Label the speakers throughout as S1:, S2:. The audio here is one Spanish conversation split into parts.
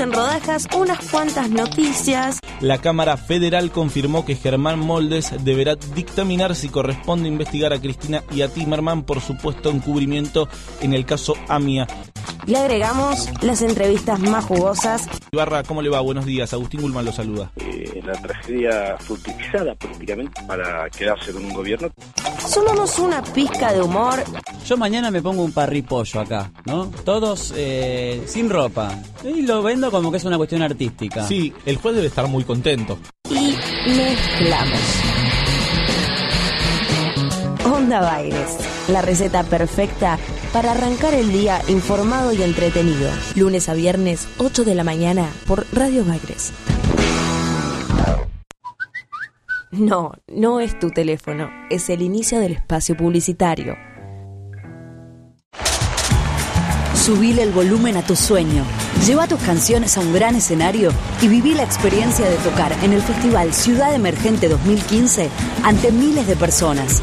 S1: en rodajas unas cuantas noticias.
S2: La Cámara Federal confirmó que Germán Moldes deberá dictaminar si corresponde investigar a Cristina y a Timerman por supuesto encubrimiento en el caso AMIA.
S1: Le agregamos las entrevistas más jugosas.
S2: Ibarra, ¿cómo le va? Buenos días. Agustín Gulman lo saluda.
S3: Eh, la tragedia fue utilizada políticamente para quedarse con un gobierno.
S1: Sumamos una pizca de humor.
S4: Yo mañana me pongo un parripollo acá, ¿no? Todos eh, sin ropa. Y lo vendo como que es una cuestión artística.
S2: Sí, el juez debe estar muy contento.
S1: Y mezclamos. Onda Baires, la receta perfecta para arrancar el día informado y entretenido. Lunes a viernes, 8 de la mañana, por Radio Baires. No, no es tu teléfono, es el inicio del espacio publicitario.
S5: Subile el volumen a tu sueño. Lleva tus canciones a un gran escenario y viví la experiencia de tocar en el Festival Ciudad Emergente 2015 ante miles de personas.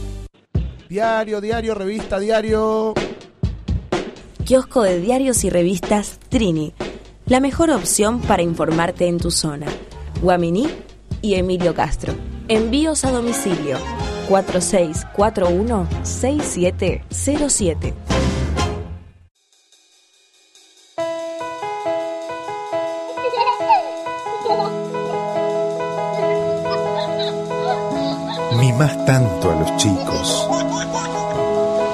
S6: Diario, diario, revista, diario.
S1: Kiosco de diarios y revistas Trini, la mejor opción para informarte en tu zona. Guaminí y Emilio Castro. Envíos a domicilio 4641-6707.
S7: Mimás tanto a los chicos.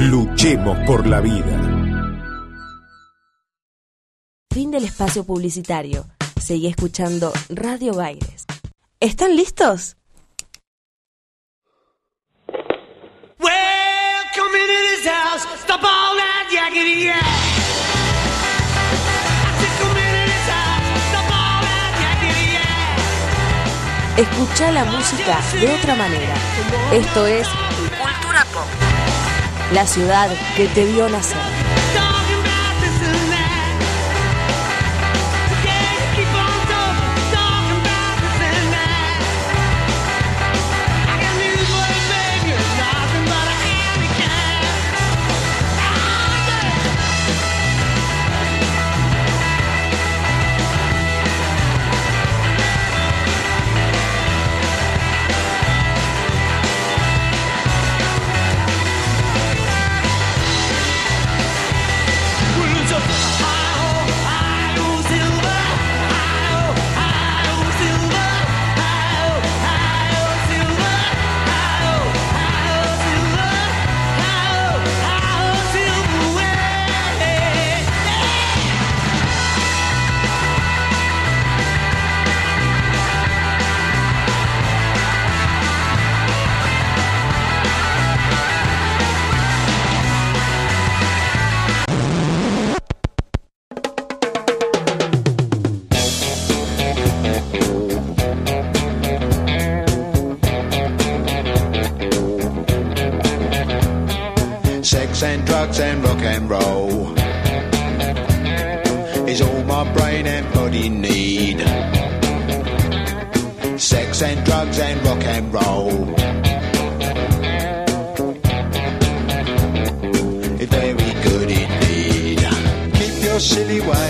S7: Luchemos por la vida.
S1: Fin del espacio publicitario. Seguí escuchando Radio Baires. ¿Están listos? Escucha la música de otra manera. Esto es Cultura Pop. La ciudad que te vio nacer.
S8: Drugs and rock and roll is all my brain and body need. Sex and drugs and rock and roll. It's very good indeed. Keep your silly ways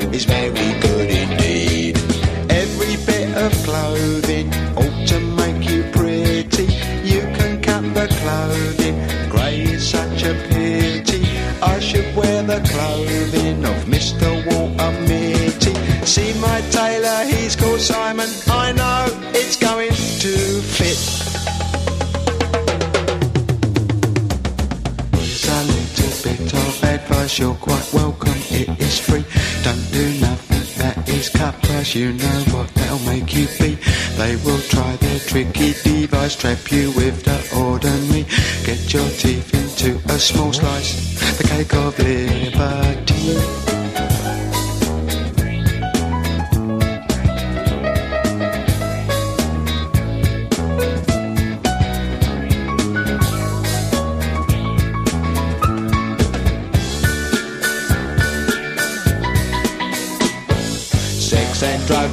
S8: you're quite welcome, it is free. Don't do nothing that is cut price, you know what they'll make you be. They will try their tricky device, trap you with the ordinary. Get your teeth into a small slice, the cake of liberty.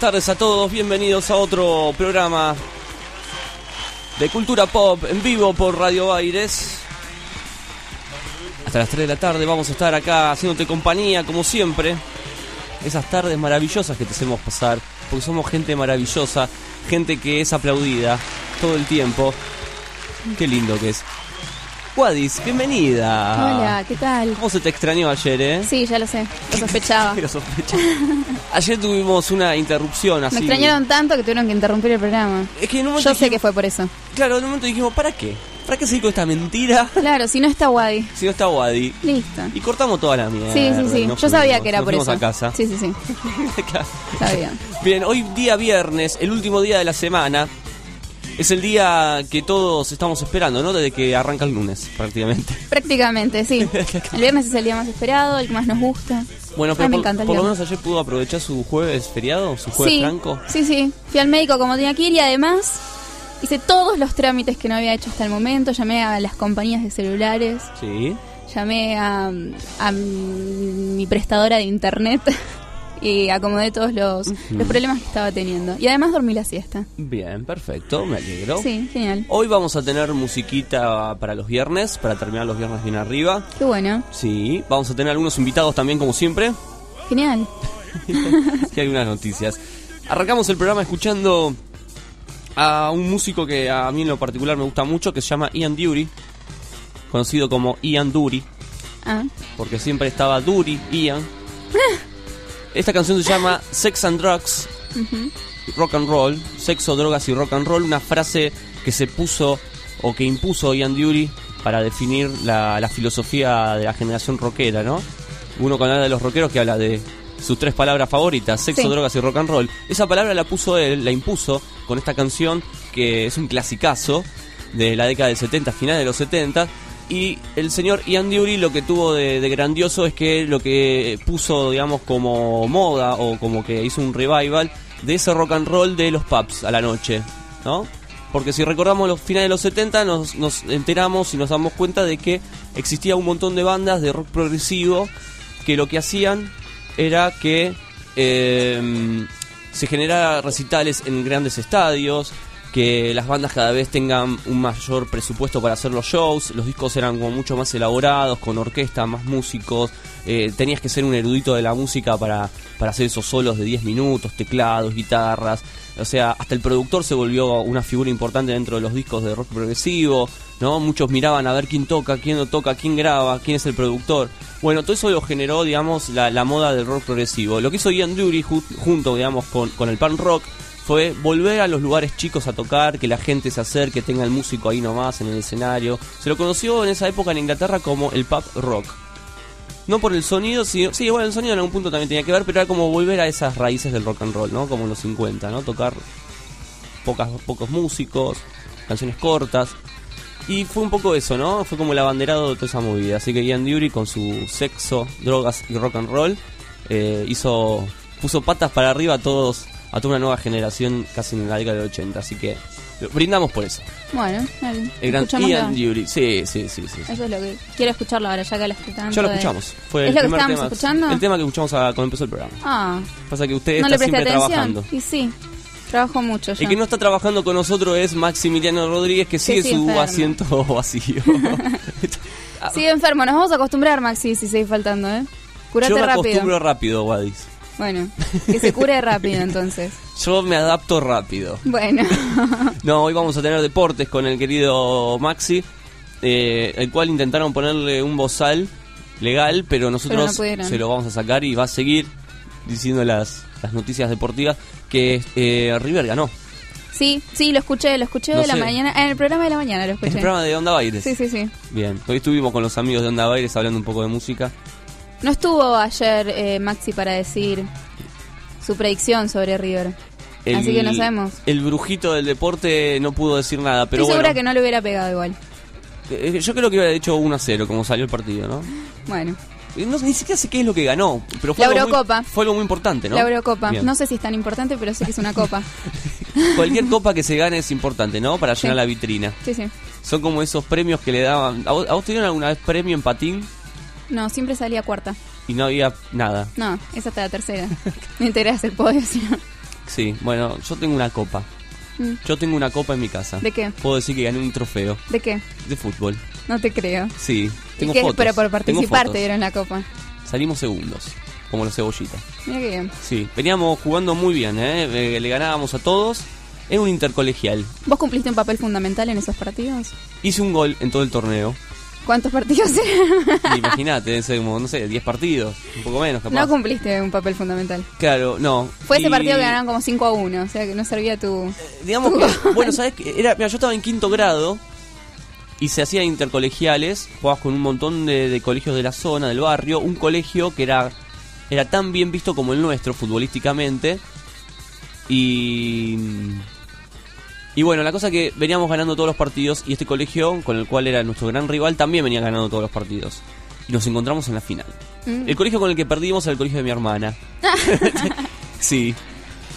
S9: Buenas tardes a todos, bienvenidos a otro programa de cultura pop en vivo por Radio Aires. Hasta las 3 de la tarde vamos a estar acá haciéndote compañía como siempre. Esas tardes maravillosas que te hacemos pasar, porque somos gente maravillosa, gente que es aplaudida todo el tiempo. Qué lindo que es. Wadis, bienvenida.
S10: Hola, ¿qué tal?
S9: ¿Cómo se te extrañó ayer, eh?
S10: Sí, ya lo sé, sospechaba.
S9: Lo sospechaba. Ayer tuvimos una interrupción así.
S10: Me extrañaron tanto que tuvieron que interrumpir el programa.
S9: Es que en un momento
S10: Yo sé
S9: dijimos-
S10: que fue por eso.
S9: Claro, en un momento dijimos, ¿para qué? ¿Para qué seguir con esta mentira
S10: Claro, si no está Wadi.
S9: si no está Wadi?
S10: Listo.
S9: Y cortamos toda la mierda.
S10: Sí, sí, sí.
S9: nos
S10: Yo sabía
S9: fuimos,
S10: que era
S9: nos
S10: por
S9: fuimos
S10: eso.
S9: a casa.
S10: Sí, sí, sí.
S9: Claro.
S10: Sabía.
S9: Bien, hoy día viernes, el último día de la semana. Es el día que todos estamos esperando, ¿no? Desde que arranca el lunes, prácticamente.
S10: Prácticamente, sí. El viernes es el día más esperado, el que más nos gusta.
S9: Bueno,
S10: Ay,
S9: pero por, lo menos ayer pudo aprovechar su jueves feriado, su jueves
S10: sí,
S9: franco.
S10: Sí, sí. Fui al médico como tenía que ir y además hice todos los trámites que no había hecho hasta el momento. Llamé a las compañías de celulares,
S9: Sí.
S10: llamé a, a mi prestadora de internet y acomodé todos los, los problemas que estaba teniendo. Y además dormí la siesta.
S9: Bien, perfecto, me alegro.
S10: Sí, genial.
S9: Hoy vamos a tener musiquita para los viernes, para terminar los viernes bien arriba.
S10: Qué bueno.
S9: Sí, vamos a tener algunos invitados también, como siempre.
S10: Genial.
S9: y algunas noticias. Arrancamos el programa escuchando a un músico que a mí en lo particular me gusta mucho, que se llama Ian Dury, conocido como Ian Dury,
S10: Ah.
S9: porque siempre estaba Dury, Ian. Esta canción se llama Sex and Drugs. Rock and Roll, Sexo, Drogas y Rock and Roll, una frase que se puso o que impuso Ian Dury para definir la, la filosofía de la generación rockera, ¿no? Uno cuando habla de los rockeros que habla de sus tres palabras favoritas, sexo,
S10: Sí.
S9: drogas y rock and roll. Esa palabra la puso él, la impuso con esta canción que es un clasicazo de la década del 70, final de los 70. Y el señor Ian Dury lo que tuvo de, grandioso es que lo que puso, digamos, como moda o como que hizo un revival de ese rock and roll de los pubs a la noche, ¿no? Porque si recordamos los finales de los 70 nos, nos enteramos y nos damos cuenta de que existía un montón de bandas de rock progresivo que lo que hacían era que eh, se generara recitales en grandes estadios, que las bandas cada vez tengan un mayor presupuesto para hacer los shows, los discos eran como mucho más elaborados, con orquesta, más músicos, eh, tenías que ser un erudito de la música para, para hacer esos solos de 10 minutos, teclados, guitarras, o sea, hasta el productor se volvió una figura importante dentro de los discos de rock progresivo, ¿no? Muchos miraban a ver quién toca, quién no toca, quién graba, quién es el productor. Bueno, todo eso lo generó, digamos, la, moda del rock progresivo. Lo que hizo Ian Dury ju- junto, digamos, con, con el punk rock fue volver a los lugares chicos a tocar, que la gente se acerque, tenga el músico ahí nomás en el escenario. Se lo conoció en esa época en Inglaterra como el pub rock. No por el sonido, sino, sí, bueno, el sonido en algún punto también tenía que ver, pero era como volver a esas raíces del rock and roll, ¿no? Como en los 50, ¿no? Tocar pocos músicos, canciones cortas. Y fue un poco eso, ¿no? Fue como el abanderado de toda esa movida. Así que Ian Dury con su sexo, drogas y rock and roll eh, hizo puso patas para arriba a todos a toda una nueva generación casi en la década del 80. Así que brindamos por eso.
S10: Bueno.
S9: El gran. Ian Dury. Sí, sí, sí, sí.
S10: Eso es lo que quiero escucharlo ahora, ya que la tanto
S9: Ya lo escuchamos. Fue
S10: ¿Es
S9: el
S10: lo que estábamos
S9: tema,
S10: escuchando?
S9: El tema que escuchamos a- cuando empezó el programa.
S10: Ah,
S9: Pasa que usted
S10: no
S9: está
S10: presté
S9: siempre
S10: atención.
S9: trabajando.
S10: Y sí, trabajo mucho ya.
S9: El que no está trabajando con nosotros es Maximiliano Rodríguez, que sigue su
S10: enfermo.
S9: asiento vacío.
S10: Sigue enfermo, nos vamos a acostumbrar, Maxi, si sigue faltando, ¿eh? Curate
S9: Yo me
S10: rápido.
S9: acostumbro rápido, Wadis.
S10: Bueno, que se cure rápido entonces.
S9: Yo me adapto rápido.
S10: Bueno,
S9: No, hoy vamos a tener deportes con el querido Maxi, eh, el cual intentaron ponerle un bozal legal, pero
S10: Pero
S9: nosotros
S10: no
S9: se lo vamos a sacar y va a seguir diciendo las, las noticias deportivas que eh, River ganó.
S10: sí, sí, lo escuché, lo escuché
S9: No
S10: de la mañana, en el programa de la mañana lo
S9: Es
S10: escuché.
S9: el programa de Onda Baires.
S10: Sí, sí, sí.
S9: Bien, hoy estuvimos con los amigos de Onda Baires hablando un poco de música.
S10: No estuvo ayer eh, Maxi para decir su predicción sobre River.
S9: El-
S10: Así que no sabemos.
S9: El brujito del deporte no pudo decir nada, pero
S10: Estoy segura
S9: bueno.
S10: que no le hubiera pegado igual.
S9: eh, Yo creo que hubiera hecho 1 a 0 como salió el partido, ¿no?
S10: Bueno,
S9: Eh, no ni siquiera sé qué es lo que ganó, pero fue,
S10: La
S9: algo muy-
S10: Eurocopa.
S9: fue algo muy importante, ¿no?
S10: la Eurocopa.
S9: Bien.
S10: No sé si es tan importante, pero sé que es una copa.
S9: Cualquier copa que se gane es importante, ¿no? Para
S10: Sí.
S9: llenar la vitrina.
S10: Sí, sí.
S9: Son como esos premios que le daban. ¿A vos, a vos te dieron alguna vez premio en patín
S10: No, siempre salía cuarta.
S9: y no había nada?
S10: No, esa hasta la tercera. Me integras el podio, si no.
S9: Sí, bueno, yo tengo una copa.
S10: Mm.
S9: Yo tengo una copa en mi casa.
S10: ¿De qué?
S9: Puedo decir que gané un trofeo
S10: ¿De qué?
S9: de fútbol.
S10: No te creo.
S9: Sí, tengo
S10: ¿Y qué?
S9: fotos.
S10: Pero por participar te dieron la copa.
S9: Salimos segundos, como los cebollitas.
S10: Mira qué bien.
S9: Sí, veníamos jugando muy bien, ¿eh? Eh, Le ganábamos a todos. Era un intercolegial.
S10: ¿Vos cumpliste un papel fundamental en esos partidos?
S9: Hice un gol en todo el torneo.
S10: ¿Cuántos partidos eran?
S9: Imagínate, debe ser como, no sé, 10 partidos, un poco menos capaz.
S10: No cumpliste un papel fundamental.
S9: Claro, no.
S10: Fue ese
S9: Y-
S10: partido que ganaron como 5 a 1, o sea que no servía tu...
S9: Digamos que, bueno, ¿sabes qué? Era, mira, yo estaba en quinto grado y se hacían intercolegiales, jugabas con un montón de, de colegios de la zona, del barrio, un colegio que era, era tan bien visto como el nuestro futbolísticamente y... Y bueno, la cosa que veníamos ganando todos los partidos y este colegio, con el cual era nuestro gran rival, también venía ganando todos los partidos. Y nos encontramos en la final.
S10: Mm.
S9: El colegio con el que perdimos era el colegio de mi hermana. sí.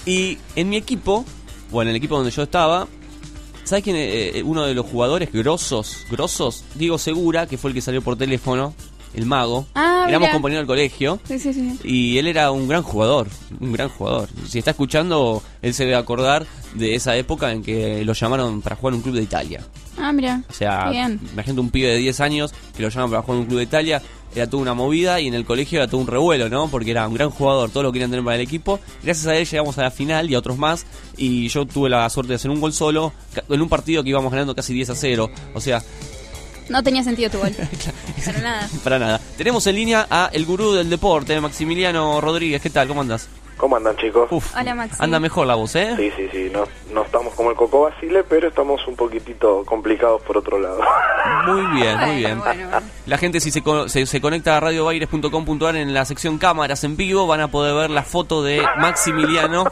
S9: Y en mi equipo, o en el equipo donde yo estaba, ¿sabes quién? es eh, uno de los jugadores grosos, grosos, Diego Segura, que fue el que salió por teléfono, el mago.
S10: Ah,
S9: Éramos
S10: mira.
S9: compañeros del colegio.
S10: Sí, sí, sí.
S9: Y él era un gran jugador, un gran jugador. Si está escuchando, él se debe acordar de esa época en que lo llamaron para jugar en un club de Italia.
S10: Ah, mira.
S9: O sea,
S10: Bien.
S9: imagínate un pibe de 10 años que lo llaman para jugar en un club de Italia, era toda una movida y en el colegio era todo un revuelo, ¿no? Porque era un gran jugador, todo lo querían tener para el equipo. Gracias a él llegamos a la final y a otros más y yo tuve la suerte de hacer un gol solo en un partido que íbamos ganando casi 10 a 0. O sea,
S10: No tenía sentido tu gol. Para nada.
S9: para nada. Tenemos en línea a el gurú del deporte, Maximiliano Rodríguez. ¿Qué tal? ¿Cómo andas?
S11: ¿Cómo andan, chicos?
S10: Hola, Maxi.
S9: Anda mejor la voz, ¿eh?
S11: Sí, sí, sí. No, no estamos como el Coco Basile, pero estamos un poquitito complicados por otro lado.
S9: Muy bien, muy bien. La gente si se, co- se, se conecta a radiobaires.com.ar en la sección cámaras en vivo van a poder ver la foto de Maximiliano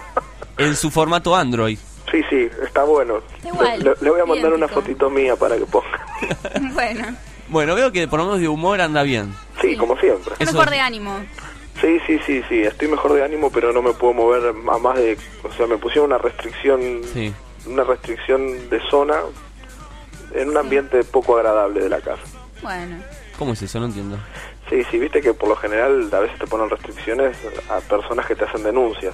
S9: en su formato Android.
S11: Sí, sí, está bueno.
S10: igual,
S11: Le, le voy a mandar una fotito mía para que ponga.
S10: bueno.
S9: Bueno, veo que por lo menos de humor anda bien.
S11: Sí, como siempre.
S9: Eso-
S10: Mejor de ánimo.
S11: Sí, sí, sí, sí. Estoy mejor de ánimo, pero no me puedo mover a más de... O sea, me pusieron una restricción...
S9: Sí.
S11: Una restricción de zona en un ambiente poco agradable de la casa.
S10: Bueno.
S9: ¿Cómo es eso? No entiendo.
S11: Sí, sí, viste que por lo general a veces te ponen restricciones a personas que te hacen denuncias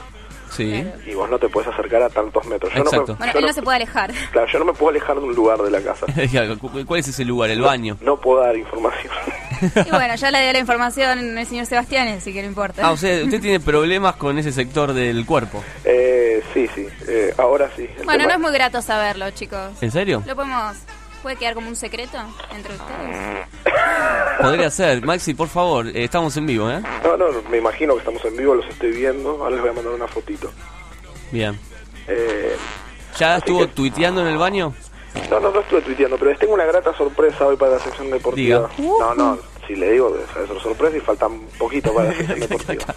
S9: Sí.
S11: y vos no te puedes acercar a tantos metros. Yo
S9: Exacto.
S11: No me,
S10: Bueno,
S11: yo
S10: él
S11: no-
S10: no se puede alejar.
S11: Claro, yo no me puedo alejar de un lugar de la casa.
S9: Cu- ¿Cuál es ese lugar? El baño.
S11: No puedo dar información.
S10: Y bueno, ya le dio la información el señor Sebastián, así que no importa.
S9: Ah, o sea, usted tiene problemas con ese sector del cuerpo.
S11: Eh, sí, sí, eh, ahora sí.
S10: Bueno,
S11: tema-
S10: no es muy grato saberlo, chicos.
S9: ¿En serio?
S10: Lo podemos... ¿Puede quedar como un secreto entre ustedes?
S9: Podría ser. Maxi, por favor, eh, estamos en vivo, ¿eh?
S11: No, no, me imagino que estamos en vivo, los estoy viendo. Ahora les voy a mandar una fotito.
S9: Bien.
S11: Eh,
S9: ¿Ya estuvo tuiteando en el baño?
S11: no, no, no estuve tuiteando, pero les tengo una grata sorpresa hoy para la sección deportiva.
S9: Diga.
S11: No, no, si le digo, es una sorpresa y falta un poquito para la sección deportiva.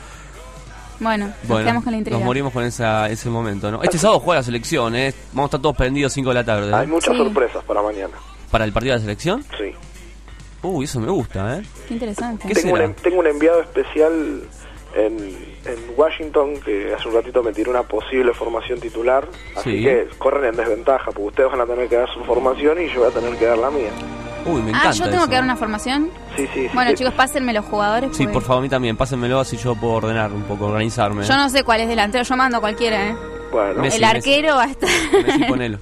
S10: Bueno, nos
S9: Bueno,
S10: quedamos con la intriga.
S9: nos morimos con esa, ese momento, ¿no? Este sábado juega la selección, ¿eh? Vamos a estar todos prendidos 5 de la tarde. ¿eh?
S11: Hay muchas
S10: Sí.
S11: sorpresas para mañana.
S9: ¿Para el partido de la selección?
S11: Sí.
S9: Uy, eso me gusta, ¿eh?
S10: Qué interesante.
S9: ¿Qué
S11: Tengo un, tengo un enviado especial en, en Washington que hace un ratito me tiró una posible formación titular. Así
S9: Sí.
S11: que corren en desventaja porque ustedes van a tener que dar su formación y yo voy a tener que dar la mía.
S9: Uy, me encanta
S10: Ah, yo tengo
S9: eso.
S10: que dar una formación.
S11: Sí, sí. sí.
S10: Bueno, chicos, pásenme los jugadores.
S9: Sí,
S10: porque
S9: por favor, a mí también. Pásenmelo así yo puedo ordenar un poco, organizarme.
S10: Yo no sé cuál es delantero, yo mando a cualquiera, ¿eh?
S11: Bueno,
S9: Messi,
S10: El arquero va a estar.
S9: Messi, ponelo.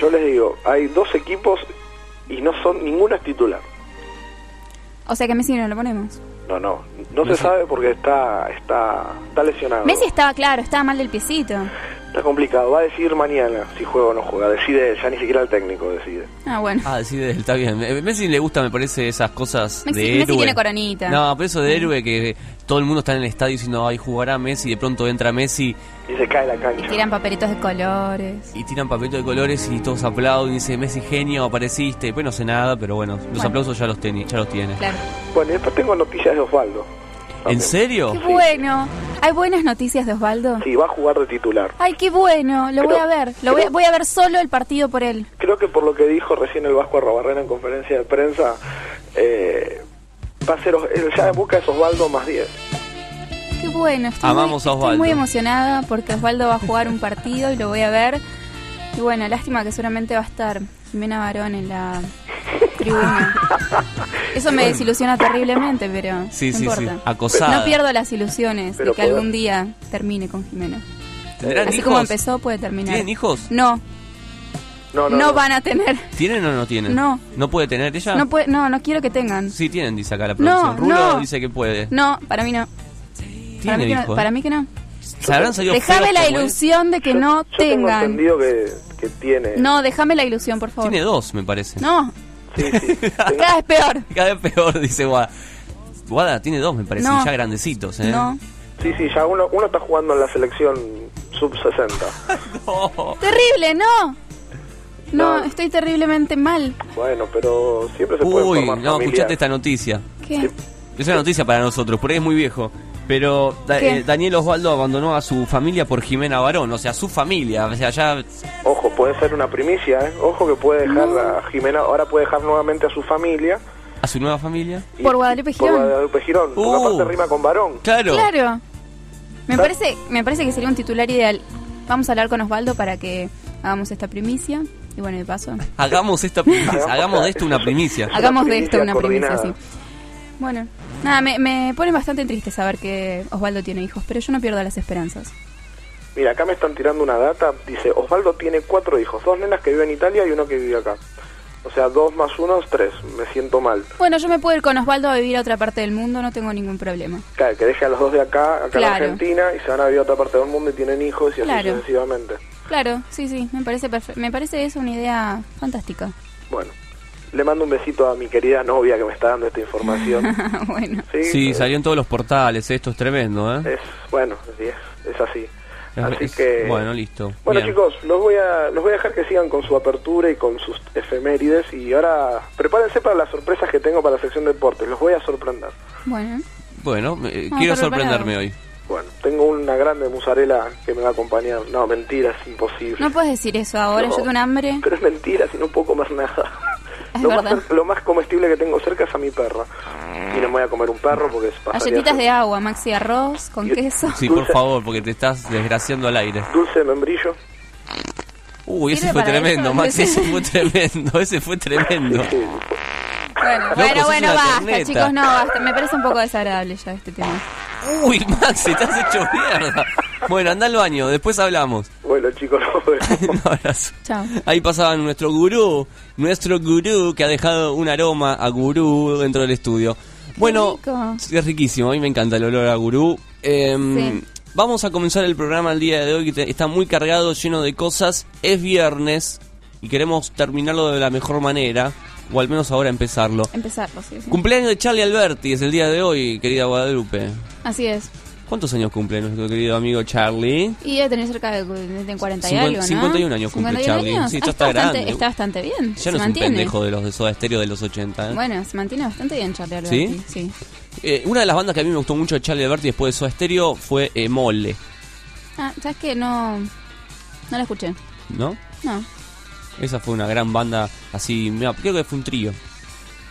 S11: yo les digo, hay dos equipos y no son ninguna es titular.
S10: o sea que Messi no lo ponemos.
S11: No, no, no se
S9: Messi.
S11: sabe porque está está está lesionado.
S10: Messi estaba claro, estaba mal del piecito.
S11: Está complicado, va a decidir mañana si juega o no juega, decide él, ya ni siquiera el técnico decide.
S10: Ah, bueno.
S9: Ah, sí, de él, está bien. Eh, Messi le gusta, me parece, esas cosas
S10: Messi,
S9: de
S10: Messi
S9: héroe.
S10: tiene coronita.
S9: No, pero eso de héroe que todo el mundo está en el estadio diciendo, ay, jugará Messi, y de pronto entra Messi
S11: Y se cae la cancha.
S10: Tiran papelitos de colores.
S9: y tiran papelitos de colores y todos aplauden y dice, Messi, genio, apareciste. Después no sé nada, pero bueno, los
S10: Bueno.
S9: aplausos ya los, tiene, ya los tiene.
S10: Claro.
S11: Bueno, y después tengo noticias de Osvaldo.
S9: ¿En serio?
S10: Qué bueno. ¿Hay buenas noticias de Osvaldo?
S11: Sí, va a jugar de titular.
S10: Ay, qué bueno. Lo
S11: Creo-
S10: voy a ver. Lo voy a,
S11: creo-
S10: voy a ver solo el partido por él.
S11: Creo que por lo que dijo recién el Vasco Arrobarrena en conferencia de prensa, eh, va a ser, ya busca es Osvaldo más 10.
S10: Qué bueno. Estoy
S9: Amamos
S10: muy,
S9: a Osvaldo.
S10: Estoy muy emocionada porque Osvaldo va a jugar un partido y lo voy a ver. Y bueno, lástima que seguramente va a estar Jimena Barón en la tribuna. Eso me desilusiona terriblemente, pero
S9: Sí,
S10: no
S9: sí,
S10: importa.
S9: sí. Acosada.
S10: No pierdo las ilusiones
S11: Pero
S10: de que
S11: poder-
S10: algún día termine con Jimena.
S9: ¿Tendrán
S10: Así
S9: hijos?
S10: como empezó, puede terminar.
S9: ¿Tienen hijos?
S10: No,
S11: No,
S10: no,
S11: no, no.
S10: van a tener.
S9: ¿Tienen o no tienen?
S10: No.
S9: ¿No puede tener ella?
S10: No, puede, no, no quiero que tengan.
S9: Sí, tienen, dice acá la
S10: No,
S9: producción. Rulo
S10: no.
S9: dice que puede.
S10: No, para mí no. Para
S9: Tiene
S10: mí, que no,
S9: hijos.
S10: para mí que no.
S9: ¿Se habrán salido
S10: Déjame
S9: feos
S10: la ilusión de que no
S11: Yo tengo
S10: tengan.
S11: entendido que, que tiene.
S10: No, déjame la ilusión, por favor.
S9: Tiene dos, me parece.
S10: No,
S11: Sí, sí. Tengo-
S10: cada vez peor.
S9: Cada vez peor, dice Guada. Guada tiene dos, me parece,
S10: No.
S9: ya grandecitos, ¿eh?
S10: No.
S11: Sí, sí, ya uno, uno está jugando en la selección sub-60.
S9: No.
S10: Terrible, no. No,
S11: No.
S10: estoy terriblemente mal.
S11: Bueno, pero siempre se puede
S9: Uy,
S11: formar
S9: no,
S11: familia.
S9: escuchate esta noticia.
S10: ¿Qué?
S9: Es una noticia para nosotros, porque es muy viejo. Pero Da- eh, Daniel Osvaldo abandonó a su familia por Jimena Barón, o sea, su familia, o sea, ya
S11: Ojo, puede ser una primicia, ¿eh? Ojo que puede dejar a Jimena, ahora puede dejar nuevamente a su familia.
S9: a su nueva familia.
S11: y-
S10: Por Guadalupe
S11: Por
S10: Girón.
S11: Guadalupe Girón, porque
S9: Uh.
S11: aparte rima con varón.
S9: Claro.
S10: Claro. Me parece, me parece que sería un titular ideal. Vamos a hablar con Osvaldo para que hagamos esta primicia. Y bueno, de paso,
S9: Hagamos esta primicia, hagamos de esto una primicia.
S10: hagamos de esto una primicia, sí. Bueno, nada, me, me pone bastante triste saber que Osvaldo tiene hijos, pero yo no pierdo las esperanzas.
S11: Mira, acá me están tirando una data. Dice, Osvaldo tiene cuatro hijos, dos nenas que viven en Italia y uno que vive acá. O sea, dos más uno es tres. Me siento mal.
S10: Bueno, yo me puedo ir con Osvaldo a vivir a otra parte del mundo, no tengo ningún problema.
S11: Claro, que deje a los dos de acá, acá en. Argentina, y se van a vivir a otra parte del mundo y tienen hijos y así sucesivamente.
S10: Claro, sí, sí, me parece me parece eso una idea fantástica.
S11: Bueno, le mando un besito a mi querida novia que me está dando esta información.
S10: bueno.
S11: Sí,
S9: Sí,
S11: eh,
S9: salió en todos los portales, esto es tremendo, ¿eh?
S11: Es, bueno, sí, es, es así.
S9: Es-
S11: Así
S9: es-
S11: que...
S9: Bueno, listo.
S11: Bueno
S9: Bien.
S11: chicos, los voy a los voy a dejar que sigan con su apertura y con sus efemérides y ahora prepárense para las sorpresas que tengo para la sección de deportes, los voy a sorprender.
S10: Bueno,
S9: Bueno, eh,
S10: No,
S9: quiero sorprenderme hoy.
S11: Bueno, tengo una grande musarela que me va a acompañar. No, mentira, es imposible.
S10: no puedes decir eso ahora,
S11: No.
S10: yo tengo un hambre.
S11: Pero es mentira, si no puedo comer nada. Lo, más,
S10: verdad.
S11: lo más comestible que tengo cerca es a mi perra. Y no me voy a comer un perro porque es
S10: Galletitas de agua, maxi arroz con
S11: Y-
S10: queso.
S9: Sí, por favor, porque te estás desgraciando al aire.
S11: Dulce de membrillo.
S9: Uy, ese
S10: ¿Sirve
S9: fue tremendo,
S10: eso?
S9: Maxi, ese fue tremendo, ese fue tremendo.
S10: Bueno,
S9: Loco,
S10: bueno, bueno, basta,
S9: corneta.
S10: chicos, no, basta. Me parece un poco desagradable ya este tema.
S9: Uy, Maxi, te has hecho mierda. Bueno, anda al baño, después hablamos.
S11: Bueno chicos.
S9: Un abrazo.
S10: Chao.
S9: Ahí pasaba nuestro gurú, nuestro gurú que ha dejado un aroma a gurú dentro del estudio. Bueno,
S10: rico.
S9: es riquísimo, a mí me encanta el olor a gurú. Em,
S10: Sí.
S9: Vamos a comenzar el programa el día de hoy que te- está muy cargado, lleno de cosas. Es viernes y queremos terminarlo de la mejor manera, o al menos ahora empezarlo.
S10: Empezarlo, sí, sí.
S9: Cumpleaños de Charlie Alberti es el día de hoy, querida Guadalupe.
S10: Así es.
S9: ¿Cuántos años cumple nuestro querido amigo Charlie?
S10: Y debe tener cerca de, de 40 y
S9: Cincuenta-
S10: algo, ¿no?
S9: 51 años cumple
S10: 51
S9: Charlie.
S10: años.
S9: Sí,
S10: Ah,
S9: está
S10: bastante,
S9: grande.
S10: Está bastante bien.
S9: Ya
S10: se
S9: no es un pendejo de los de Soda Stereo de los 80. ¿eh?
S10: Bueno, se mantiene bastante bien Charlie Alberti.
S9: ¿Sí?
S10: Sí.
S9: Eh, una de las bandas que a mí me gustó mucho de Charlie Alberti después de Soda Stereo fue eh, Mole,
S10: Ah, ¿sabes qué? No, no la escuché.
S9: ¿no?
S10: No.
S9: Esa fue una gran banda así, mira, creo que fue un trío.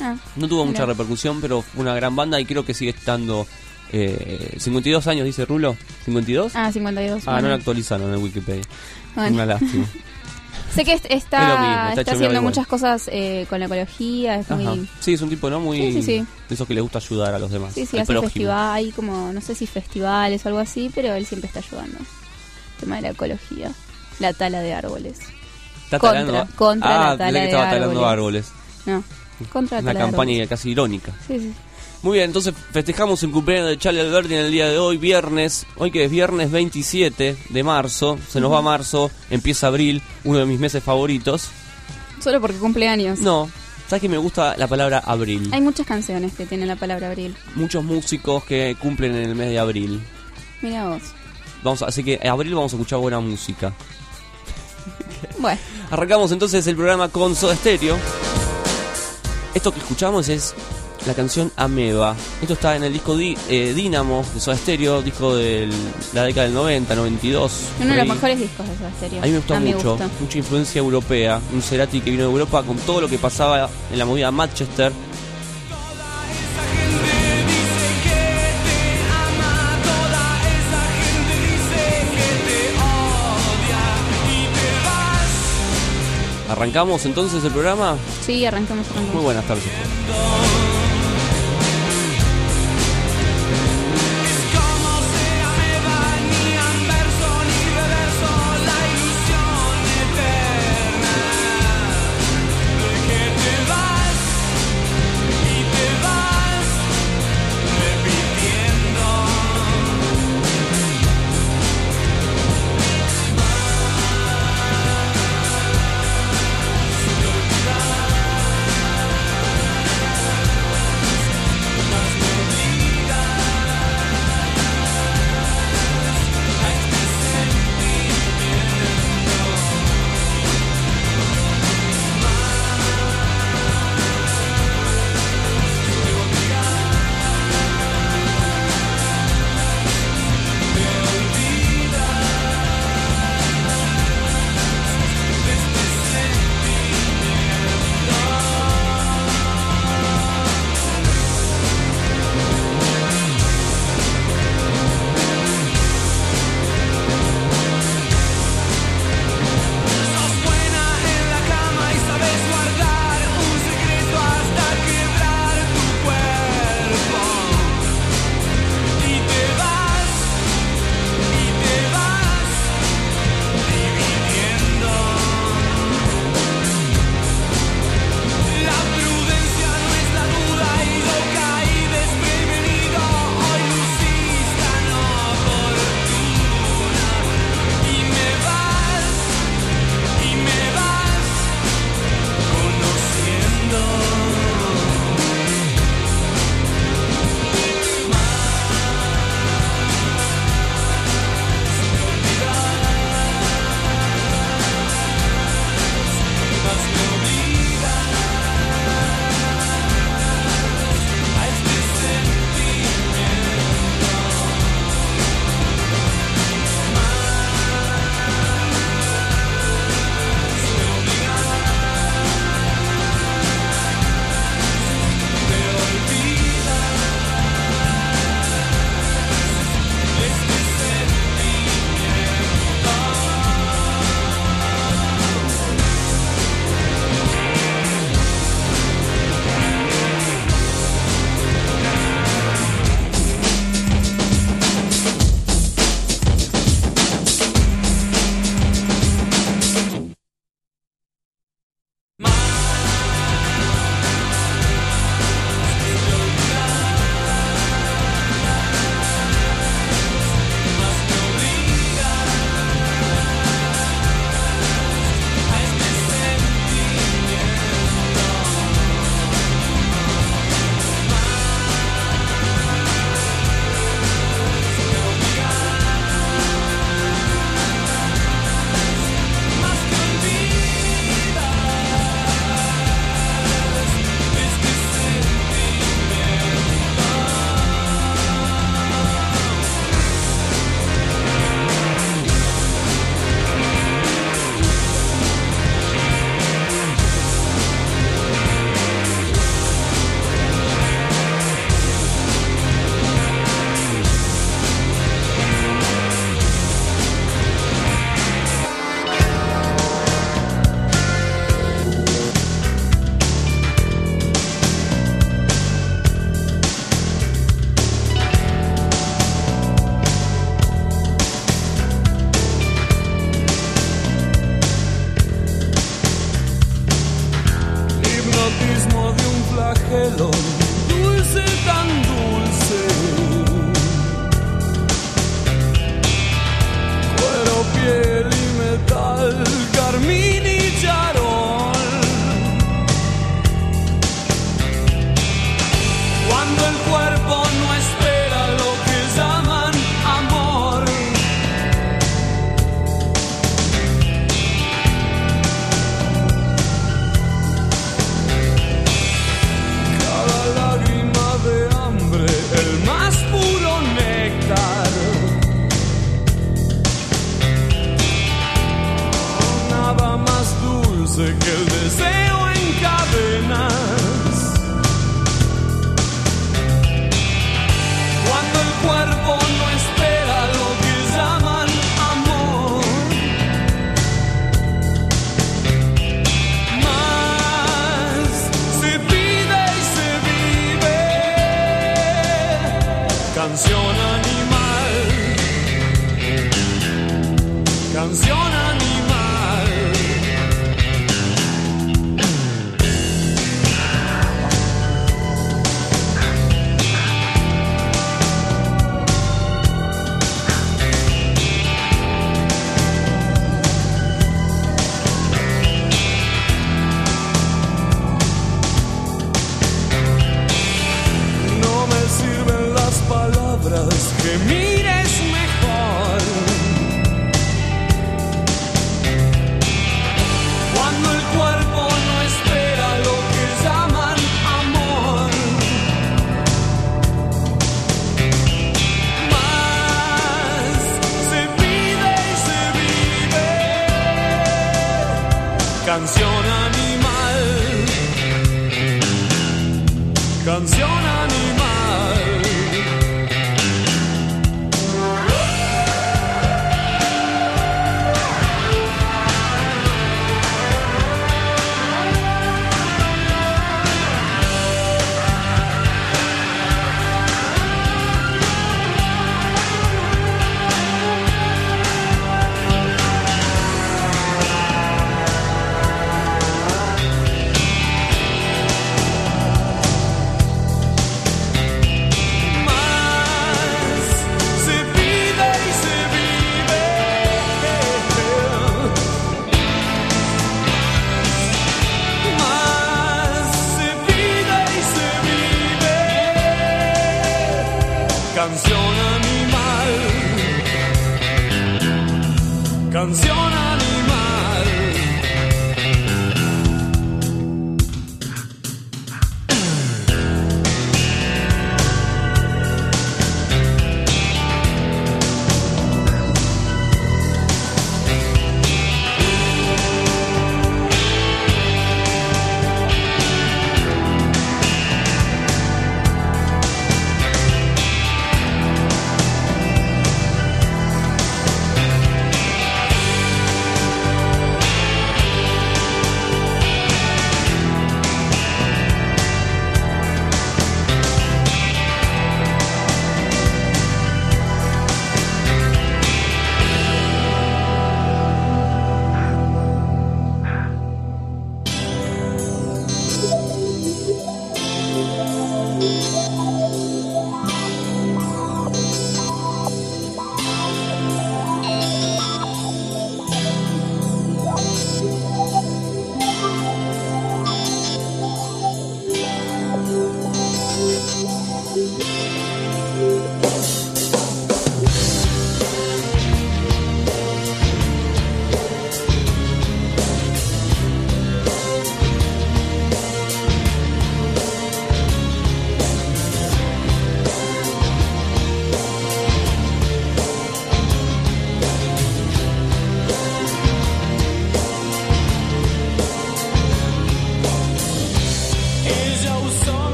S10: Ah,
S9: No tuvo mucha repercusión, pero fue una gran banda y creo que sigue estando... Eh, 52 años, dice Rulo. ¿52?
S10: Ah, 52.
S9: Ah, no lo actualizaron en Wikipedia.
S10: Bueno.
S9: Una lástima.
S10: Sé que está,
S9: está
S10: haciendo muchas cosas eh, con la ecología. Es muy.
S9: Sí, es un tipo, ¿no? Muy...
S10: Sí, sí, sí.
S9: De esos que le gusta ayudar a los demás.
S10: Sí, sí, hace festival, hay como, no sé si festivales o algo así, pero él siempre está ayudando. El tema de la ecología. La tala de árboles.
S9: Está
S10: Contra,
S9: talando-
S10: contra
S9: ah,
S10: la tala
S9: que
S10: de
S9: estaba talando árboles.
S10: No, contra la
S9: Una
S10: tala
S9: campaña
S10: árboles.
S9: casi irónica.
S10: Sí, sí.
S9: Muy bien, entonces festejamos el cumpleaños de Charlie Alberti en el día de hoy, viernes. Hoy que es viernes 27 de marzo. Se nos va marzo, empieza abril, uno de mis meses favoritos.
S10: Solo porque cumple años.
S9: No, ¿sabes que me gusta la palabra abril?
S10: Hay muchas canciones que tienen la palabra abril.
S9: Muchos músicos que cumplen en el mes de abril.
S10: Mira vos.
S9: Vamos, a- así que en abril vamos a escuchar buena música.
S10: Bueno,
S9: Arrancamos entonces el programa con Soda Stereo. Esto que escuchamos es la canción Ameba. Esto está en el disco Di- eh, Dínamo de Soda Stereo, disco de la década del 90, 92.
S10: uno de los mejores discos de Soda Stereo.
S9: A mí me gustó mucho, mucha influencia europea. Un Cerati que vino de Europa con todo lo que pasaba en la movida Manchester. ¿Arrancamos entonces el programa?
S10: Sí, arrancamos, arrancamos.
S9: Muy buenas tardes.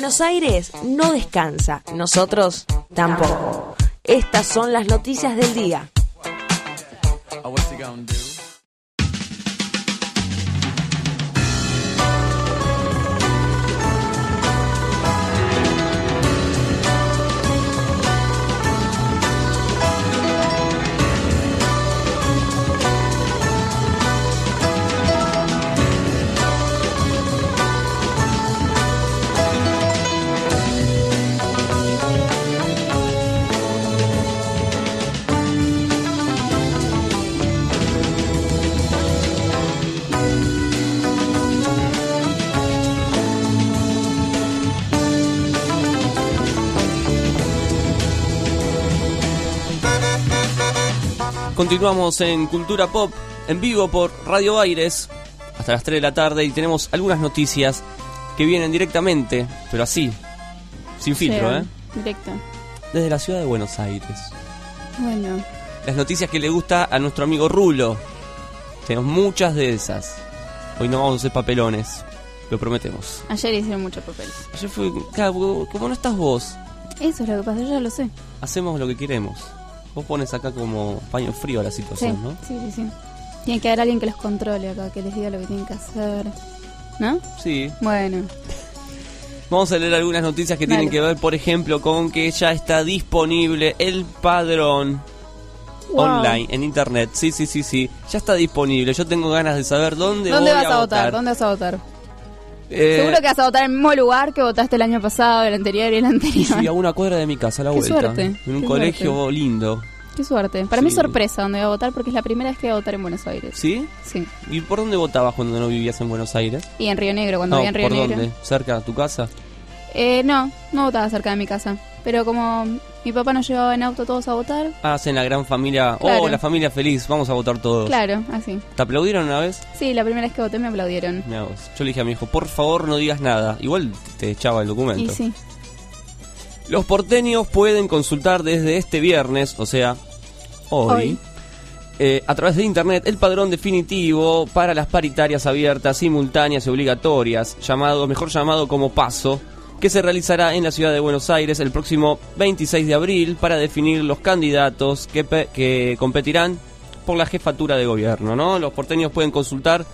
S1: Buenos Aires no descansa, nosotros tampoco. Estas son las noticias del día.
S9: Continuamos en Cultura Pop en vivo por Radio Aires hasta las 3 de la tarde y tenemos algunas noticias que vienen directamente, pero así, sin filtro, ¿eh?
S10: Directo.
S9: Desde la ciudad de Buenos Aires.
S10: Bueno,
S9: Las noticias que le gusta a nuestro amigo Rulo. Tenemos muchas de esas. Hoy no vamos a hacer papelones, lo prometemos.
S10: ayer hicieron mucho papel.
S9: Ayer fue, claro, como- como no estás vos,
S10: Eso es lo que pasa, yo ya lo sé.
S9: hacemos lo que queremos. Vos pones acá como paño frío a la
S10: Sí,
S9: situación, ¿no?
S10: sí, sí, sí. Tiene que haber alguien que los controle acá, que les diga lo que tienen que hacer. ¿No?
S9: Sí.
S10: Bueno,
S9: Vamos a leer algunas noticias que tienen que ver, por ejemplo, con que ya está disponible el padrón
S10: Wow.
S9: online en internet. Sí, sí, sí, sí. Ya está disponible. Yo tengo ganas de saber dónde,
S10: ¿dónde
S9: voy
S10: vas a votar? ¿Dónde vas a votar?
S9: Eh,
S10: Seguro que vas a votar en el mismo lugar que votaste el año pasado, el anterior y el anterior.
S9: Sí, a una cuadra de mi casa, a la
S10: Qué
S9: vuelta.
S10: suerte,
S9: En un
S10: qué
S9: colegio
S10: suerte.
S9: lindo.
S10: Qué suerte. Para mí es
S9: Sí.
S10: sorpresa dónde voy a votar porque es la primera vez que voy a votar en Buenos Aires.
S9: ¿Sí?
S10: Sí.
S9: ¿Y por dónde votabas cuando no vivías en Buenos Aires?
S10: Y en Río Negro, cuando
S9: No,
S10: vivía en Río
S9: ¿Por
S10: Negro.
S9: dónde? ¿Cerca de tu casa?
S10: Eh, no, no votaba cerca de mi casa. Pero como mi papá nos llevaba en auto todos a votar,
S9: Ah, hacen la gran familia.
S10: Claro.
S9: Oh, la familia feliz. Vamos a votar todos.
S10: claro, así.
S9: ¿Te aplaudieron una vez?
S10: Sí, la primera vez que voté me aplaudieron.
S9: Mirá vos. Yo le dije a mi hijo, por favor no digas nada. Igual te echaba el documento.
S10: Y sí.
S9: Los porteños pueden consultar desde este viernes, o sea, hoy,
S10: Hoy.
S9: eh, a través de internet, el padrón definitivo para las paritarias abiertas, simultáneas y obligatorias, llamado, mejor llamado como PASO, que se realizará en la ciudad de Buenos Aires el próximo 26 de abril para definir los candidatos que, que competirán por la jefatura de gobierno. ¿no? Los porteños pueden consultar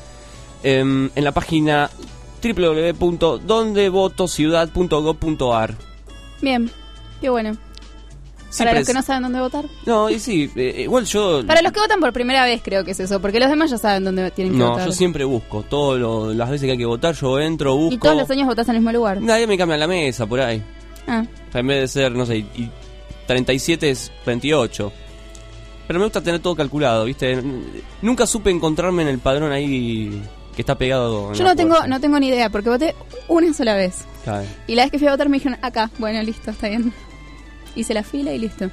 S9: em, en la página www.dondevotociudad.gov.ar.
S10: Bien, qué bueno. Para los que no saben dónde votar.
S9: No, y sí, eh, igual yo...
S10: Para los que votan por primera vez creo que es eso, porque los demás ya saben dónde tienen que
S9: No,
S10: votar.
S9: yo siempre busco. Todas las veces que hay que votar, yo entro, busco.
S10: Y todos los años votás en el mismo lugar.
S9: Nadie me cambia la mesa por ahí.
S10: Ah,
S9: O sea, en vez de ser, no sé, y 37 es 28. Pero me gusta tener todo calculado, ¿viste? Nunca supe encontrarme en el padrón ahí que está pegado.
S10: yo no tengo, no tengo ni idea, porque voté una sola vez.
S9: Claro.
S10: Y la vez que fui a votar me dijeron, acá, bueno, listo, está bien. Hice la fila y listo.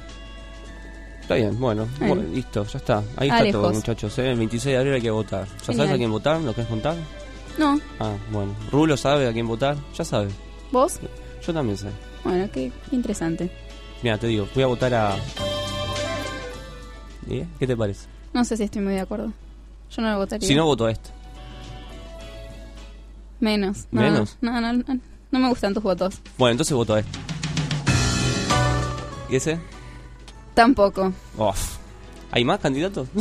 S9: Está bien, bueno,
S10: Bueno.
S9: bueno, listo, ya está. Ahí
S10: Ah,
S9: está todo, muchachos. ¿eh? El 26 de abril hay que votar. ¿Ya
S10: Genial.
S9: sabes a quién votar? ¿Lo querés contar?
S10: No,
S9: Ah, bueno. ¿Rulo sabe a quién votar? Ya sabe.
S10: ¿vos?
S9: Yo también sé.
S10: Bueno, qué, interesante.
S9: Mira, te digo, voy a votar a. ¿Eh? ¿Qué te parece?
S10: No sé si estoy muy de acuerdo. Yo no lo votaría.
S9: Si no, voto a este.
S10: Menos. No,
S9: ¿Menos?
S10: No, no, no, no me gustan tus votos.
S9: Bueno, entonces voto a este. ¿Y ese?
S10: Tampoco.
S9: Uf. ¿Hay más candidatos?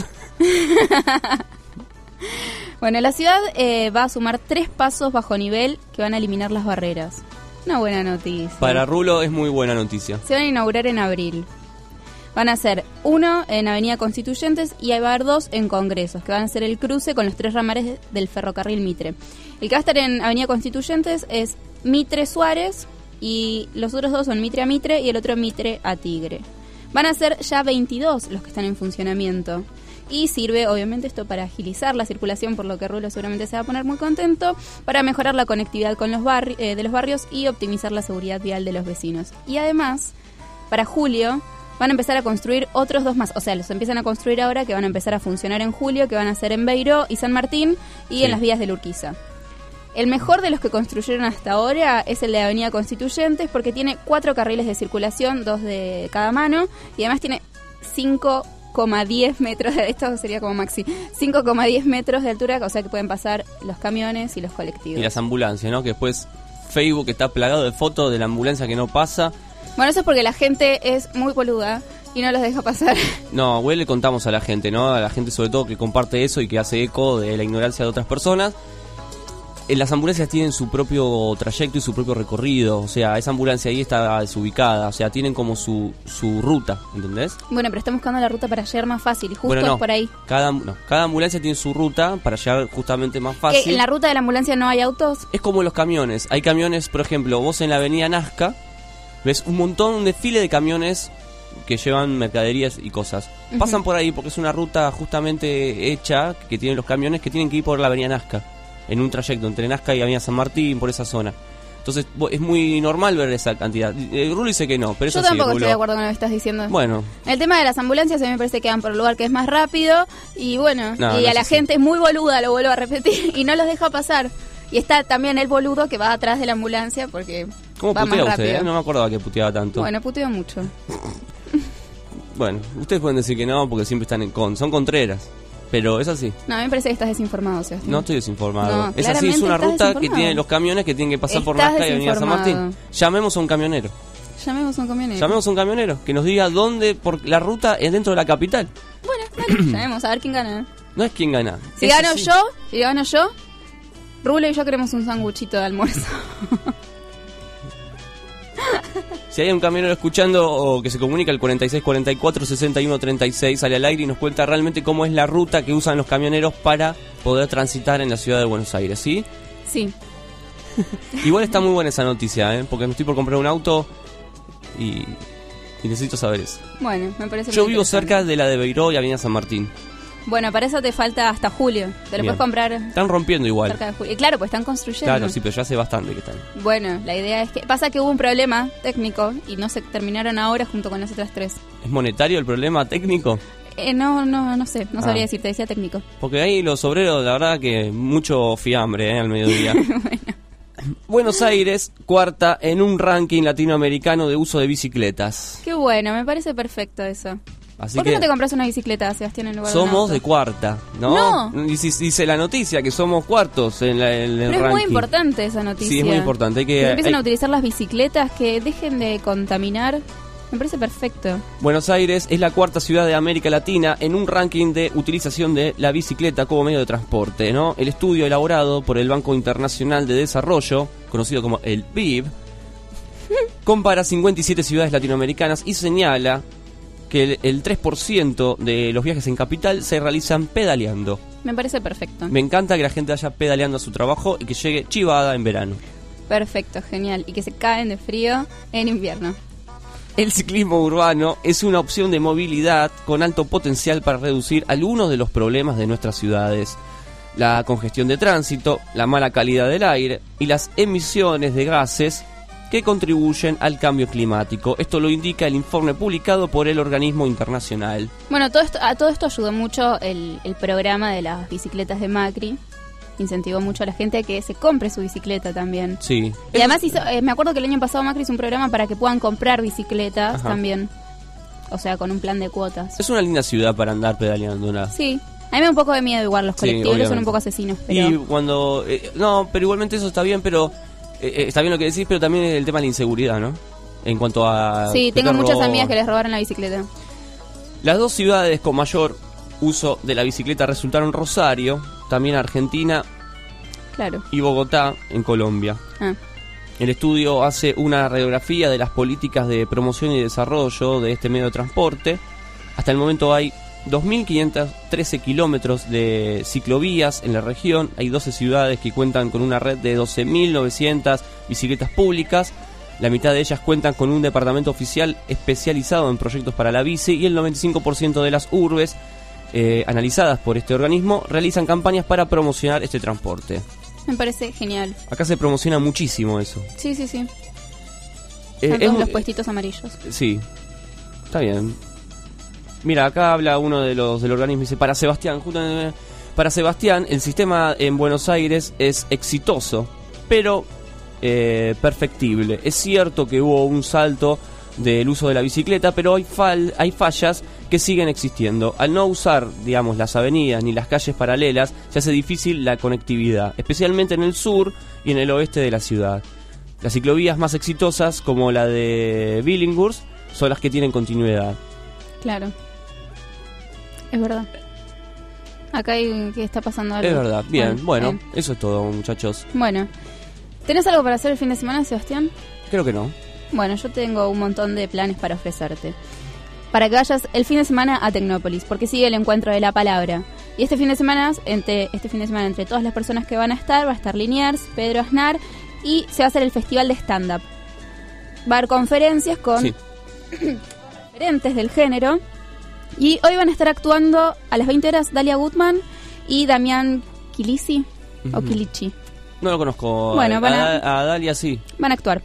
S10: Bueno, la ciudad eh, va a sumar tres pasos bajo nivel que van a eliminar las barreras. Una buena noticia.
S9: Para Rulo es muy buena noticia.
S10: Se van a inaugurar en abril. Van a ser uno en Avenida Constituyentes y va a haber dos en Congresos, que van a ser el cruce con los tres ramales del ferrocarril Mitre. El que va a estar en Avenida Constituyentes es Mitre Suárez y los otros dos son Mitre a Mitre y el otro Mitre a Tigre. Van a ser ya 22 los que están en funcionamiento. Y sirve, obviamente, esto para agilizar la circulación, por lo que Rulo seguramente se va a poner muy contento, para mejorar la conectividad con los barri- eh, de los barrios y optimizar la seguridad vial de los vecinos. Y además, para julio van a empezar a construir otros dos más. O sea, los empiezan a construir ahora que van a empezar a funcionar en julio, que van a ser en Beiró y San Martín y
S9: Sí.
S10: en las vías de Urquiza. El mejor de los que construyeron hasta ahora es el de Avenida Constituyentes porque tiene cuatro carriles de circulación, dos de cada mano, y además tiene 5,10 metros, de, esto sería como maxi, 5,10 metros de altura, o sea que pueden pasar los camiones y los colectivos.
S9: Y las ambulancias, ¿no? Que después Facebook está plagado de fotos de la ambulancia que no pasa.
S10: Bueno, eso es porque la gente es muy boluda y no los deja pasar.
S9: No, güey, le contamos a la gente, ¿no? A la gente sobre todo que comparte eso y que hace eco de la ignorancia de otras personas. Eh, Las ambulancias tienen su propio trayecto y su propio recorrido, o sea, esa ambulancia ahí está desubicada, o sea, tienen como su, su ruta, ¿entendés?
S10: Bueno, pero están buscando la ruta para llegar más fácil y justo
S9: bueno, no,
S10: es por ahí.
S9: Cada, no, cada ambulancia tiene su ruta para llegar justamente más
S10: Que
S9: fácil.
S10: en la ruta de la ambulancia no hay autos.
S9: Es como los camiones. Hay camiones, por ejemplo, vos en la avenida Nazca ves un montón, un desfile de camiones que llevan mercaderías y cosas. Pasan por ahí porque es una ruta justamente hecha que tienen los camiones que tienen que ir por la avenida Nazca. En un trayecto entre Nazca y avenida San Martín, por esa zona. Entonces es muy normal ver esa cantidad. Eh, Rulo dice que no, pero
S10: Yo
S9: eso
S10: tampoco estoy de acuerdo con lo que estás diciendo.
S9: Bueno,
S10: El tema de las ambulancias a mí me parece que van por el lugar que es más rápido y bueno,
S9: No,
S10: y
S9: no
S10: a la gente es muy boluda, lo vuelvo a repetir, y no los deja pasar. Y está también el boludo que va atrás de la ambulancia porque
S9: ¿cómo
S10: va más
S9: putea
S10: rápido.
S9: usted? eh? No me acordaba que puteaba tanto.
S10: Bueno, puteo mucho.
S9: Bueno, ustedes pueden decir que no porque siempre están en con. Son contreras. Pero es así.
S10: No, a mí me parece que estás desinformado, Sebastián.
S9: No estoy desinformado.
S10: No,
S9: es así, es una ruta que tienen los camiones que tienen que pasar por
S10: Estás
S9: Nazca y Avenida San Martín. Llamemos a un camionero.
S10: Llamemos a un camionero.
S9: Llamemos a un camionero que nos diga dónde, por la ruta es dentro de la capital.
S10: Bueno, dale, llamemos a ver quién gana.
S9: No es quien gana.
S10: Si gano yo, si gano yo, Rulo y yo queremos un sanguchito de almuerzo.
S9: Si hay un camionero escuchando o que se comunica al 4644 6136 sale al aire y nos cuenta realmente cómo es la ruta que usan los camioneros para poder transitar en la ciudad de Buenos Aires, ¿sí?
S10: Sí.
S9: Igual está muy buena esa noticia, ¿eh? Porque me estoy por comprar un auto y, y necesito saber eso.
S10: Bueno, me parece
S9: Yo vivo cerca de la de Beiró y Avenida San Martín.
S10: Bueno, para eso te falta hasta julio. Te lo
S9: Bien.
S10: puedes comprar
S9: Están rompiendo igual.
S10: cerca de julio. Y claro, pues están construyendo.
S9: Claro, sí, pero ya hace bastante que están.
S10: Bueno, la idea es que pasa que hubo un problema técnico y no se terminaron ahora junto con las otras tres.
S9: ¿Es monetario el problema técnico?
S10: Eh, no, no, no sé, no
S9: Ah.
S10: sabría decirte, decía técnico.
S9: Porque ahí los obreros, la verdad que mucho fiambre ¿eh? al mediodía. Buenos Aires, cuarta en un ranking latinoamericano de uso de bicicletas.
S10: Qué bueno, me parece perfecto eso.
S9: Así
S10: ¿Por qué
S9: que
S10: no te compras una bicicleta, Sebastián, en lugar
S9: somos de cuarta, ¿no?
S10: No.
S9: Dice, dice la noticia que somos cuartos en, la- en el
S10: Pero es
S9: ranking.
S10: muy importante esa noticia.
S9: Sí, es muy importante. Hay que,
S10: Que empiecen
S9: hay-
S10: a utilizar las bicicletas, que dejen de contaminar. Me parece perfecto.
S9: Buenos Aires es la cuarta ciudad de América Latina en un ranking de utilización de la bicicleta como medio de transporte, ¿no? El estudio elaborado por el Banco Internacional de Desarrollo, conocido como el BID, compara 57 ciudades latinoamericanas y señala que el, el 3% de los viajes en capital se realizan pedaleando.
S10: Me parece perfecto.
S9: Me encanta que la gente vaya pedaleando a su trabajo y que llegue chivada en verano.
S10: Perfecto, genial. Y que se caen de frío en invierno.
S9: El ciclismo urbano es una opción de movilidad con alto potencial para reducir algunos de los problemas de nuestras ciudades. La congestión de tránsito, la mala calidad del aire y las emisiones de gases que contribuyen al cambio climático. Esto lo indica el informe publicado por el organismo internacional.
S10: Bueno, todo esto, a todo esto ayudó mucho el, el programa de las bicicletas de Macri. Incentivó mucho a la gente a que se compre su bicicleta también.
S9: Sí.
S10: Y además hizo, eh, me acuerdo que el año pasado Macri hizo un programa para que puedan comprar bicicletas
S9: Ajá.
S10: también. O sea, con un plan de cuotas.
S9: Es una linda ciudad para andar pedaleando. ¿no?
S10: Sí. A mí me da un poco de miedo igual, los
S9: Sí,
S10: colectivos son
S9: obviamente.
S10: un poco asesinos, pero...
S9: Y cuando... eh, no, pero igualmente eso está bien, pero... eh, eh, está bien lo que decís, pero también el tema de la inseguridad, ¿no? En cuanto a...
S10: Sí, tengo
S9: te
S10: muchas amigas que les robaron la bicicleta.
S9: Las dos ciudades con mayor uso de la bicicleta resultaron Rosario, también Argentina,
S10: Claro.
S9: y Bogotá, en Colombia.
S10: Ah.
S9: El estudio hace una radiografía de las políticas de promoción y desarrollo de este medio de transporte. Hasta el momento hay 2.513 kilómetros de ciclovías en la región. Hay 12 ciudades que cuentan con una red de 12.900 bicicletas públicas. La mitad de ellas cuentan con un departamento oficial especializado en proyectos para la bici y el 95% de las urbes eh, analizadas por este organismo realizan campañas para promocionar este transporte.
S10: Me parece genial.
S9: Acá se promociona muchísimo eso.
S10: Sí, sí, sí.
S9: Eh, es
S10: los puestitos amarillos.
S9: Sí, está bien. Mira, acá habla uno de los del organismo y dice, para Sebastián, justo- para Sebastián, el sistema en Buenos Aires es exitoso, pero eh, perfectible. Es cierto que hubo un salto del uso de la bicicleta, pero hay, fal- hay fallas que siguen existiendo. Al no usar, digamos, las avenidas ni las calles paralelas, se hace difícil la conectividad, especialmente en el sur y en el oeste de la ciudad. Las ciclovías más exitosas, como la de Billinghurst, son las que tienen continuidad.
S10: Claro. Es verdad. Acá hay que está pasando algo.
S9: Es verdad. Bien, bueno,
S10: bien.
S9: eso es todo, muchachos.
S10: Bueno. ¿Tenés algo para hacer el fin de semana, Sebastián?
S9: Creo que no.
S10: Bueno, yo tengo un montón de planes para ofrecerte. Para que vayas el fin de semana a Tecnópolis, porque sigue el encuentro de la palabra. Y este fin de semana, entre, este fin de semana, entre todas las personas que van a estar, va a estar Liniers, Pedro Aznar y se va a hacer el festival de stand-up. Va a haber conferencias con
S9: Sí.
S10: diferentes del género. Y hoy van a estar actuando a las 20 horas Dalia Gutman y Damián Kilisi o. Kilichi.
S9: No lo conozco.
S10: Bueno,
S9: a,
S10: van a-
S9: a- a Dalia sí.
S10: Van a actuar.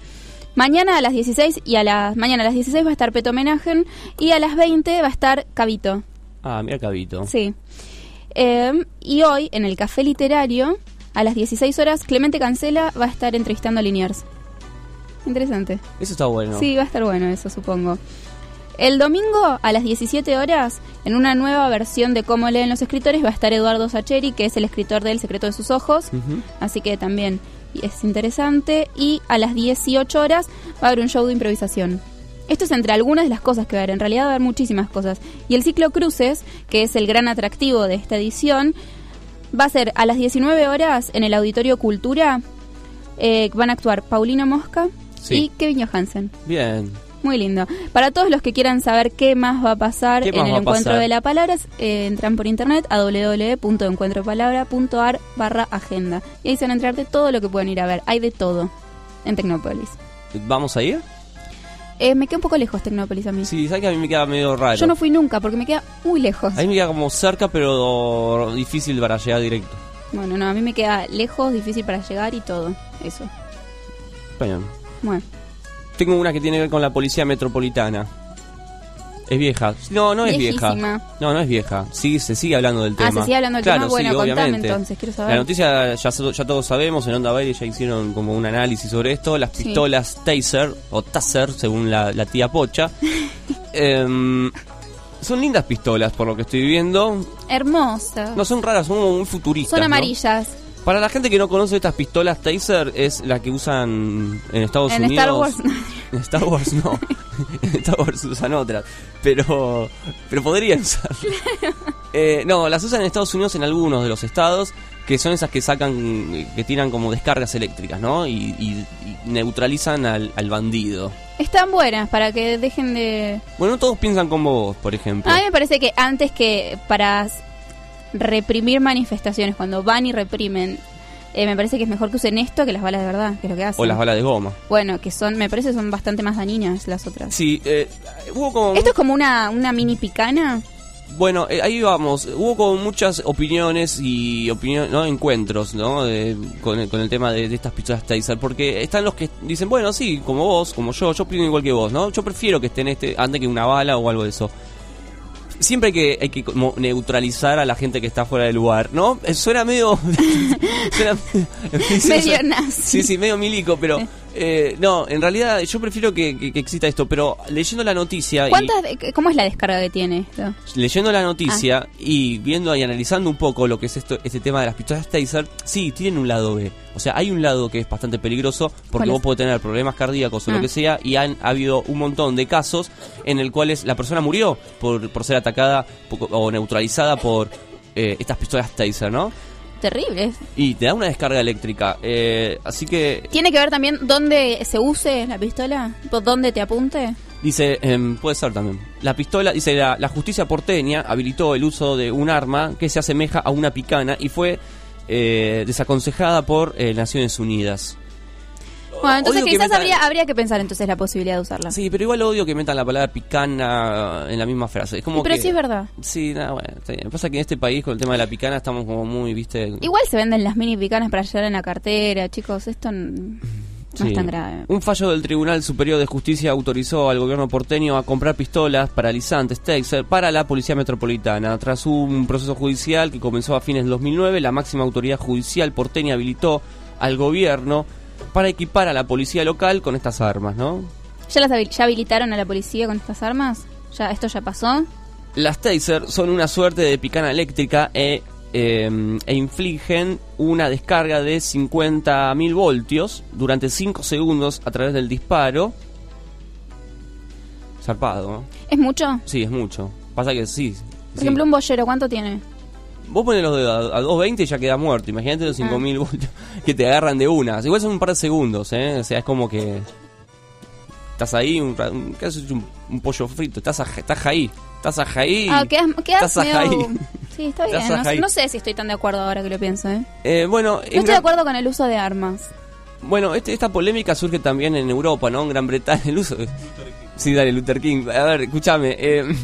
S10: Mañana a las 16 y a las mañana a las 16 va a estar Peto Homenajen y a las 20 va a estar Cabito.
S9: Ah, mira Cabito.
S10: Sí. Eh, y hoy en el Café Literario a las 16 horas Clemente Cancela va a estar entrevistando a Liniers. Interesante.
S9: Eso está bueno.
S10: Sí, va a estar bueno eso, supongo. El domingo a las 17 horas, en una nueva versión de Cómo leen los escritores, va a estar Eduardo Sacheri, que es el escritor de El secreto de sus ojos. Así que también es interesante. Y a las 18 horas va a haber un show de improvisación. Esto es entre algunas de las cosas que va a haber. En realidad va a haber muchísimas cosas. Y el ciclo Cruces, que es el gran atractivo de esta edición, va a ser a las 19 horas en el Auditorio Cultura. Eh, van a actuar Paulino Mosca
S9: Sí.
S10: y Kevin Johansen.
S9: Bien.
S10: Muy lindo. Para todos los que quieran saber qué más va a pasar
S9: ¿Qué
S10: en el encuentro de la palabra, eh, entran por internet a www.encuentropalabra.ar barra agenda. Y ahí se van a enterar de todo lo que pueden ir a ver. Hay de todo en Tecnópolis.
S9: ¿Vamos a ir?
S10: Eh, me queda un poco lejos Tecnópolis a mí.
S9: Sí, sabes que a mí me queda medio raro.
S10: Yo no fui nunca porque me queda muy lejos.
S9: A mí me queda como cerca, pero difícil para llegar directo.
S10: Bueno, no, a mí me queda lejos, difícil para llegar y todo. Eso.
S9: Bien.
S10: Bueno.
S9: Tengo una que tiene que ver con la policía metropolitana. Es vieja. No, no es vieja. No, no es vieja. Sí, se sigue hablando del
S10: Ah,
S9: tema.
S10: ¿se sigue hablando del
S9: Claro,
S10: tema? Bueno,
S9: sí,
S10: contame
S9: obviamente.
S10: entonces, quiero saber.
S9: La noticia ya, ya todos sabemos, en Onda Baile ya hicieron como un análisis sobre esto. Las
S10: Sí.
S9: pistolas Taser, o Taser, según la, la tía Pocha. Em, son lindas pistolas, por lo que estoy viendo.
S10: Hermosa.
S9: No son raras, son muy futuristas.
S10: Son
S9: ¿no? Para la gente que no conoce estas pistolas Taser, es la que usan en Estados
S10: En
S9: Unidos.
S10: Star Wars.
S9: En Star Wars no. en Star Wars usan otras. Pero, pero podrían usar. Eh, no, las usan en Estados Unidos en algunos de los estados, que son esas que sacan, que tiran como descargas eléctricas, ¿no? Y, y- y neutralizan al, al bandido.
S10: Están buenas para que dejen de...
S9: Bueno, no todos piensan como vos, por ejemplo.
S10: A mí me parece que antes que para reprimir manifestaciones, cuando van y reprimen, eh, me parece que es mejor que usen esto que las balas de verdad, que es lo que hacen.
S9: O las balas de goma.
S10: Bueno, que son, me parece que son bastante más dañinas las otras.
S9: Sí, eh, hubo como...
S10: Esto es como una, una mini picana.
S9: Bueno, eh, ahí vamos. Hubo como muchas opiniones y opinión, ¿no? encuentros ¿no? De- con, el, con el tema de, de estas pistolas Taser. Porque están los que dicen, bueno, sí, como vos, como yo, yo opino igual que vos, ¿no? Yo prefiero que estén este antes que una bala o algo de eso. Siempre hay que, hay que como neutralizar a la gente que está fuera del lugar, ¿no? Eh, Suena medio... suena
S10: Medio nazi.
S9: Sí, sí, medio milico, pero... eh, no, en realidad yo prefiero que, que- que exista esto, pero leyendo la noticia...
S10: ¿Cuántas, ¿Cómo es la descarga que tiene esto?
S9: leyendo la noticia
S10: Ah.
S9: y viendo y analizando un poco lo que es esto, este tema de las pistolas Taser, sí, tienen un lado B. O sea, hay un lado que es bastante peligroso porque vos podés tener problemas cardíacos o
S10: Ah.
S9: lo que sea y han ha habido un montón de casos en el cuales la persona murió por, por ser atacada o neutralizada por eh, estas pistolas Taser, ¿no?
S10: Terrible.
S9: Y te da una descarga eléctrica. eh, así que
S10: ¿Tiene que ver también dónde se use la pistola? ¿Por ¿Dónde te apunte?
S9: Dice, em, puede ser también. La pistola, dice, la, la justicia porteña habilitó el uso de un arma que se asemeja a una picana y fue eh, desaconsejada por eh, Naciones Unidas.
S10: Bueno, entonces
S9: que
S10: quizás
S9: metan-
S10: habría, habría que pensar entonces la posibilidad de usarla.
S9: Sí, pero igual odio que metan la palabra picana en la misma frase. Es como
S10: pero
S9: que-
S10: sí es verdad.
S9: Sí, nada, bueno. Pasa que en este país con el tema de la picana estamos como muy, viste...
S10: Igual se venden las mini picanas para llevar en la cartera, chicos. Esto no
S9: Sí.
S10: es tan grave.
S9: Un fallo del Tribunal Superior de Justicia autorizó al gobierno porteño a comprar pistolas paralizantes Taser para la Policía Metropolitana. Tras un proceso judicial que comenzó a fines del 2009, la máxima autoridad judicial porteña habilitó al gobierno para equipar a la policía local con estas armas, ¿no?
S10: ¿Ya, las habil- ¿Ya habilitaron a la policía con estas armas? ¿Ya, ¿Esto ya pasó?
S9: Las Taser son una suerte de picana eléctrica e, eh, e infligen una descarga de 50.000 voltios durante 5 segundos a través del disparo. Zarpado, ¿no?
S10: ¿Es mucho?
S9: Sí, es mucho. Pasa que sí.
S10: Por
S9: sí.
S10: ejemplo, un bollero, ¿cuánto tiene?
S9: Vos ponés los dedos a, a 2.20 y ya queda muerto. Imagínate los 5.000 voltios que te agarran de una. Igual son un par de segundos, ¿eh? O sea, es como que... Estás ahí, un, un, un, un pollo frito. Estás, aj- estás ahí. Estás ahí.
S10: Ah, quedas, quedas
S9: Estás
S10: medio...
S9: ahí.
S10: Sí, está bien. No, sé si estoy tan de acuerdo ahora que lo pienso, ¿eh?
S9: Eh, bueno,
S10: No estoy de acuerdo con el uso de armas.
S9: Bueno, este- esta polémica surge también en Europa, ¿no? En Gran Bretaña, el uso... Sí, dale, Luther King. A ver, escúchame. Eh,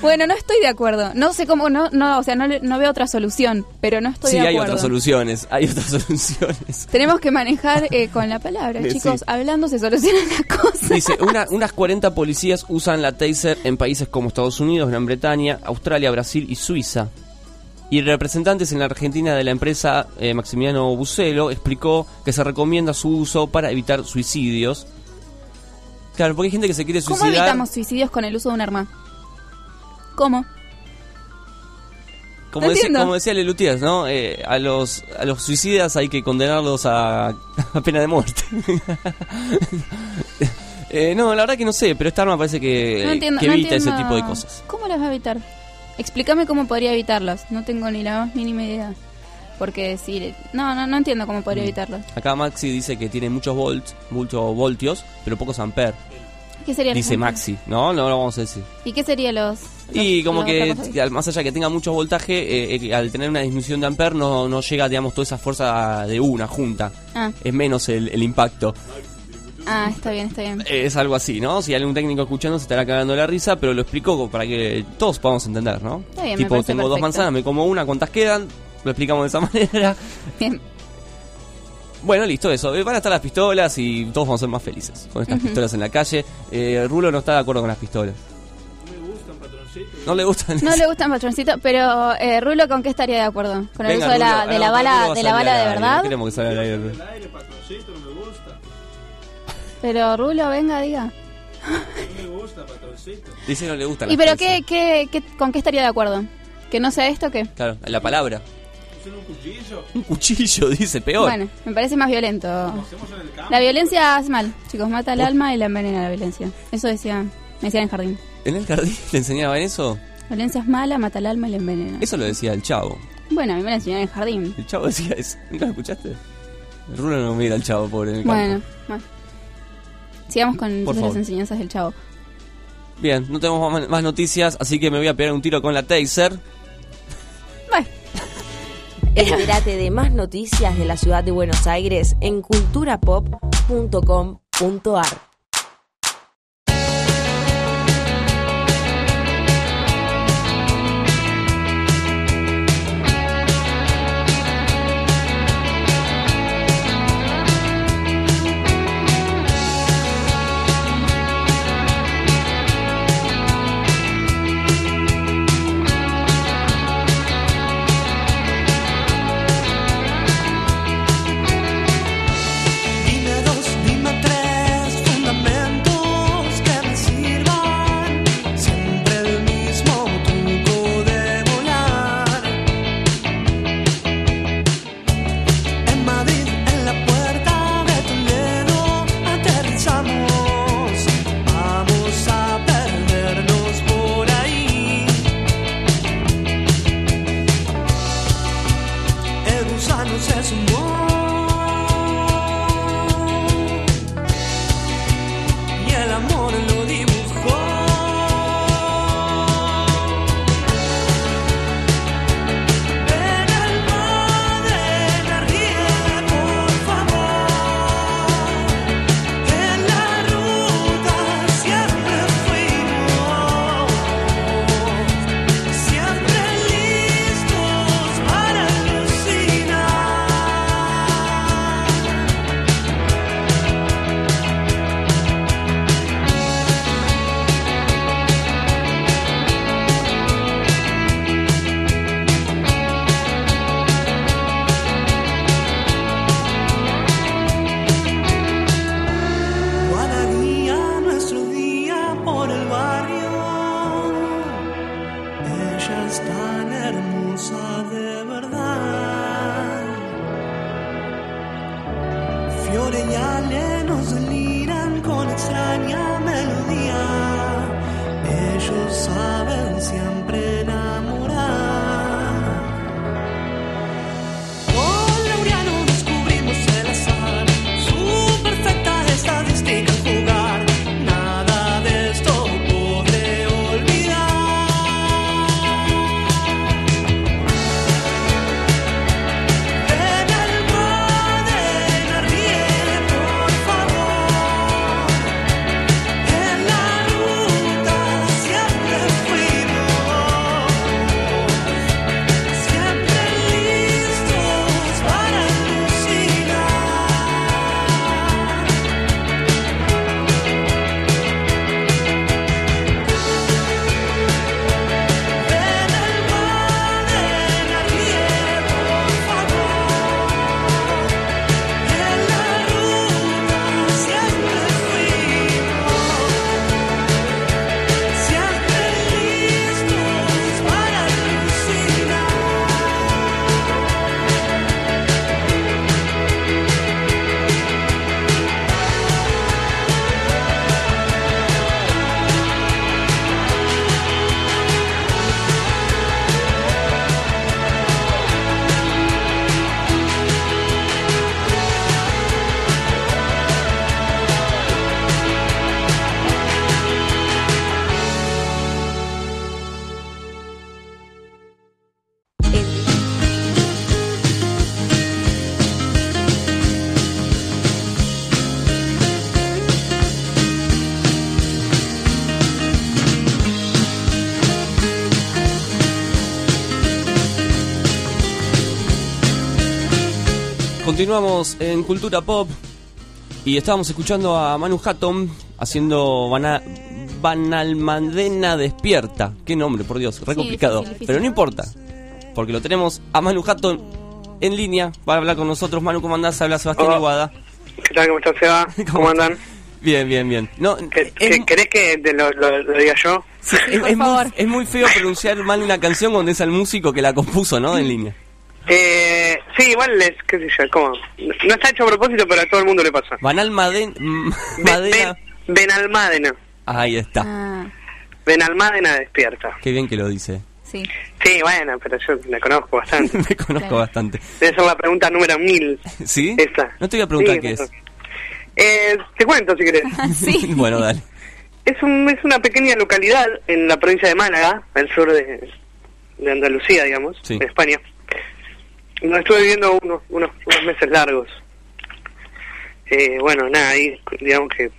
S10: Bueno, no estoy de acuerdo. No sé cómo, no, no, o sea, no, veo otra solución, pero no estoy
S9: sí,
S10: de
S9: hay
S10: acuerdo.
S9: otras soluciones. Hay otras soluciones.
S10: Tenemos que manejar eh, con la palabra,
S9: Sí.
S10: chicos. Hablando se solucionan las cosas.
S9: Dice, una- unas 40 policías usan la taser en países como Estados Unidos, Gran Bretaña, Australia, Brasil y Suiza. Y representantes en la Argentina de la empresa eh, Maximiliano Bucelo explicó que se recomienda su uso para evitar suicidios. Claro, porque hay gente que se quiere
S10: ¿Cómo
S9: suicidar.
S10: evitamos suicidios con el uso de un arma? ¿Cómo?
S9: Como,
S10: No
S9: decía,
S10: entiendo.
S9: como decía Lelutiers, ¿no? Eh, a, los, a los suicidas hay que condenarlos a, a pena de muerte. Eh, no, la verdad que no sé, pero esta arma parece que,
S10: No entiendo.
S9: que
S10: no
S9: evita ese
S10: entiendo.
S9: tipo de cosas.
S10: ¿Cómo las va a evitar? Explícame cómo podría evitarlas. No tengo ni la más mínima idea. Porque decir... No, no, no entiendo cómo
S9: Mm.
S10: podría evitarlas.
S9: Acá Maxi dice que tiene muchos volts, muchos voltios, pero pocos amperes.
S10: ¿Qué sería
S9: Dice Maxi, ¿no? No lo vamos a decir.
S10: ¿Y qué serían los...?
S9: Y como que, más allá que tenga mucho voltaje, eh, eh, al tener una disminución de amper no, no llega, digamos, toda esa fuerza de una junta.
S10: Ah.
S9: Es menos el, el impacto.
S10: Ah, está bien, está bien.
S9: Es algo así, ¿no? Si hay algún técnico escuchando se estará cagando la risa, pero lo explico para que todos podamos entender, ¿no?
S10: Está bien,
S9: tipo, tengo dos manzanas, me como una, ¿cuántas quedan? Lo explicamos de esa manera.
S10: Bien.
S9: Bueno, listo, eso. Eh, Van a estar las pistolas y todos vamos a ser más felices con estas pistolas en la calle. Eh, Rulo no está de acuerdo con las pistolas. No le gustan.
S10: No le gustan patroncitos, pero eh, Rulo, ¿con qué estaría de acuerdo? ¿Con el
S9: Venga,
S10: uso de la,
S9: Rulo,
S10: de la
S9: no,
S10: bala, de la bala
S9: al
S10: de
S9: aire,
S10: verdad?
S9: no Queremos que salga al aire.
S10: Pero Rulo, venga, diga.
S9: Dice que no le gustan
S10: ¿Y pero
S9: pistolas.
S10: qué, qué, qué, con qué estaría de acuerdo? ¿Que no sea esto o qué?
S9: Claro, la palabra. Un cuchillo, dice, peor.
S10: Bueno, me parece más violento. La violencia hace mal, chicos, mata el alma y la envenena la violencia. Eso decía, me decían en el jardín.
S9: ¿En el jardín le enseñaban eso?
S10: Violencia es mala, mata el alma y la envenena.
S9: Eso lo decía el chavo.
S10: Bueno, a mí me la enseñaron en el jardín.
S9: El chavo decía eso. ¿Nunca lo escuchaste? El Rulo no mira al chavo, pobre. En el.
S10: Bueno, bueno. Sigamos con las enseñanzas del chavo.
S9: Bien, no tenemos más, más noticias, así que me voy a pegar un tiro con la taser.
S1: Entérate de más noticias de la ciudad de Buenos Aires en culturapop.com.ar.
S9: Continuamos en Cultura Pop y estábamos escuchando a Manu Hatton haciendo Bana- Banalmadena Despierta. Qué nombre, por Dios, re
S10: Sí,
S9: complicado.
S10: difícil, difícil.
S9: Pero no importa, porque lo tenemos a Manu Hatton en línea para hablar con nosotros. Manu, ¿cómo andás? Habla Sebastián
S12: Hola.
S9: Iguada.
S12: ¿Qué tal? ¿Cómo estás, Seba? ¿Cómo andan?
S9: Bien, bien, bien. No,
S12: ¿Qué- qué- ¿Querés que te lo, lo- lo diga yo?
S9: es, es muy, es muy feo pronunciar mal una canción cuando es al músico que la compuso, ¿no? En línea.
S12: Eh, sí, igual es, qué sé yo, ¿cómo? No está hecho a propósito, pero a todo el mundo le pasa.
S9: Banalmadena... Madena...
S12: Benalmádena.
S9: Ahí está.
S10: Ah,
S12: Benalmádena despierta.
S9: Qué bien que lo dice.
S10: sí.
S12: Sí, bueno, pero yo la conozco bastante.
S9: Me conozco bastante.
S12: Debe ser la pregunta número mil.
S9: ¿Sí?
S12: Esa.
S9: No te voy a preguntar
S12: Sí,
S9: qué es.
S12: Eh, te cuento si querés.
S9: bueno, dale.
S12: Es, un, es una pequeña localidad en la provincia de Málaga, al sur de, de Andalucía, digamos,
S9: Sí.
S12: en España. Donde estuve viviendo unos, unos, unos meses largos. Eh, bueno, nada, ahí digamos que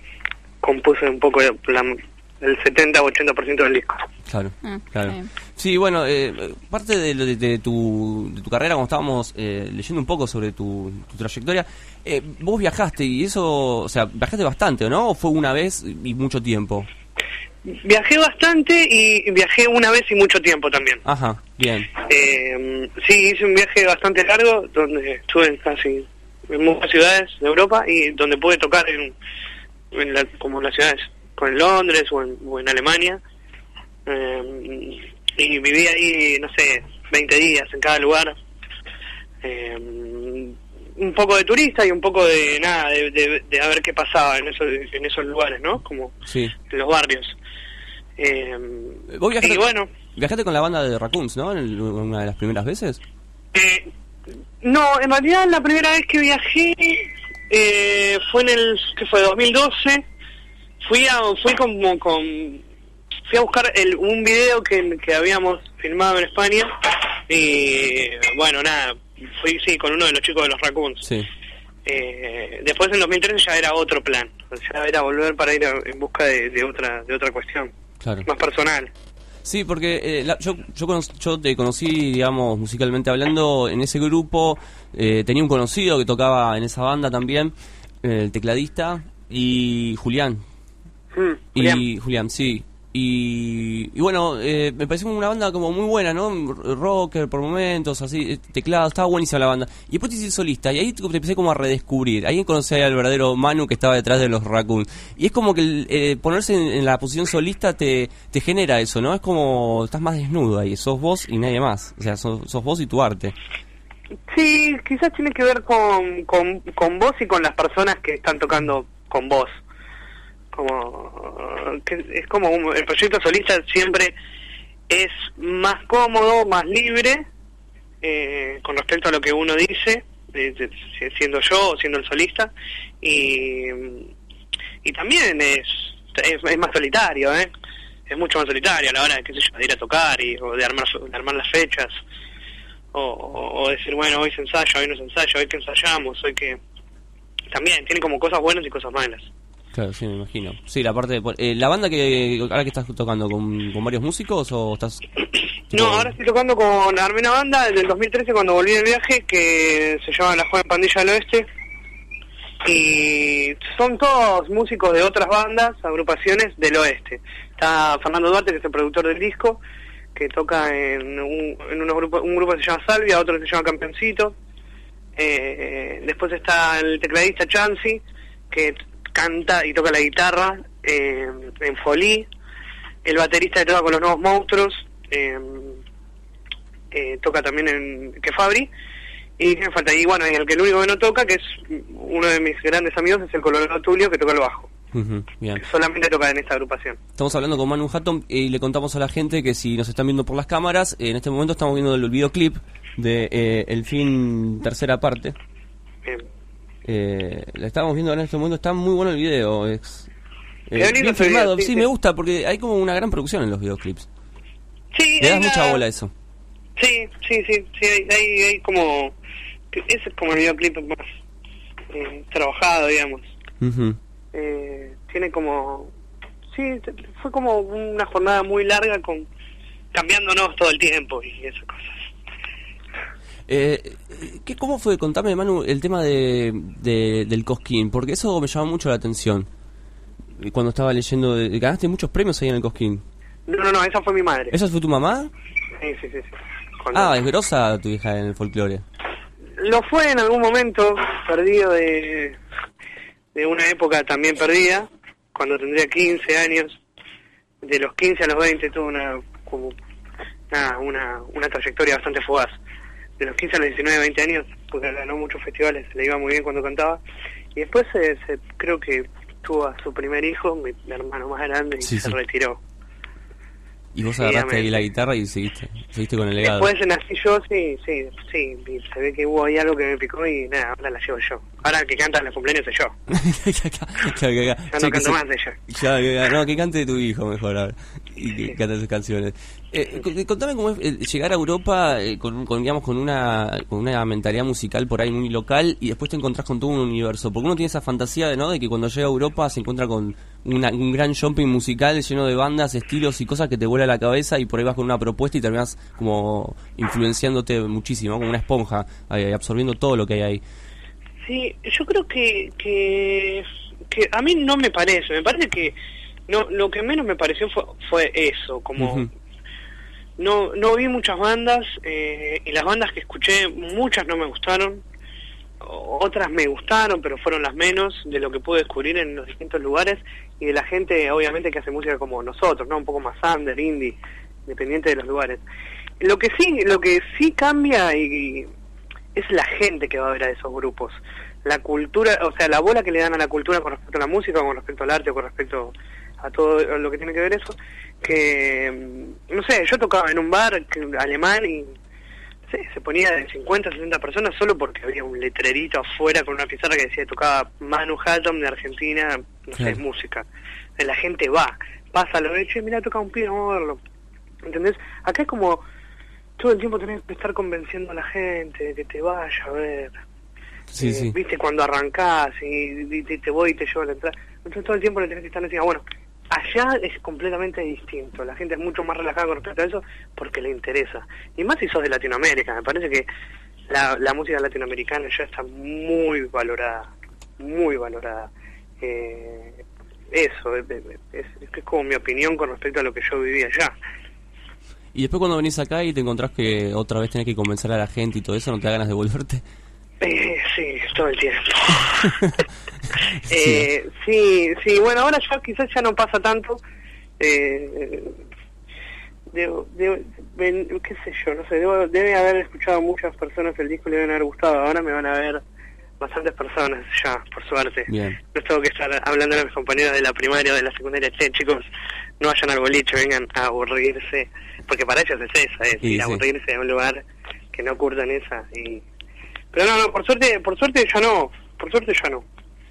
S12: compuse un poco la- el 70 o 80% del disco.
S9: Claro,
S10: Ah,
S9: claro. Sí, bueno, eh, parte de, lo de, de tu, de tu carrera, como estábamos eh, leyendo un poco sobre tu, tu trayectoria, eh, vos viajaste y eso, o sea, viajaste bastante, ¿no? ¿O fue una vez y mucho tiempo?
S12: Viajé bastante y viajé una vez y mucho tiempo también.
S9: Ajá, bien.
S12: Eh, sí, hice un viaje bastante largo donde estuve en casi en muchas ciudades de Europa y donde pude tocar en, en la- como en las ciudades, como en Londres o en, o en Alemania. Eh, y viví ahí, no sé, 20 días en cada lugar. Eh, un poco de turista y un poco de nada, de, de- de a ver qué pasaba en esos, en esos lugares, ¿no? Como
S9: Sí.
S12: en los barrios. Eh,
S9: ¿Vos viajaste,
S12: y bueno,
S9: viajaste con la banda de Raccoons, ¿no? En el- una de las primeras veces.
S12: Eh, No, en realidad la primera vez que viajé eh, fue en el, que fue 2012. Fui a, fui como con, fui a buscar el, un video que, que habíamos filmado en España y bueno, nada, fui sí con uno de los chicos de los Raccoons.
S9: Sí.
S12: Eh, después en 2013 ya era otro plan, sea, era volver para ir a- en busca de, de otra de otra cuestión,
S9: Claro.
S12: más personal.
S9: Sí, porque eh, la- yo, yo, yo te conocí, digamos, musicalmente hablando, en ese grupo. eh, tenía un conocido que tocaba en esa banda también, el tecladista, y Julián.
S12: Mm,
S9: Y Julián, sí. Y, y bueno, eh, me pareció una banda como muy buena, ¿no? Rocker por momentos, así, eh, teclado, estaba buenísima la banda. Y después te hice solista, y ahí te empecé como a redescubrir. Ahí conocí al verdadero Manu que estaba detrás de los Raccoon. Y es como que eh, ponerse en, en la posición solista te, te genera eso, ¿no? Es como, estás más desnudo ahí, sos vos y nadie más. O sea, sos, sos vos y tu arte.
S12: Sí, quizás tiene que ver con, con, con vos y con las personas que están tocando con vos. Como que es como un- el proyecto solista siempre es más cómodo, más libre eh, con respecto a lo que uno dice, de- siendo yo o siendo el solista y, y también es, es más solitario, ¿eh? Es mucho más solitario a la hora qué sé yo, de ir a tocar y, o de armar de armar las fechas o, o- o decir, bueno, hoy se ensaya, hoy no se ensaya, hoy que ensayamos, hoy que... También, tiene como cosas buenas y cosas malas.
S9: Claro, sí, me imagino. Sí, la parte de... eh, ¿La banda que ahora que estás tocando con, con varios músicos o estás...?
S12: No, ahora estoy tocando con armé una banda desde el 2013 cuando volví del viaje que se llama La Joven Pandilla del Oeste y son todos músicos de otras bandas, agrupaciones del oeste. Está Fernando Duarte, que es el productor del disco, que toca en un, en unos grupos, un grupo que se llama Salvia, otro que se llama Campeoncito. Eh, después está el tecladista Chansey, que canta y toca la guitarra eh, en Folí. El baterista que toca con los nuevos monstruos, eh, eh, toca también en Kefabri. Y me falta, y bueno, el que el único que no toca, que es uno de mis grandes amigos, es el Colorado Tulio, que toca el bajo.
S9: Ujú, Bien.
S12: Solamente toca en esta agrupación.
S9: Estamos hablando con Manu Hatton y le contamos a la gente que si nos están viendo por las cámaras, en este momento estamos viendo el videoclip de eh, El fin tercera parte.
S12: Bien.
S9: Eh, la estamos viendo en este momento, está muy bueno el video. Es, eh, bien filmado,
S12: sí,
S9: me gusta porque hay como una gran producción en los videoclips.
S12: Sí,
S9: Le das mucha bola a eso.
S12: Sí, sí, sí, sí, hay, hay, hay como... Ese es como el videoclip más eh, trabajado, digamos.
S9: Ujú.
S12: Eh, tiene como... Sí, fue como una jornada muy larga con cambiándonos todo el tiempo y esas cosas.
S9: Eh, ¿qué, ¿Cómo fue? Contame, Manu, el tema de, de- del Cosquín, porque eso me llama mucho la atención. Cuando estaba leyendo, ganaste muchos premios ahí en el Cosquín.
S12: No, no, no, esa fue mi madre.
S9: ¿Esa fue tu mamá?
S12: Sí, sí, sí. sí.
S9: Ah, es grosa tu hija en el folclore.
S12: Lo fue en algún momento, perdido de, de una época también perdida, cuando tendría 15 años. De los 15 a los 20 tuvo una, como, nada, una, una trayectoria bastante fugaz. De los 15 a los 19, 20 años, porque ganó muchos festivales, le iba muy bien cuando cantaba. Y después se, se- creo que tuvo a su primer hijo, mi, hermano más grande, y
S9: Sí,
S12: se
S9: sí.
S12: retiró.
S9: Y vos agarraste ahí la guitarra y seguiste, seguiste con el legado.
S12: Después nací yo, sí, sí, sí, y se ve que hubo ahí algo que me picó y nada, ahora la llevo yo. Ahora el que canta en los cumpleaños soy yo.
S9: Claro, que-
S12: Ya no
S9: que
S12: canto
S9: se-
S12: más de ella.
S9: Ya, que- no, que cante tu hijo mejor ahora. Y que cante sus canciones. Eh, co- contame cómo es eh, llegar a Europa eh, con, con, digamos, con una, con una mentalidad musical por ahí muy local y después te encontrás con todo un universo. Porque uno tiene esa fantasía de, ¿no? de que cuando llega a Europa se encuentra con una- un gran shopping musical lleno de bandas, estilos y cosas que te vuela la cabeza y por ahí vas con una propuesta y terminas como influenciándote muchísimo, como una esponja, eh, absorbiendo todo lo que hay ahí.
S12: Sí, yo creo que, que, que a mí no me parece, me parece que no lo que menos me pareció fue, fue eso, como no no vi muchas bandas eh, y las bandas que escuché, muchas no me gustaron, otras me gustaron, pero fueron las menos de lo que pude descubrir en los distintos lugares y de la gente, obviamente, que hace música como nosotros, ¿no? Un poco más under, indie, dependiente de los lugares. Lo que sí, lo que sí cambia y, y es la gente que va a ver a esos grupos. La cultura, o sea, la bola que le dan a la cultura con respecto a la música, con respecto al arte, con respecto a todo lo que tiene que ver eso, que, mm, no sé, yo tocaba en un bar que- alemán y sí, se ponía de 50 a 60 personas solo porque había un letrerito afuera con una pizarra que decía tocaba Manu Hatton de Argentina, no sé,
S9: Claro.
S12: música. La gente va, pasa lo y mira, toca un pibe, vamos a verlo. ¿Entendés? Acá es como todo el tiempo tenés que estar convenciendo a la gente de que te vaya a ver.
S9: Sí,
S12: Eh,
S9: sí.
S12: Viste, cuando arrancás y, y te, voy y te llevo a la entrada. Entonces todo el tiempo le tenés que estar encima. Bueno, allá es completamente distinto. La gente es mucho más relajada con respecto a eso porque le interesa. Y más si sos de Latinoamérica. Me parece que la, la música latinoamericana ya está muy valorada. Muy valorada. Eh, eso, es, es- es como mi opinión con respecto a lo que yo vivía allá.
S9: Y después cuando venís acá y te encontrás que otra vez tenés que convencer a la gente y todo eso, ¿no te da ganas de volverte?
S12: Eh, sí, todo el tiempo. Eh, sí, sí, bueno, ahora ya quizás ya no pasa tanto. Eh, debo- debo- qué sé yo, no sé, debo- debe haber escuchado muchas personas el disco y le deben haber gustado. Ahora me van a ver bastantes personas ya, por suerte.
S9: Bien.
S12: No tengo que estar hablando a mis compañeros de la primaria o de la secundaria, che, chicos, no vayan al boliche, vengan a aburrirse. Porque para ellos es esa, es
S9: Y
S12: ir a
S9: sí.
S12: aburrirse a un lugar que no curtan esa. Y... Pero no, no, por suerte, por suerte ya no, por suerte ya no.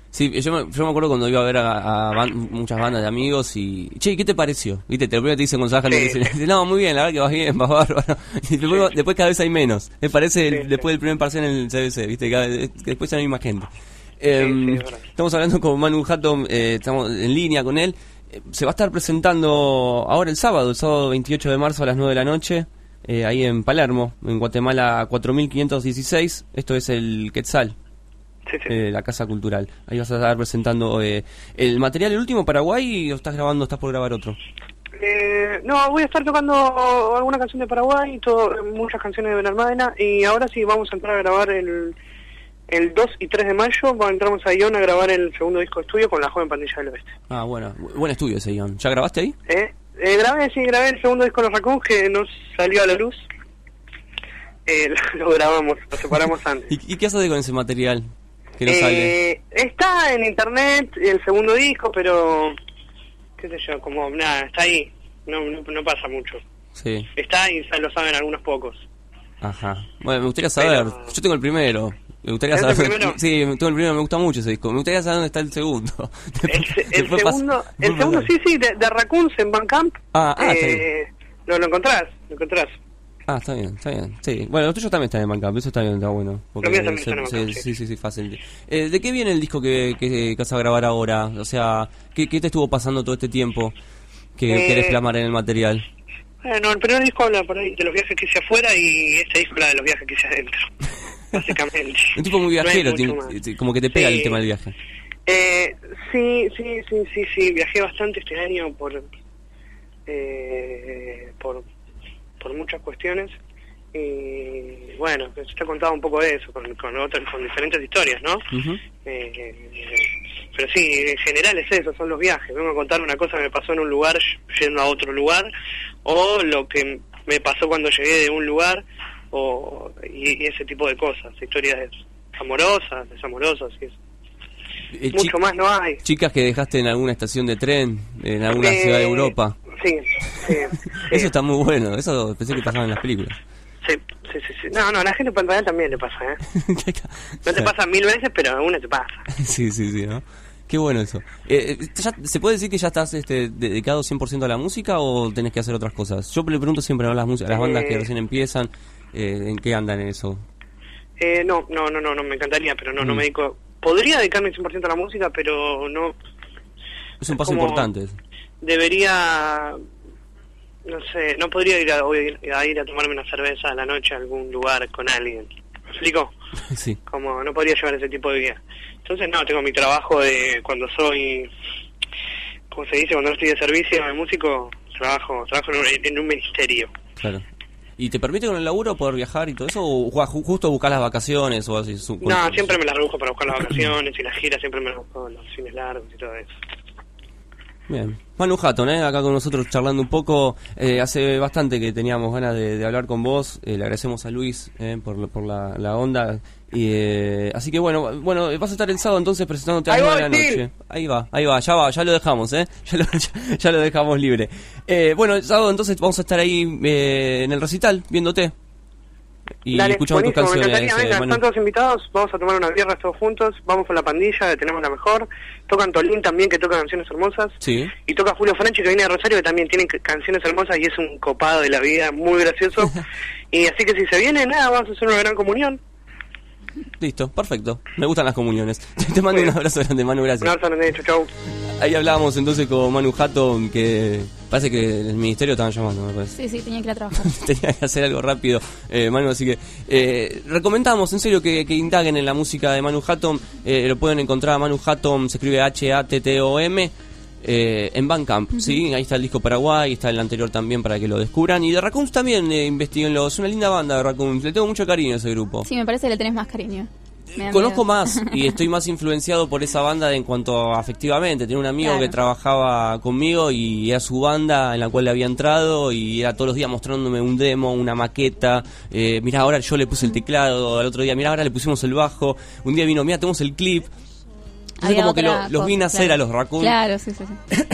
S9: Sí, yo me, yo me acuerdo cuando iba a ver a, a ban- muchas bandas de amigos y... Che, ¿qué te pareció? ¿Viste? Te lo primero te dicen con Saja, te dicen, no, muy bien, la verdad que vas bien, vas bárbaro. Y después, después cada vez hay menos. Me parece el- después del primer parcial en el CBC, ¿viste? Cada vez- después ya no hay más gente. Em, estamos hablando con Manu Hatton, eh, estamos en línea con él. Eh, se va a estar presentando ahora el sábado, el sábado 28 de marzo a las 9 de la noche, eh, ahí en Palermo, en Guatemala 4516. Esto es el Quetzal. eh, la Casa Cultural. Ahí vas a estar presentando eh, el material, el último Paraguay, o estás grabando, estás por grabar otro.
S12: Eh, no, voy a estar tocando alguna canción de Paraguay, todo, muchas canciones de Benalmádena y ahora sí vamos a entrar a grabar el, el 2 y 3 de mayo, entramos a Ion a grabar el segundo disco de estudio con la joven pandilla del oeste.
S9: Ah, bueno, bu- buen estudio ese guion. ¿Ya grabaste ahí?
S12: Eh, eh, grabé, sí, grabé el segundo disco de los Raccoons que nos salió a la luz. Eh, lo, lo grabamos, lo separamos antes.
S9: ¿Y, y qué haces con ese material que no sale?
S12: Eh, está en internet el segundo disco, pero qué sé yo, como nada, está ahí, no, no, no pasa mucho.
S9: Sí,
S12: Está y ya lo saben algunos pocos.
S9: ajá. Bueno, me gustaría saber. Yo tengo el primero. Me gustaría
S12: ¿Tenés
S9: saber.
S12: primero?
S9: Sí, tengo el primero, me gusta mucho ese disco. Me gustaría saber dónde está el segundo.
S12: El, segundo, el segundo sí, sí, de, de Raccoons en Bandcamp.
S9: Ah, ah,
S12: eh, lo, lo encontrás, lo encontrás.
S9: Ah, está bien, está bien. Sí, bueno, los tuyos también están en Bandcamp, eso está bien, está bueno. Porque
S12: también
S9: se-
S12: están en
S9: se-
S12: Bandcamp,
S9: sí, sí, sí, fácil. Eh, ¿De qué viene el disco que, que, que vas a grabar ahora? O sea, ¿qué, qué te estuvo pasando todo este tiempo que
S12: Eh,
S9: querés plasmar en el material?
S12: Bueno, el primer disco habla por ahí de los viajes que hice afuera y este disco habla de los viajes que hice adentro. Básicamente.
S9: Un tipo muy
S12: No
S9: viajero, tiene-
S12: más.
S9: te- como que te pega
S12: Sí.
S9: el tema del viaje.
S12: Eh, sí, sí, sí, sí, sí, viajé bastante este año por eh, por, por muchas cuestiones y bueno, se te he contado un poco de eso con, con otras, con diferentes historias, ¿no? Eh, pero sí, en general es eso, son los viajes. Vengo a contar una cosa que me pasó en un lugar yendo a otro lugar, o lo que me pasó cuando llegué de un lugar, o y, y ese tipo de cosas, historias amorosas, desamorosas, y eso.
S9: Eh,
S12: Mucho más no hay.
S9: Chicas que dejaste en alguna estación de tren, en alguna
S12: Eh,
S9: ciudad de Europa.
S12: Sí, sí,
S9: Eso está muy bueno, eso pensé que pasaba en las películas.
S12: sí, sí, sí, sí. No, no, a la gente en realidad también le pasa, ¿eh? No te pasa mil veces, pero a una te pasa.
S9: Sí, sí, sí, ¿no? Qué bueno eso. Eh, eh, ya- ¿Se puede decir que ya estás este, dedicado 100% a la música o tenés que hacer otras cosas? Yo le pregunto siempre a las, a las bandas que recién empiezan, eh, ¿en qué andan en eso?
S12: Eh, no, no, no, no, no, me encantaría, pero no, no
S9: Mm.
S12: me dedico... Podría dedicarme 100% a la música, pero no
S9: Es un paso
S12: como-
S9: importante.
S12: debería... No sé, no podría ir a, a ir a tomarme una cerveza a la noche a algún lugar con alguien. ¿Me explico?
S9: Sí.
S12: Como no podría llevar ese tipo de vida. Entonces, no, tengo mi trabajo de cuando soy... ¿Cómo se dice? Cuando no estoy de servicio de músico, trabajo trabajo en un, en un ministerio.
S9: Claro. ¿Y te permite con el laburo poder viajar y todo eso? ¿O ju- ju- justo buscar las vacaciones o así? Su-
S12: No, siempre me las rebusco para buscar las vacaciones y las giras, siempre me las busco los fines largos y todo eso.
S9: Bien. Manu Hatton, ¿eh? acá con nosotros charlando un poco. Eh, hace bastante que teníamos ganas de, de hablar con vos. Eh, le agradecemos a Luis eh, por, por la, la onda. Y, eh, así que bueno, bueno, vas a estar el sábado entonces presentándote a
S12: Ahí
S9: las 9 de la noche. Ahí va, ahí va, ya va, ya lo dejamos, ¿eh? Ya lo, ya, ya lo dejamos libre. Eh, bueno, el sábado entonces vamos a estar ahí eh, en el recital, viéndote. Y
S12: Dale,
S9: escuchamos tus canciones,
S12: encantaría,
S9: eh, Manu.
S12: están todos invitados, vamos a tomar una birra todos juntos, vamos con la pandilla, tenemos la mejor, tocan Tolín también, que toca canciones hermosas,
S9: Sí.
S12: y toca Julio Franchi, que viene de Rosario, que también tiene canciones hermosas y es un copado de la vida, muy gracioso, y así que si se viene, nada, vamos a hacer una gran comunión.
S9: Listo, perfecto. Me gustan las comuniones. Te mando un abrazo grande, Manu, gracias.
S12: Un abrazo grande, chau, chau.
S9: Ahí hablábamos entonces con Manu Hatton, que parece que el ministerio estaban llamando, me parece.
S10: Sí, sí, tenía que ir a trabajar.
S9: Tenía que hacer algo rápido, eh, Manu, así que eh, recomendamos en serio que, que indaguen en la música de Manu Hatton. Eh, lo pueden encontrar a Manu Hatton, se escribe H-A-T-T-O-M. Eh, en Bandcamp, ¿sí? Ahí está el disco Paraguay, está el anterior también para que lo descubran. Y de Raccoons también, eh, investiguenlo. Es una linda banda de Raccoons. Le tengo mucho cariño a ese grupo.
S10: Sí, me parece que le tenés más cariño.
S9: Conozco
S10: miedo.
S9: más y estoy más influenciado por esa banda en cuanto a afectivamente. Tenía un amigo
S10: Claro.
S9: que trabajaba conmigo y era su banda en la cual le había entrado y era todos los días mostrándome un demo, una maqueta. Eh, mira, ahora yo le puse el teclado, al otro día, mira, ahora le pusimos el bajo. Un día vino, mira, tenemos el clip. Entonces
S10: Había
S9: como que lo- los vi nacer
S10: claro.
S9: a los Raccoon
S10: Claro, sí, sí,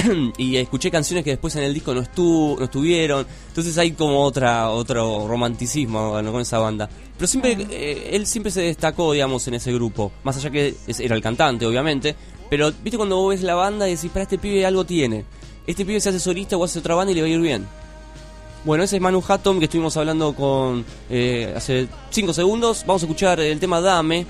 S10: sí.
S9: y escuché canciones que después en el disco no, estu no estuvieron. Entonces hay como otra otro romanticismo bueno, con esa banda. Pero siempre eh, él siempre se destacó, digamos, en ese grupo. Más allá que era el cantante, obviamente. Pero viste cuando vos ves la banda y decís, para este pibe algo tiene. Este pibe se hace solista o hace otra banda y le va a ir bien. Bueno, ese es Manu Hatton que estuvimos hablando con eh, hace 5 segundos. Vamos a escuchar el tema Dame.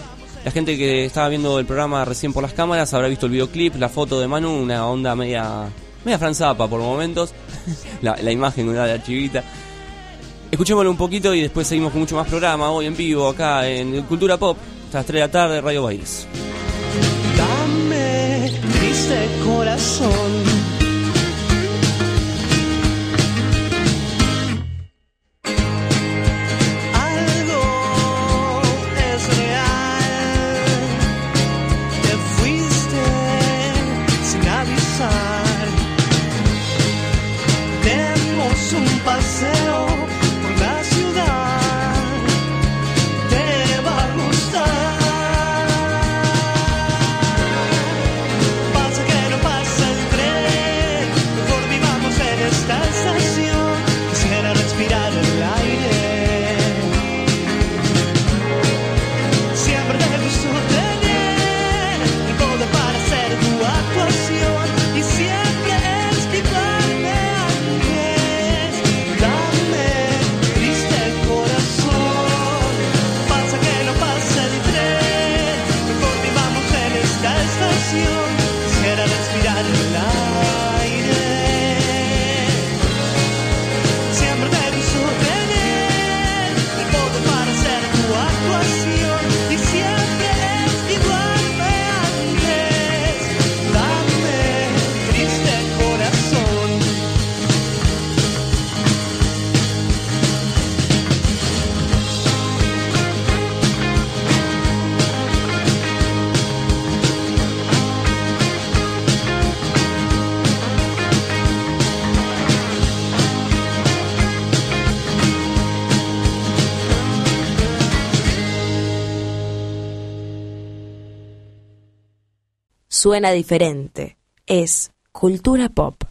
S9: La gente que estaba viendo el programa recién por las cámaras habrá visto el videoclip, la foto de Manu, una onda media media franzapa por momentos. la, imagen de la chivita. Escuchémoslo un poquito y después seguimos con mucho más programa hoy en vivo acá en Cultura Pop. Hasta las 3 de la tarde, Radio Bailes.
S13: Dame, corazón.
S1: Suena diferente. Es cultura pop.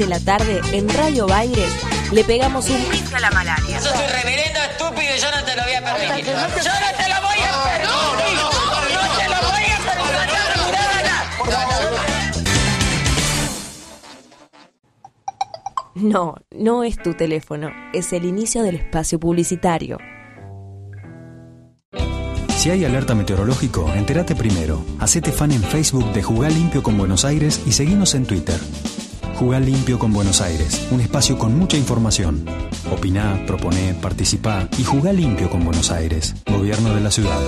S1: De la tarde en Radio Baires le pegamos un bife a la malaria.
S14: Sos un reverendo estúpido y yo no te lo voy a permitir. Yo no te lo voy a permitir. No te lo voy a
S1: No, no es tu teléfono, es el inicio del espacio publicitario.
S15: Si hay alerta meteorológico, entérate primero. Hacete fan en Facebook de Jugar Limpio con Buenos Aires y seguinos en Twitter. Jugar Limpio con Buenos Aires, un espacio con mucha información. Opiná, proponé, participá y jugá limpio con Buenos Aires, Gobierno de la Ciudad.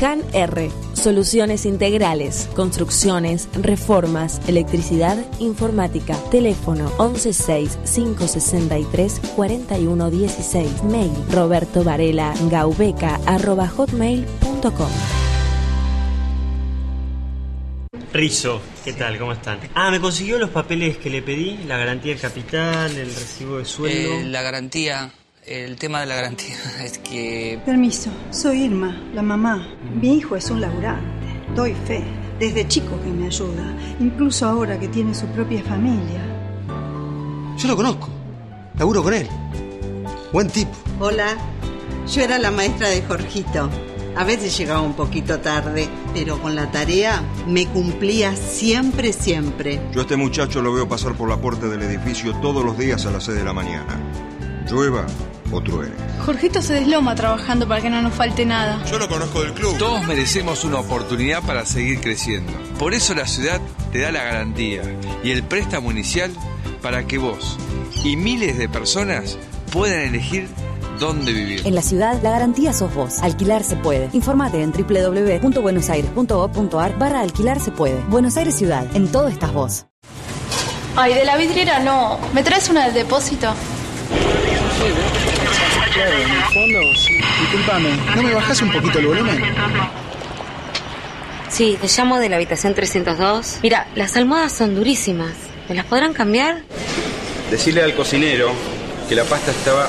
S1: Han R. Soluciones integrales, construcciones, reformas, electricidad, informática. Teléfono 116-563-4116. Mail roberto varela gaubeca hotmail.com.
S16: Rizo, ¿qué tal? ¿Cómo están? Ah, me consiguió los papeles que le pedí, la garantía del capital, el recibo de sueldo.
S17: Eh, la garantía, el tema de la garantía es que...
S18: Permiso, soy Irma, la mamá. Mi hijo es un laburante. Doy fe. Desde chico que me ayuda. Incluso ahora que tiene su propia familia.
S19: Yo lo conozco. Laburo con él. Buen tipo.
S20: Hola, yo era la maestra de Jorgito. A veces llegaba un poquito tarde, pero con la tarea me cumplía siempre, siempre.
S21: Yo a este muchacho lo veo pasar por la puerta del edificio todos los días a las 6 de la mañana. Llueva o truene.
S22: Jorgito se desloma trabajando para que no nos falte nada.
S23: Yo lo conozco del club. Todos merecemos una oportunidad para seguir creciendo. Por eso la ciudad te da la garantía y el préstamo inicial para que vos y miles de personas puedan elegir dónde vivir.
S5: En la ciudad, la garantía sos vos. Alquilar se puede. Informate en www.buenosaires.gov.ar barra alquilar se puede. Buenos Aires Ciudad. En todo estás vos.
S22: Ay, de la vidriera no. ¿Me traes una del depósito?
S6: Claro, en el fondo, sí. Disculpame, ¿no me bajás un poquito el volumen?
S24: Sí, te llamo de la habitación 302. Mira, las almohadas son durísimas. ¿Me las podrán cambiar?
S25: Decirle al cocinero que la pasta estaba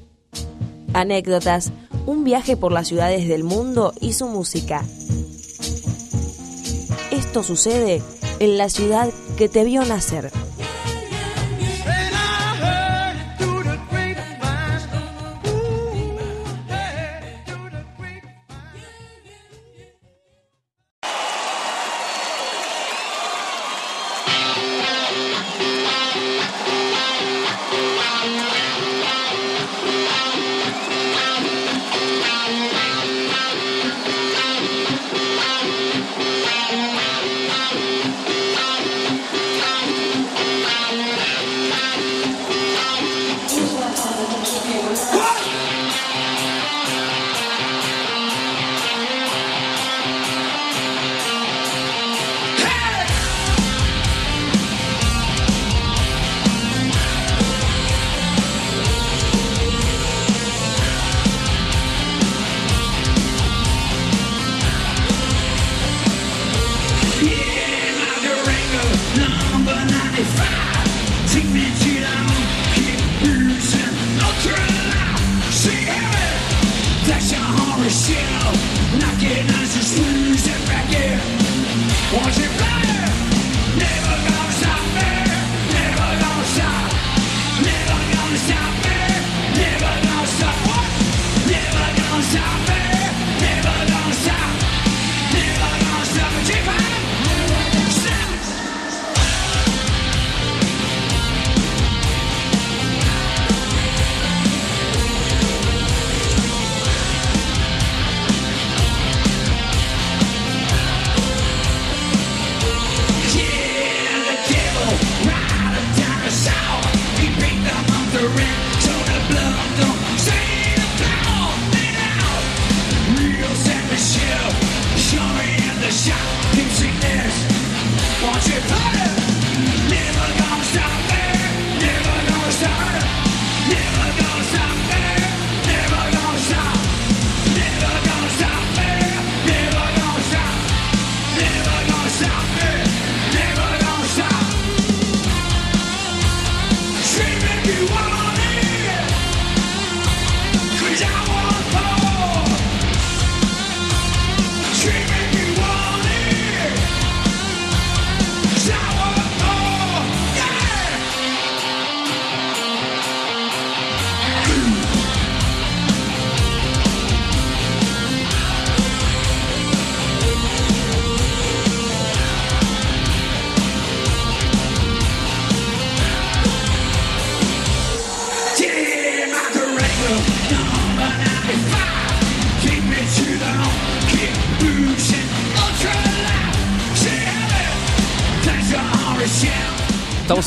S1: anécdotas, un viaje por las ciudades del mundo y su música. Esto sucede en la ciudad que te vio nacer.
S13: Stop
S9: it.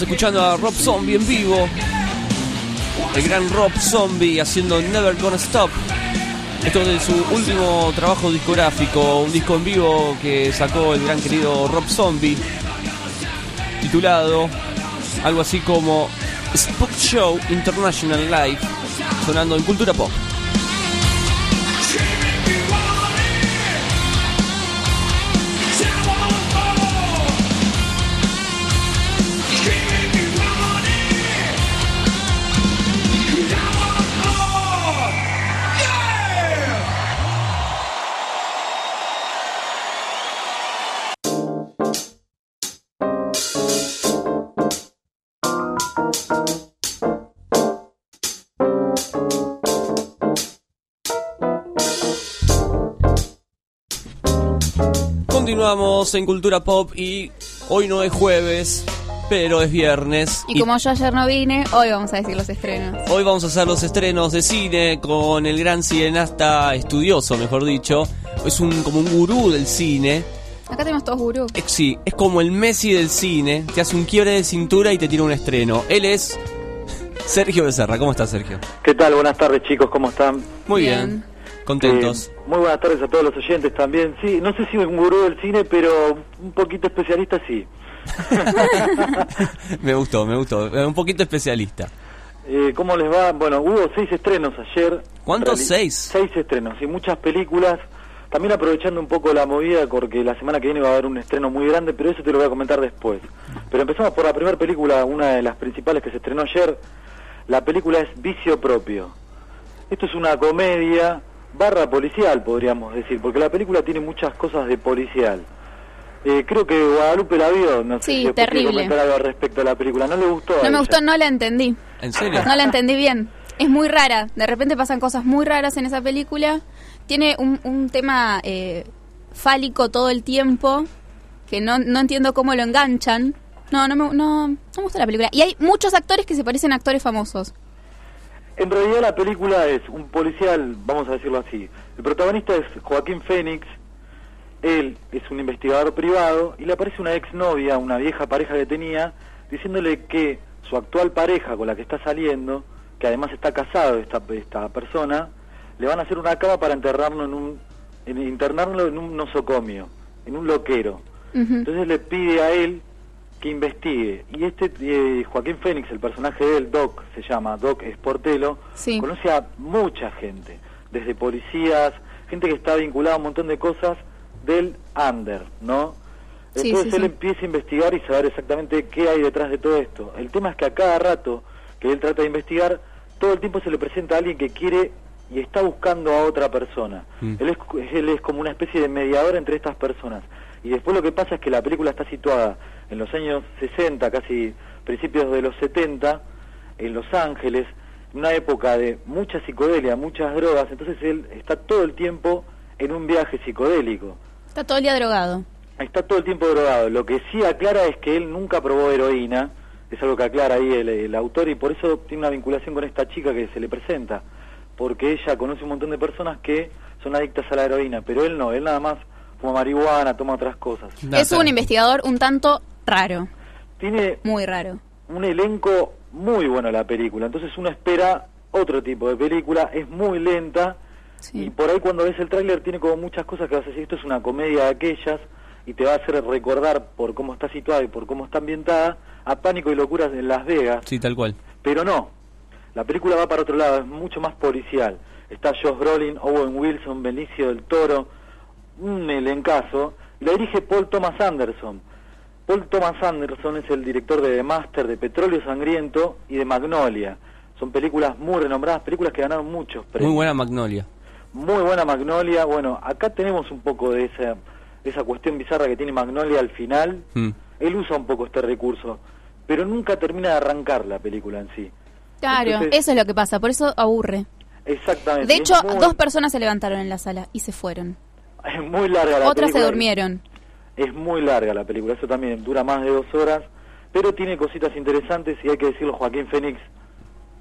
S9: Escuchando a Rob Zombie en vivo. El gran Rob Zombie haciendo Never Gonna Stop. Esto es de su último trabajo discográfico, un disco en vivo que sacó el gran querido Rob Zombie, titulado algo así como Spook Show International Live, sonando en cultura pop. En Cultura Pop y hoy no es jueves, pero es viernes.
S10: Y como yo ayer no vine, hoy vamos a decir los estrenos.
S9: Hoy vamos a hacer los estrenos de cine con el gran cineasta estudioso, mejor dicho. Es un como un gurú del cine.
S10: Acá tenemos todos gurús.
S9: Eh, Sí, es como el Messi del cine. Te hace un quiebre de cintura y te tira un estreno. Él es Sergio Becerra. ¿Cómo estás, Sergio?
S26: ¿Qué tal? Buenas tardes, chicos, ¿cómo están?
S9: Muy bien. Contentos.
S26: Eh, muy buenas tardes a todos los oyentes también. Sí, no sé si un gurú del cine, pero un poquito especialista sí.
S9: me gustó, me gustó. Eh, Un poquito especialista.
S26: Eh, ¿Cómo les va? Bueno, hubo seis estrenos ayer.
S9: ¿Cuántos? ¿Seis?
S26: Seis estrenos y muchas películas. También aprovechando un poco la movida, porque la semana que viene va a haber un estreno muy grande, pero eso te lo voy a comentar después. Pero empezamos por la primera película, una de las principales que se estrenó ayer. La película es Vicio Propio. Esto es una comedia barra policial, podríamos decir, porque la película tiene muchas cosas de policial. Eh, creo que Guadalupe la vio, no sé
S10: Sí,
S26: si
S10: terrible.
S26: comentar algo al respecto a la película. ¿No le gustó? a
S10: No me gustó, no la entendí.
S9: ¿En serio?
S10: No la entendí bien. Es muy rara. De repente pasan cosas muy raras en esa película. Tiene un, un tema eh, fálico todo el tiempo que no, no entiendo cómo lo enganchan. No, no me, no, no me gusta la película. Y hay muchos actores que se parecen a actores famosos.
S26: En realidad la película es un policial, vamos a decirlo así. El protagonista es Joaquín Fénix, él es un investigador privado y le aparece una exnovia, una vieja pareja que tenía, diciéndole que su actual pareja con la que está saliendo, que además está casado esta, esta persona, le van a hacer una cama para enterrarlo en un, en internarlo en un nosocomio, en un loquero. Entonces le pide a él que investigue. Y este eh, Joaquín Fénix, el personaje de él, Doc, se llama Doc Esportelo,
S10: Sí.
S26: conoce a mucha gente, desde policías, gente que está vinculada a un montón de cosas del under, ¿no?
S10: Sí,
S26: Entonces
S10: sí,
S26: él
S10: sí.
S26: empieza a investigar y saber exactamente qué hay detrás de todo esto. El tema es que a cada rato que él trata de investigar, todo el tiempo se le presenta a alguien que quiere y está buscando a otra persona.
S9: Mm.
S26: Él, es, él es como una especie de mediador entre estas personas. Y después lo que pasa es que la película está situada en los años 60, casi principios de los 70, en Los Ángeles, en una época de mucha psicodelia, muchas drogas, entonces él está todo el tiempo en un viaje psicodélico.
S10: Está todo el día drogado.
S26: Está todo el tiempo drogado. Lo que sí aclara es que él nunca probó heroína, es algo que aclara ahí el, el autor, y por eso tiene una vinculación con esta chica que se le presenta, porque ella conoce un montón de personas que son adictas a la heroína, pero él no, él nada más fuma marihuana, toma otras cosas.
S10: es un investigador un tanto raro.
S26: Tiene
S10: Muy raro.
S26: un elenco muy bueno la película, entonces uno espera otro tipo de película, es muy lenta y por ahí cuando ves el tráiler tiene como muchas cosas que vas a decir, esto es una comedia de aquellas y te va a hacer recordar por cómo está situada y por cómo está ambientada a Pánico y Locuras en Las Vegas,
S9: Sí, tal cual.
S26: pero no, la película va para otro lado, es mucho más policial. Está Josh Brolin, Owen Wilson, Benicio del Toro, un elencazo, la dirige Paul Thomas Anderson. Paul Thomas Anderson es el director de The Master, de Petróleo Sangriento y de Magnolia. Son películas muy renombradas, películas que ganaron muchos premios.
S9: Muy buena Magnolia.
S26: Muy buena Magnolia. Bueno, acá tenemos un poco de esa, de esa cuestión bizarra que tiene Magnolia al final.
S9: Mm.
S26: Él usa un poco este recurso, pero nunca termina de arrancar la película en sí.
S10: Claro,
S26: Entonces-
S10: eso es lo que pasa, por eso aburre.
S26: Exactamente.
S10: De hecho,
S26: muy-
S10: dos personas se levantaron en la sala y se fueron.
S26: Es muy larga la
S10: Otras se durmieron.
S26: Es muy larga la película, eso también dura más de dos horas, pero tiene cositas interesantes y hay que decirlo, Joaquín Fénix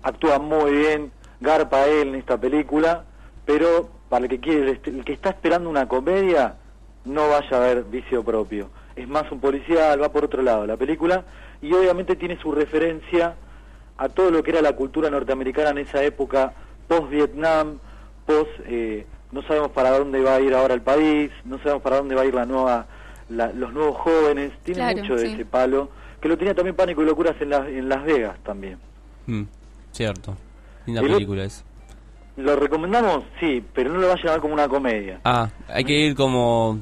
S26: actúa muy bien, garpa él en esta película, pero para el que quiere, el que está esperando una comedia, no vaya a ver vicio propio. es más un policial, va por otro lado la película, y obviamente tiene su referencia a todo lo que era la cultura norteamericana en esa época, post-Vietnam, post... eh, no sabemos para dónde va a ir ahora el país, no sabemos para dónde va a ir la nueva, la- los nuevos jóvenes, tiene
S10: Claro,
S26: mucho de
S10: sí.
S26: ese palo, que lo tenía también Pánico y Locuras en, la- en Las Vegas también.
S9: Mm, cierto. Linda
S26: El-
S9: película es.
S26: ¿Lo recomendamos? Sí, pero no lo vayan a ver como una comedia.
S9: Ah, hay que ir como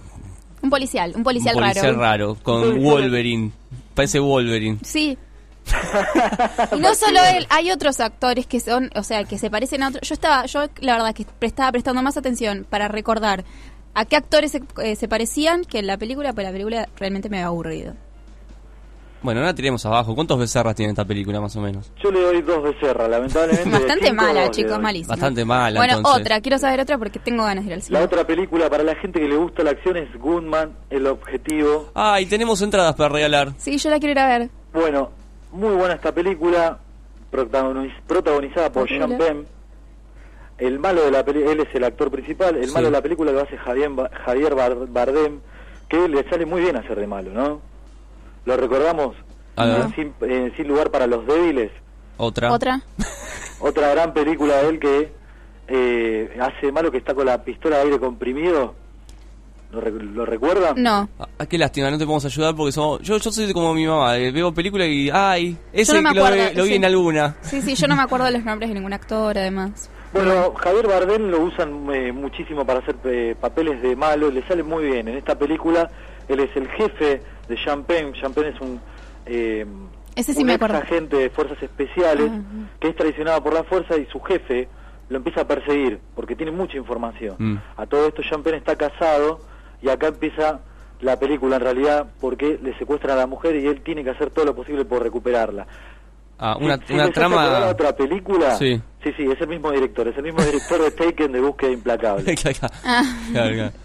S10: Un policial, un policial,
S9: un policial
S10: raro.
S9: raro, con Wolverine. Parece Wolverine.
S10: Sí. Y no solo él, hay otros actores que son, o sea, que se parecen a otros. Yo estaba, yo la verdad que estaba prestando más atención para recordar a qué actores se, eh, se parecían que en la película, pues la película realmente me había aburrido.
S9: Bueno, ahora tiremos abajo. ¿Cuántos becerras tiene esta película más o menos?
S26: Yo le doy dos becerras, lamentablemente.
S10: Bastante
S26: cinco,
S10: mala, chicos, malísima.
S9: Bastante mala,
S10: bueno,
S9: entonces.
S10: otra, quiero saber otra porque tengo ganas de ir al cine.
S26: La otra película para la gente que le gusta la acción es Goodman, El Objetivo.
S9: Ah, y tenemos entradas para regalar.
S10: Sí, yo la quiero ir a ver.
S26: Bueno, muy buena esta película, protagoniz- protagonizada por. Sean Penn. El malo de la película, él es el actor principal, el
S9: Sí.
S26: malo de la película lo hace Javier, Javier Bar- Bardem, que le sale muy bien hacer de malo, ¿no? Lo recordamos sin, Sin lugar para los débiles,
S9: Otra.
S10: Otra.
S26: otra gran película de él que eh, hace de malo que está con la pistola de aire comprimido. ¿Lo, rec- lo recuerdan?
S10: No.
S9: Ah, qué lástima, no te podemos ayudar porque somos... Yo, yo soy como mi mamá, eh, veo películas y... ¡Ay! Ese
S10: no
S9: lo, ve- lo vi en alguna.
S10: Sí, sí, yo no me acuerdo de los nombres de ningún actor, además.
S26: Bueno, Javier Bardem lo usan eh, muchísimo para hacer eh, papeles de malo, le sale muy bien. En esta película él es el jefe de. Sean Penn es un, eh,
S10: Ese sí
S26: un
S10: me
S26: ex
S10: acuerdo.
S26: agente de fuerzas especiales
S10: Ah,
S26: que es traicionado por la fuerza y su jefe lo empieza a perseguir porque tiene mucha información.
S9: Mm.
S26: A todo esto Penn está casado y acá empieza la película en realidad porque le secuestran a la mujer y él tiene que hacer todo lo posible por recuperarla.
S9: Ah, una,
S26: si
S9: una trama...
S26: a otra película?
S9: Sí.
S26: sí, sí, es el mismo director, es el mismo director de Taken de Búsqueda Implacable.
S10: Ah.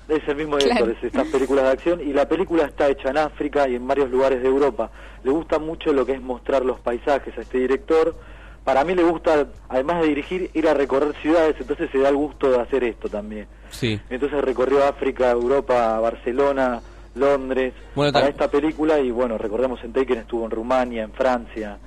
S26: Es el mismo director, es estas películas de acción y la película está hecha en África y en varios lugares de Europa. Le gusta mucho lo que es mostrar los paisajes a este director. Para mí le gusta, además de dirigir, ir a recorrer ciudades, entonces se da el gusto de hacer esto también.
S9: Sí.
S26: Entonces recorrió África, Europa, Barcelona, Londres,
S9: Bueno,
S26: para esta película y bueno, recordemos en Taken estuvo en Rumania, en Francia.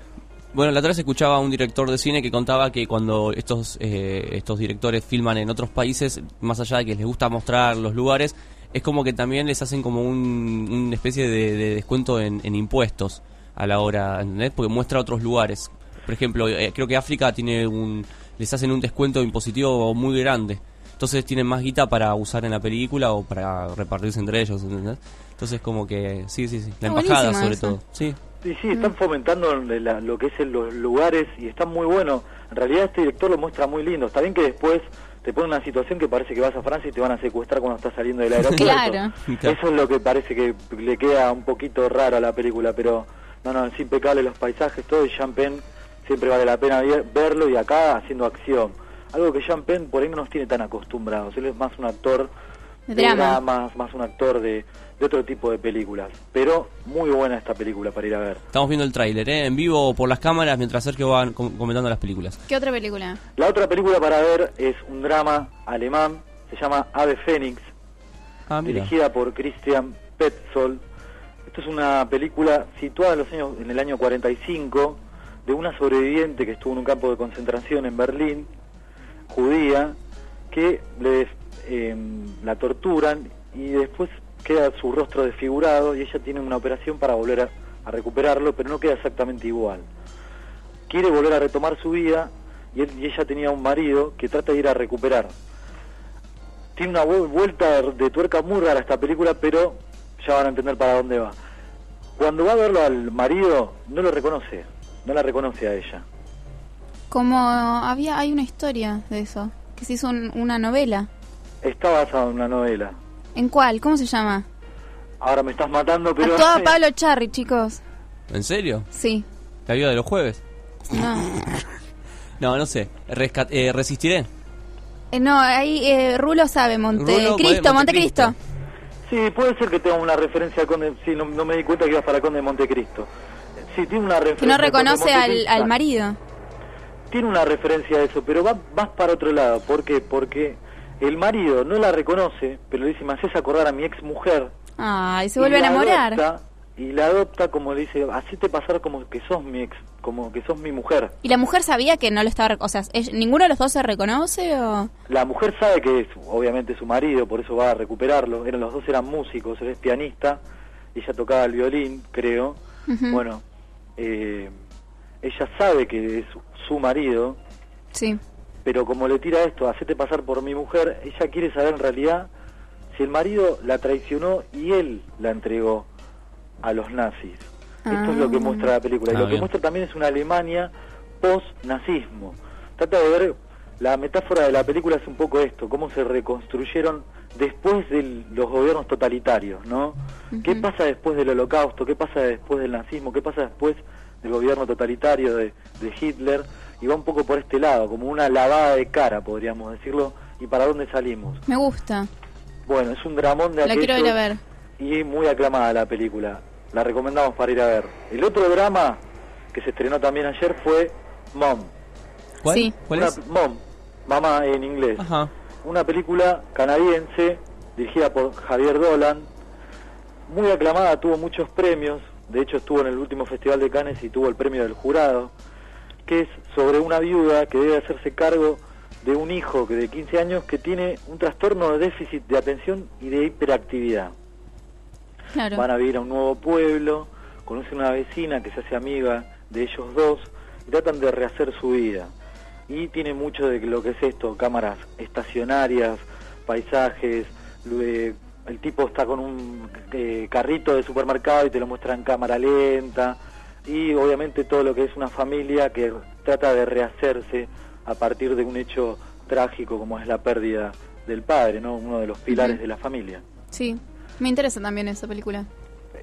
S9: Bueno, la otra vez escuchaba a un director de cine que contaba que cuando estos eh, estos directores filman en otros países, más allá de que les gusta mostrar los lugares, es como que también les hacen como un, una especie de, de descuento en, en impuestos a la hora, ¿entendés? Porque muestra otros lugares. Por ejemplo, eh, creo que África tiene un les hacen un descuento impositivo muy grande. Entonces tienen más guita para usar en la película o para repartirse entre ellos, ¿entendés? Entonces como que sí, sí, sí, la
S10: Está
S9: embajada sobre
S10: eso.
S9: todo. Sí.
S26: Sí, sí, están fomentando la- lo que es en los lugares y está muy bueno. En realidad este director lo muestra muy lindo. Está bien que después te pone una situación que parece que vas a Francia y te van a secuestrar cuando estás saliendo del aeropuerto.
S10: Claro.
S26: Eso es lo que parece que le queda un poquito raro a la película, pero no, no, es impecable los paisajes, todo y Jean Penn siempre vale la pena ver- verlo y acá haciendo acción. Algo que Jean Penn por ahí no nos tiene tan acostumbrados. Él es más un actor
S10: De
S26: de
S10: drama.
S26: dramas, más un actor de, de otro tipo de películas. Pero muy buena esta película para ir a ver.
S9: Estamos viendo el tráiler, ¿eh? En vivo por las cámaras mientras Sergio va com- comentando las películas.
S10: ¿Qué otra película?
S26: La otra película para ver es un drama alemán, se llama Ave Fénix,
S9: Ah, mira.
S26: dirigida por Christian Petzold. Esto es una película situada en, los años, en el año 45 de una sobreviviente que estuvo en un campo de concentración en Berlín, judía, que les, eh, la torturan y después queda su rostro desfigurado y ella tiene una operación para volver a, a recuperarlo, pero no queda exactamente igual. Quiere volver a retomar su vida y, él, y ella tenía un marido que trata de ir a recuperar. Tiene una vu- vuelta de tuerca muy rara esta película, pero ya van a entender para dónde va. Cuando va a verlo al marido, no lo reconoce, no la reconoce a ella.
S10: Como había, hay una historia de eso, que se hizo un- una novela.
S26: Está basado en una novela.
S10: ¿En cuál? ¿Cómo se llama?
S26: Ahora me estás matando, pero...
S10: Actuaba Pablo Charri, chicos.
S9: ¿En serio?
S10: Sí.
S9: ¿La vida de los jueves?
S10: No,
S9: No, no sé. Resca- eh, ¿Resistiré?
S10: Eh, no ahí eh, Rulo sabe, Montecristo,
S9: Rulo,
S10: Montecristo.
S26: Sí, puede ser que tenga una referencia al Conde... Sí, no, no me di cuenta que ibas para Conde de Montecristo. Sí, tiene una referencia...
S10: Que no reconoce al,
S26: Montecristo.
S10: al marido.
S26: Tiene una referencia a eso, pero va más para otro lado. ¿Por qué? Porque el marido no la reconoce, pero le dice, me haces acordar a mi ex mujer.
S10: Se
S26: y
S10: vuelve a
S26: la
S10: enamorar.
S26: adopta, y la adopta como le dice, hacete pasar como que sos mi ex, como que sos mi mujer.
S10: ¿Y la mujer sabía que no lo estaba... O sea, ¿ella- ¿ninguno de los dos se reconoce o...?
S26: La mujer sabe que es obviamente su marido, por eso va a recuperarlo. Eran los dos eran músicos, él es pianista, ella tocaba el violín, creo. Bueno, eh, ella sabe que es su marido,
S10: Sí.
S26: Pero como le tira esto, hacete pasar por mi mujer, ella quiere saber en realidad si el marido la traicionó y él la entregó a los nazis. Esto es lo que
S10: Ah.
S26: muestra la película. Y
S9: Ah,
S26: lo que muestra también es una Alemania post-nazismo. Trata de ver, la metáfora de la película es un poco esto, cómo se reconstruyeron después de los gobiernos totalitarios, ¿no? ¿Qué pasa después del holocausto? ¿Qué pasa después del nazismo? ¿Qué pasa después del gobierno totalitario de, de Hitler? Y va un poco por este lado, como una lavada de cara, podríamos decirlo. ¿Y para dónde salimos?
S10: Me gusta.
S26: Bueno, es un dramón de
S10: La quiero ir a ver.
S26: y muy aclamada la película. La recomendamos para ir a ver. El otro drama que se estrenó también ayer fue Mom.
S9: ¿Cuál?
S10: Sí.
S9: ¿Cuál
S26: Una-
S9: es?
S26: Mom, mamá en inglés.
S9: Ajá.
S26: Una película canadiense dirigida por Javier Dolan. Muy aclamada, tuvo muchos premios. De hecho, estuvo en el último Festival de Cannes y tuvo el premio del jurado. Que es sobre una viuda que debe hacerse cargo de un hijo que de 15 años que tiene un trastorno de déficit de atención y de hiperactividad.
S10: Claro.
S26: Van a vivir a un nuevo pueblo, conocen una vecina que se hace amiga de ellos dos y tratan de rehacer su vida. Y tiene mucho de lo que es esto, cámaras estacionarias, paisajes, el tipo está con un eh, carrito de supermercado y te lo muestra en cámara lenta y obviamente todo lo que es una familia que trata de rehacerse a partir de un hecho trágico como es la pérdida del padre, ¿no? Uno de los pilares de la familia.
S10: Sí. Me interesa también esa película.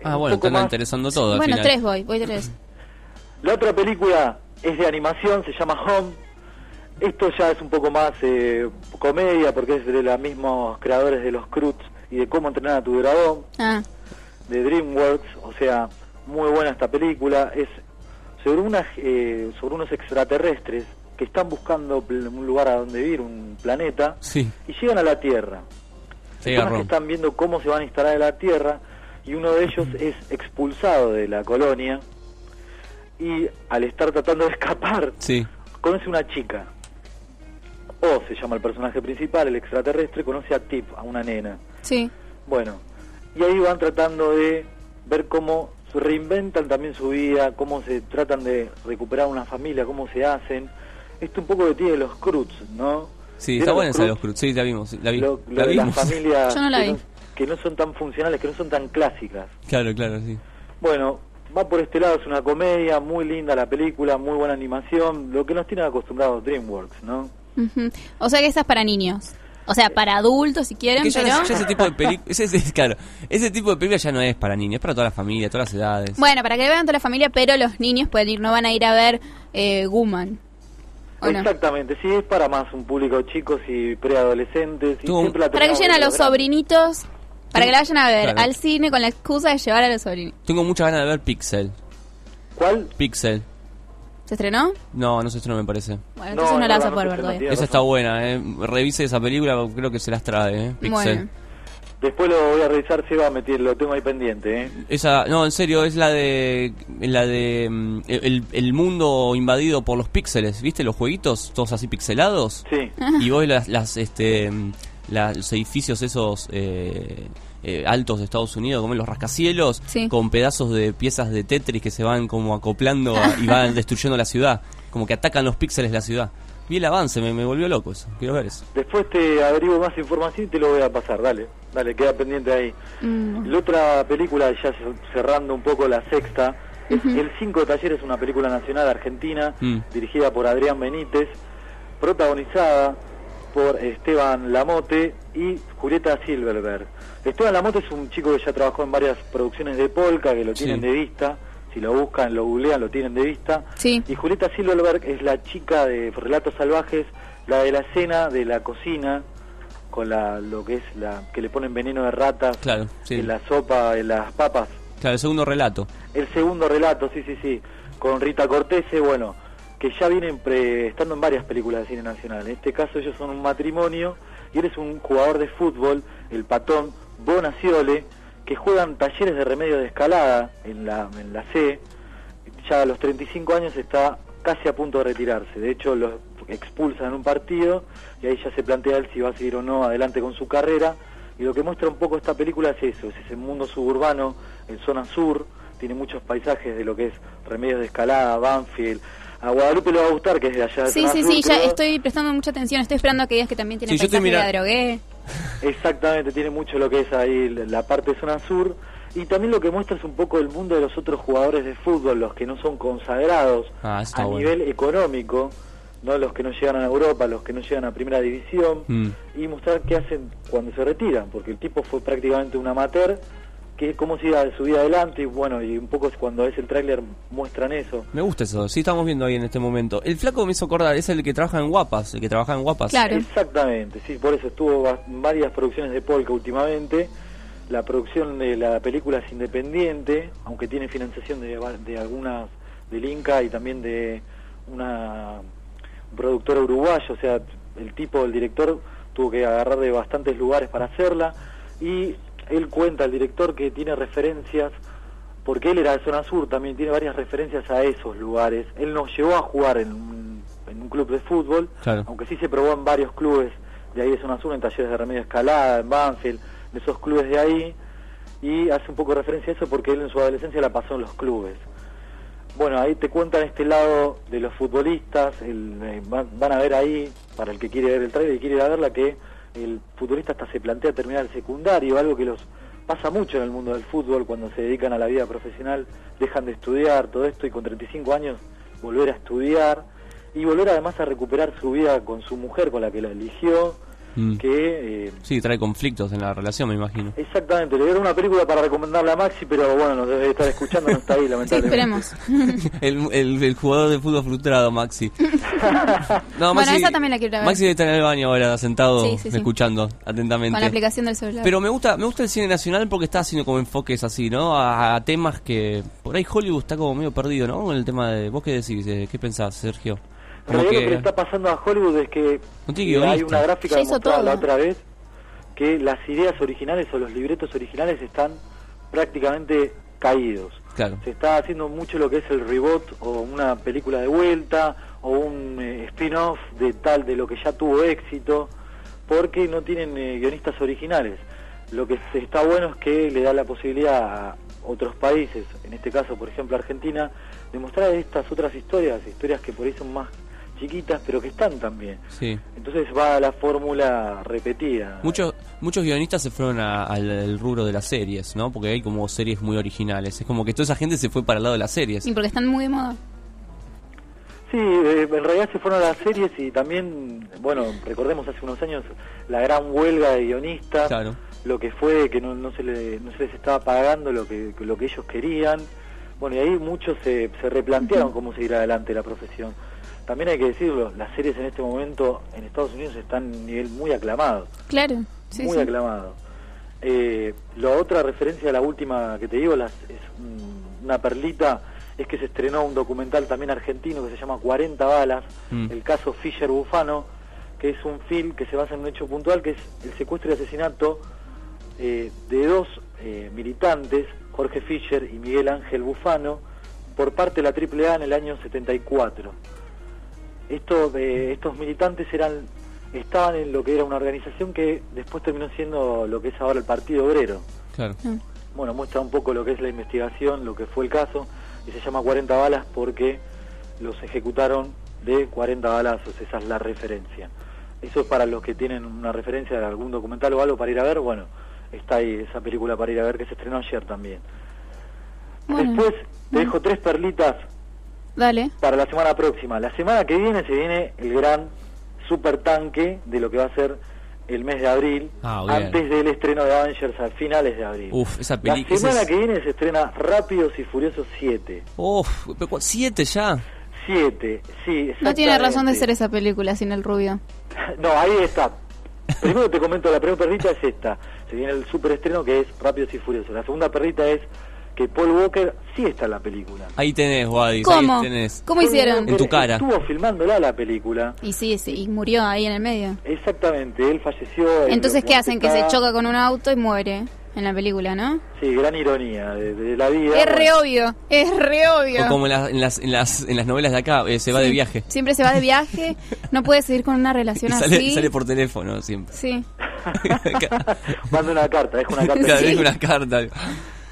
S9: Ah, bueno,
S26: más.
S9: interesando todo al
S10: bueno,
S9: final.
S10: tres voy, voy tres.
S26: La otra película es de animación, se llama Home. Esto ya es un poco más eh, comedia porque es de los mismos creadores de los Cruz y de cómo entrenar a tu dragón,
S10: Ah,
S26: de DreamWorks. O sea, muy buena esta película. Es sobre, unas, eh, sobre unos extraterrestres que están buscando un lugar a donde vivir, un planeta,
S9: Sí.
S26: y llegan a la Tierra.
S9: Sí,
S26: que están viendo cómo se van a instalar en la Tierra y uno de ellos es expulsado de la colonia y al estar tratando de escapar
S9: Sí.
S26: conoce una chica. O se llama el personaje principal, el extraterrestre, conoce a Tip, a una nena.
S10: sí.
S26: Bueno, y ahí van tratando de ver cómo reinventan también su vida, cómo se tratan de recuperar una familia, cómo se hacen. Esto un poco que tiene los Cruz, ¿no?
S9: Sí,
S26: ¿Vieron
S9: está buena esa de los
S26: Cruz?
S9: Sí, la vimos. La, vi.
S26: Lo, lo
S9: la
S26: de las
S9: vimos.
S26: familias
S10: Yo no la
S26: que,
S10: vi.
S26: que no son tan funcionales, que no son tan clásicas.
S9: Claro, claro, sí.
S26: Bueno, va por este lado, es una comedia, muy linda la película, muy buena animación, lo que nos tiene acostumbrados DreamWorks, ¿no?
S10: Ujú. O sea que esta es para niños. O sea, para adultos si quieren,
S9: Que ya,
S10: pero...
S9: ya ese tipo de películas, ese, ese- claro, ese tipo de películas ya no es para niños, es para toda la familia, todas las edades.
S10: Bueno, para que vean toda la familia, pero los niños pueden ir, no van a ir a ver eh, Guman.
S26: Exactamente, sí, es para más un público chicos y preadolescentes. y siempre la
S10: Para que lleven a los sobrinitos, para que la vayan a ver
S9: Claro.
S10: al cine con la excusa de llevar a los sobrinitos.
S9: Tengo muchas ganas de ver Pixel.
S26: ¿Cuál?
S9: Pixel.
S10: ¿Se estrenó?
S9: No, no si no me parece.
S10: Bueno, entonces no, la vas a poder ver todavía.
S9: Esa está buena, eh. Revise esa película, creo que se las trae, eh. Pixel.
S10: Bueno.
S26: Después lo voy a revisar, se va a meter, lo tengo ahí pendiente, ¿eh?
S9: Esa, no, en serio, es la de la de mm, el, el mundo invadido por los píxeles, ¿viste? Los jueguitos, todos así pixelados.
S26: Sí.
S9: Y vos las, las este, mm, la- los edificios esos eh, eh, altos de Estados Unidos, como los rascacielos,
S10: Sí.
S9: con pedazos de piezas de Tetris que se van como acoplando a- y van destruyendo la ciudad, como que atacan los píxeles la ciudad. Vi el avance, me, me volvió loco eso. Quiero ver eso.
S26: Después te averiguo más información y te lo voy a pasar, dale, dale, queda pendiente ahí.
S10: Mm.
S26: La otra película, ya ce- cerrando un poco la sexta, es El Cinco de Talleres, una película nacional argentina,
S9: Mm.
S26: dirigida por Adrián Benítez, protagonizada por Esteban Lamote y Julieta Silverberg. Esteban Lamote es un chico que ya trabajó en varias producciones de Polka, que lo
S9: Sí.
S26: tienen de vista, si lo buscan, lo googlean, lo tienen de vista.
S10: Sí.
S26: Y Julieta Silverberg es la chica de Relatos Salvajes, la de la escena de la cocina, con la, lo que es la que le ponen veneno de ratas
S9: Claro, sí.
S26: en la sopa, en las papas.
S9: Claro, el segundo relato.
S26: El segundo relato, sí, sí, sí, con Rita Cortese, bueno, que ya vienen pre- estando en varias películas de cine nacional. En este caso ellos son un matrimonio y él es un jugador de fútbol, el patón Bonaciole, que juegan talleres de remedio de escalada en la, en la C. Ya a los 35 años está casi a punto de retirarse. De hecho, los expulsan en un partido y ahí ya se plantea él si va a seguir o no adelante con su carrera. Y lo que muestra un poco esta película es eso, es ese mundo suburbano en zona sur, tiene muchos paisajes de lo que es remedios de escalada, Banfield. A Guadalupe le va a gustar que es de allá de
S10: Sí, sí,
S26: sur,
S10: sí, ya estoy prestando mucha atención. Estoy esperando a que digas que también tiene
S26: Sí, yo estoy
S10: paisaje de la
S26: mira-
S10: drogué.
S26: Exactamente, tiene mucho lo que es ahí la parte zona sur y también lo que muestra es un poco el mundo de los otros jugadores de fútbol, los que no son consagrados
S9: Ah,
S26: a
S9: bueno.
S26: nivel económico, no los que no llegan a Europa, los que no llegan a Primera División
S9: Mm.
S26: y mostrar qué hacen cuando se retiran, porque el tipo fue prácticamente un amateur, que cómo sigue su vida adelante y bueno, y un poco es cuando ves el tráiler muestran eso.
S9: Me gusta eso, sí estamos viendo ahí en este momento. El flaco me hizo acordar, es el que trabaja en Guapas, el que trabaja en Guapas.
S26: Exactamente, sí, por eso estuvo en varias producciones de Polka últimamente. La producción de la película es independiente, aunque tiene financiación de, de algunas del Inca y también de una productora uruguaya, o sea, el tipo, el director, tuvo que agarrar de bastantes lugares para hacerla y él cuenta, el director, que tiene referencias, porque él era de zona sur, también tiene varias referencias a esos lugares. Él nos llevó a jugar en un, en un club de fútbol,
S9: Claro.
S26: aunque sí se probó en varios clubes de ahí de zona sur, en talleres de remedio escalada, en Banfield, de esos clubes de ahí, y hace un poco referencia a eso porque él en su adolescencia la pasó en los clubes. Bueno, ahí te cuentan este lado de los futbolistas, el, eh, van, van a ver ahí, para el que quiere ver el trailer y quiere ir a verla, que el futbolista hasta se plantea terminar el secundario, algo que los pasa mucho en el mundo del fútbol cuando se dedican a la vida profesional, dejan de estudiar todo esto y con 35 años volver a estudiar y volver además a recuperar su vida con su mujer con la que la eligió,
S9: Mm.
S26: que eh,
S9: Sí, trae conflictos en la relación, me imagino.
S26: exactamente, le dieron una película para recomendarle a Maxi, pero bueno, nos debe estar escuchando, no está ahí
S10: Sí,
S26: lamentablemente.
S10: esperemos.
S9: el, el, el jugador de fútbol frustrado, Maxi. No,
S10: Bueno, esa también la quiero ver.
S9: Maxi está en el baño ahora, sentado,
S10: Sí, sí, sí.
S9: escuchando atentamente.
S10: Con la aplicación del celular.
S9: Pero me gusta, me gusta el cine nacional porque está haciendo como enfoques así, ¿no? A, a temas que por ahí Hollywood está como medio perdido, ¿no? Con el tema de vos qué decís, Eh, qué pensás, Sergio.
S26: En
S9: Como
S26: realidad lo que
S9: que
S26: le está pasando a Hollywood es que
S9: No tiene
S26: hay una gráfica que mostraba la otra vez que las ideas originales o los libretos originales están prácticamente caídos.
S9: Claro.
S26: Se está haciendo mucho lo que es el reboot o una película de vuelta o un eh, spin-off de tal de lo que ya tuvo éxito porque no tienen eh, guionistas originales. Lo que se- está bueno es que le da la posibilidad a otros países, en este caso por ejemplo Argentina, de mostrar estas otras historias, historias que por ahí son más chiquitas pero que están también.
S9: Sí.
S26: Entonces va a la fórmula repetida.
S9: Muchos, muchos guionistas se fueron a- al, al rubro de las series, ¿no? Porque hay como series muy originales. Es como que toda esa gente se fue para el lado de las series.
S10: Y porque están muy de moda.
S26: Sí, eh, en realidad se fueron a las series y también, bueno, recordemos hace unos años la gran huelga de guionistas,
S9: Claro.
S26: lo que fue que no, no, se le- no se les estaba pagando lo que, lo que ellos querían. Bueno, y ahí muchos se, se replantearon cómo seguir adelante la profesión. También hay que decirlo, las series en este momento en Estados Unidos están a un nivel muy aclamado.
S10: Claro. Sí,
S26: muy
S10: sí.
S26: aclamado. Eh, la otra referencia a la última que te digo las, es una perlita, es que se estrenó un documental también argentino que se llama 40 balas,
S9: Mm.
S26: el caso Fischer Bufano, que es un film que se basa en un hecho puntual, que es el secuestro y asesinato eh, de dos eh, militantes, Jorge Fischer y Miguel Ángel Bufano, por parte de la AAA en el año 74. Estos, eh, estos militantes eran estaban en lo que era una organización que después terminó siendo lo que es ahora el Partido Obrero.
S9: Claro.
S26: Bueno, muestra un poco lo que es la investigación, lo que fue el caso, y se llama 40 balas porque los ejecutaron de 40 balazos, esa es la referencia. Eso es para los que tienen una referencia de algún documental o algo para ir a ver, bueno, está ahí esa película para ir a ver que se estrenó ayer también.
S10: Bueno.
S26: Después te dejo tres perlitas
S10: Dale.
S26: para la semana próxima. La semana que viene se viene el gran super tanque de lo que va a ser el mes de abril,
S9: Ah,
S26: antes del estreno de Avengers a finales de abril.
S9: Uf, esa
S26: La
S9: película.
S26: semana que viene se estrena Rápidos y Furiosos 7.
S9: Uf, pero cu- siete ya.
S26: 7, sí,
S10: No tiene razón de ser esa película sin el rubio.
S26: No, ahí está. Primero te comento, la primera perrita es esta. Se viene el super estreno que es Rápidos y Furiosos. La segunda perrita es que Paul Walker sí está en la película.
S9: Ahí tenés, Wadis.
S10: ¿Cómo?
S9: Ahí tenés.
S10: ¿Cómo hicieron?
S9: En tu cara.
S26: Estuvo filmándola la película.
S10: Y sí, sí, y murió ahí en el medio.
S26: Exactamente, él falleció. en
S10: Entonces, ¿qué hacen? Que se choca con un auto y muere. en la película, ¿no?
S26: Sí, gran ironía de, de la vida.
S10: Es re obvio, es re obvio.
S9: O como en, la- en las, en, las, en las novelas de acá, eh, se va de
S10: Sí.
S9: viaje.
S10: Siempre se va de viaje, no puede seguir con una
S9: Y
S10: relación
S9: sale,
S10: así.
S9: sale por teléfono siempre.
S10: Sí.
S26: Manda una carta, deja una carta.
S9: Claro, deja una carta.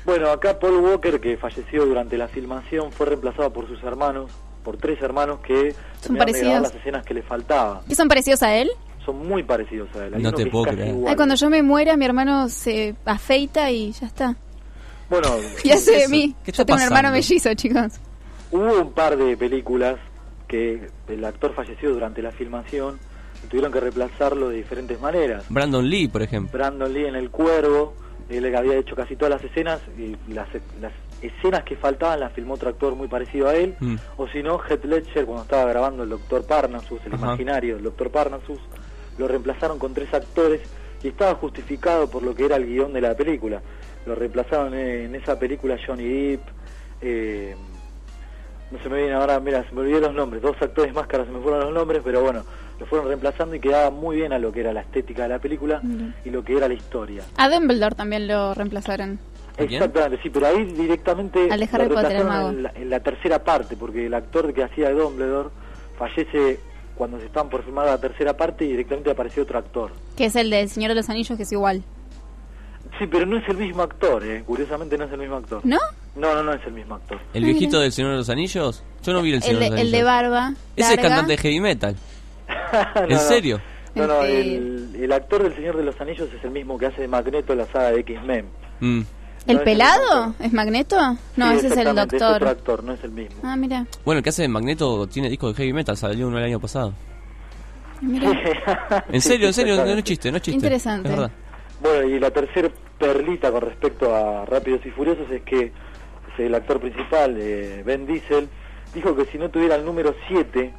S26: Bueno, acá Paul Walker, que falleció durante la filmación, fue reemplazado por sus hermanos, por tres hermanos que
S10: Son parecidos.
S26: grabar las escenas que le faltaban.
S10: ¿Qué son parecidos a él?
S26: Son muy parecidos a él. Hay
S9: No te puedo creer.
S10: Ay, cuando yo me muera, mi hermano se afeita y ya está.
S26: Bueno,
S10: Y hace de mí.
S26: ¿Qué
S10: Yo tengo un hermano mellizo, chicos.
S26: Hubo un par de películas que el actor falleció durante la filmación y tuvieron que reemplazarlo de diferentes maneras.
S9: Brandon Lee, por ejemplo.
S26: Brandon Lee en El Cuervo, él había hecho casi todas las escenas y las, las escenas que faltaban las filmó otro actor muy parecido a él.
S9: Mm.
S26: O si no, Heath Ledger cuando estaba grabando el Doctor Parnassus, el
S9: Ajá.
S26: imaginario del Doctor Parnassus, lo reemplazaron con tres actores y estaba justificado por lo que era el guion de la película. Lo reemplazaron en esa película Johnny Depp, eh, no se me viene ahora, mira, se me olvidé los nombres, dos actores más que ahora se me fueron los nombres, pero bueno, lo fueron reemplazando y quedaba muy bien a lo que era la estética de la película y lo que era la historia.
S10: A Dumbledore también lo reemplazaron.
S26: Exactamente, sí, pero ahí directamente
S10: Al de
S26: lo
S10: el
S26: reemplazaron
S10: mago.
S26: En, la, en la tercera parte, porque el actor que hacía de Dumbledore fallece cuando se estaban por filmar la tercera parte y directamente apareció otro actor.
S10: Que es el del Señor de los Anillos, que es igual.
S26: Sí, pero no es el mismo actor, eh. curiosamente no es el mismo actor.
S10: ¿No?
S26: No, no, no es el mismo actor.
S9: ¿El viejito del Señor de los Anillos? Yo no vi el
S10: El
S9: Señor
S10: de,
S9: de los
S10: el
S9: Anillos.
S10: de barba.
S9: Ese es cantante de heavy metal. ¿En serio?
S26: No, no, el, el actor del Señor de los Anillos es el mismo que hace de Magneto en la saga de X-Men.
S9: Mm.
S10: ¿El
S26: No es el
S10: pelado? ¿Es Magneto? No,
S26: Sí,
S10: ese es el doctor.
S26: otro actor, no es el mismo.
S10: Ah, mira.
S9: Bueno, el que hace de Magneto tiene disco de heavy metal, salió uno el año pasado.
S10: Mira.
S9: En serio, en serio, no, es chiste, no es chiste.
S10: Interesante.
S9: Es.
S26: Bueno, y la tercer perlita con respecto a Rápidos y Furiosos es que el actor principal, eh, Ben Diesel, dijo que si no tuviera el número 7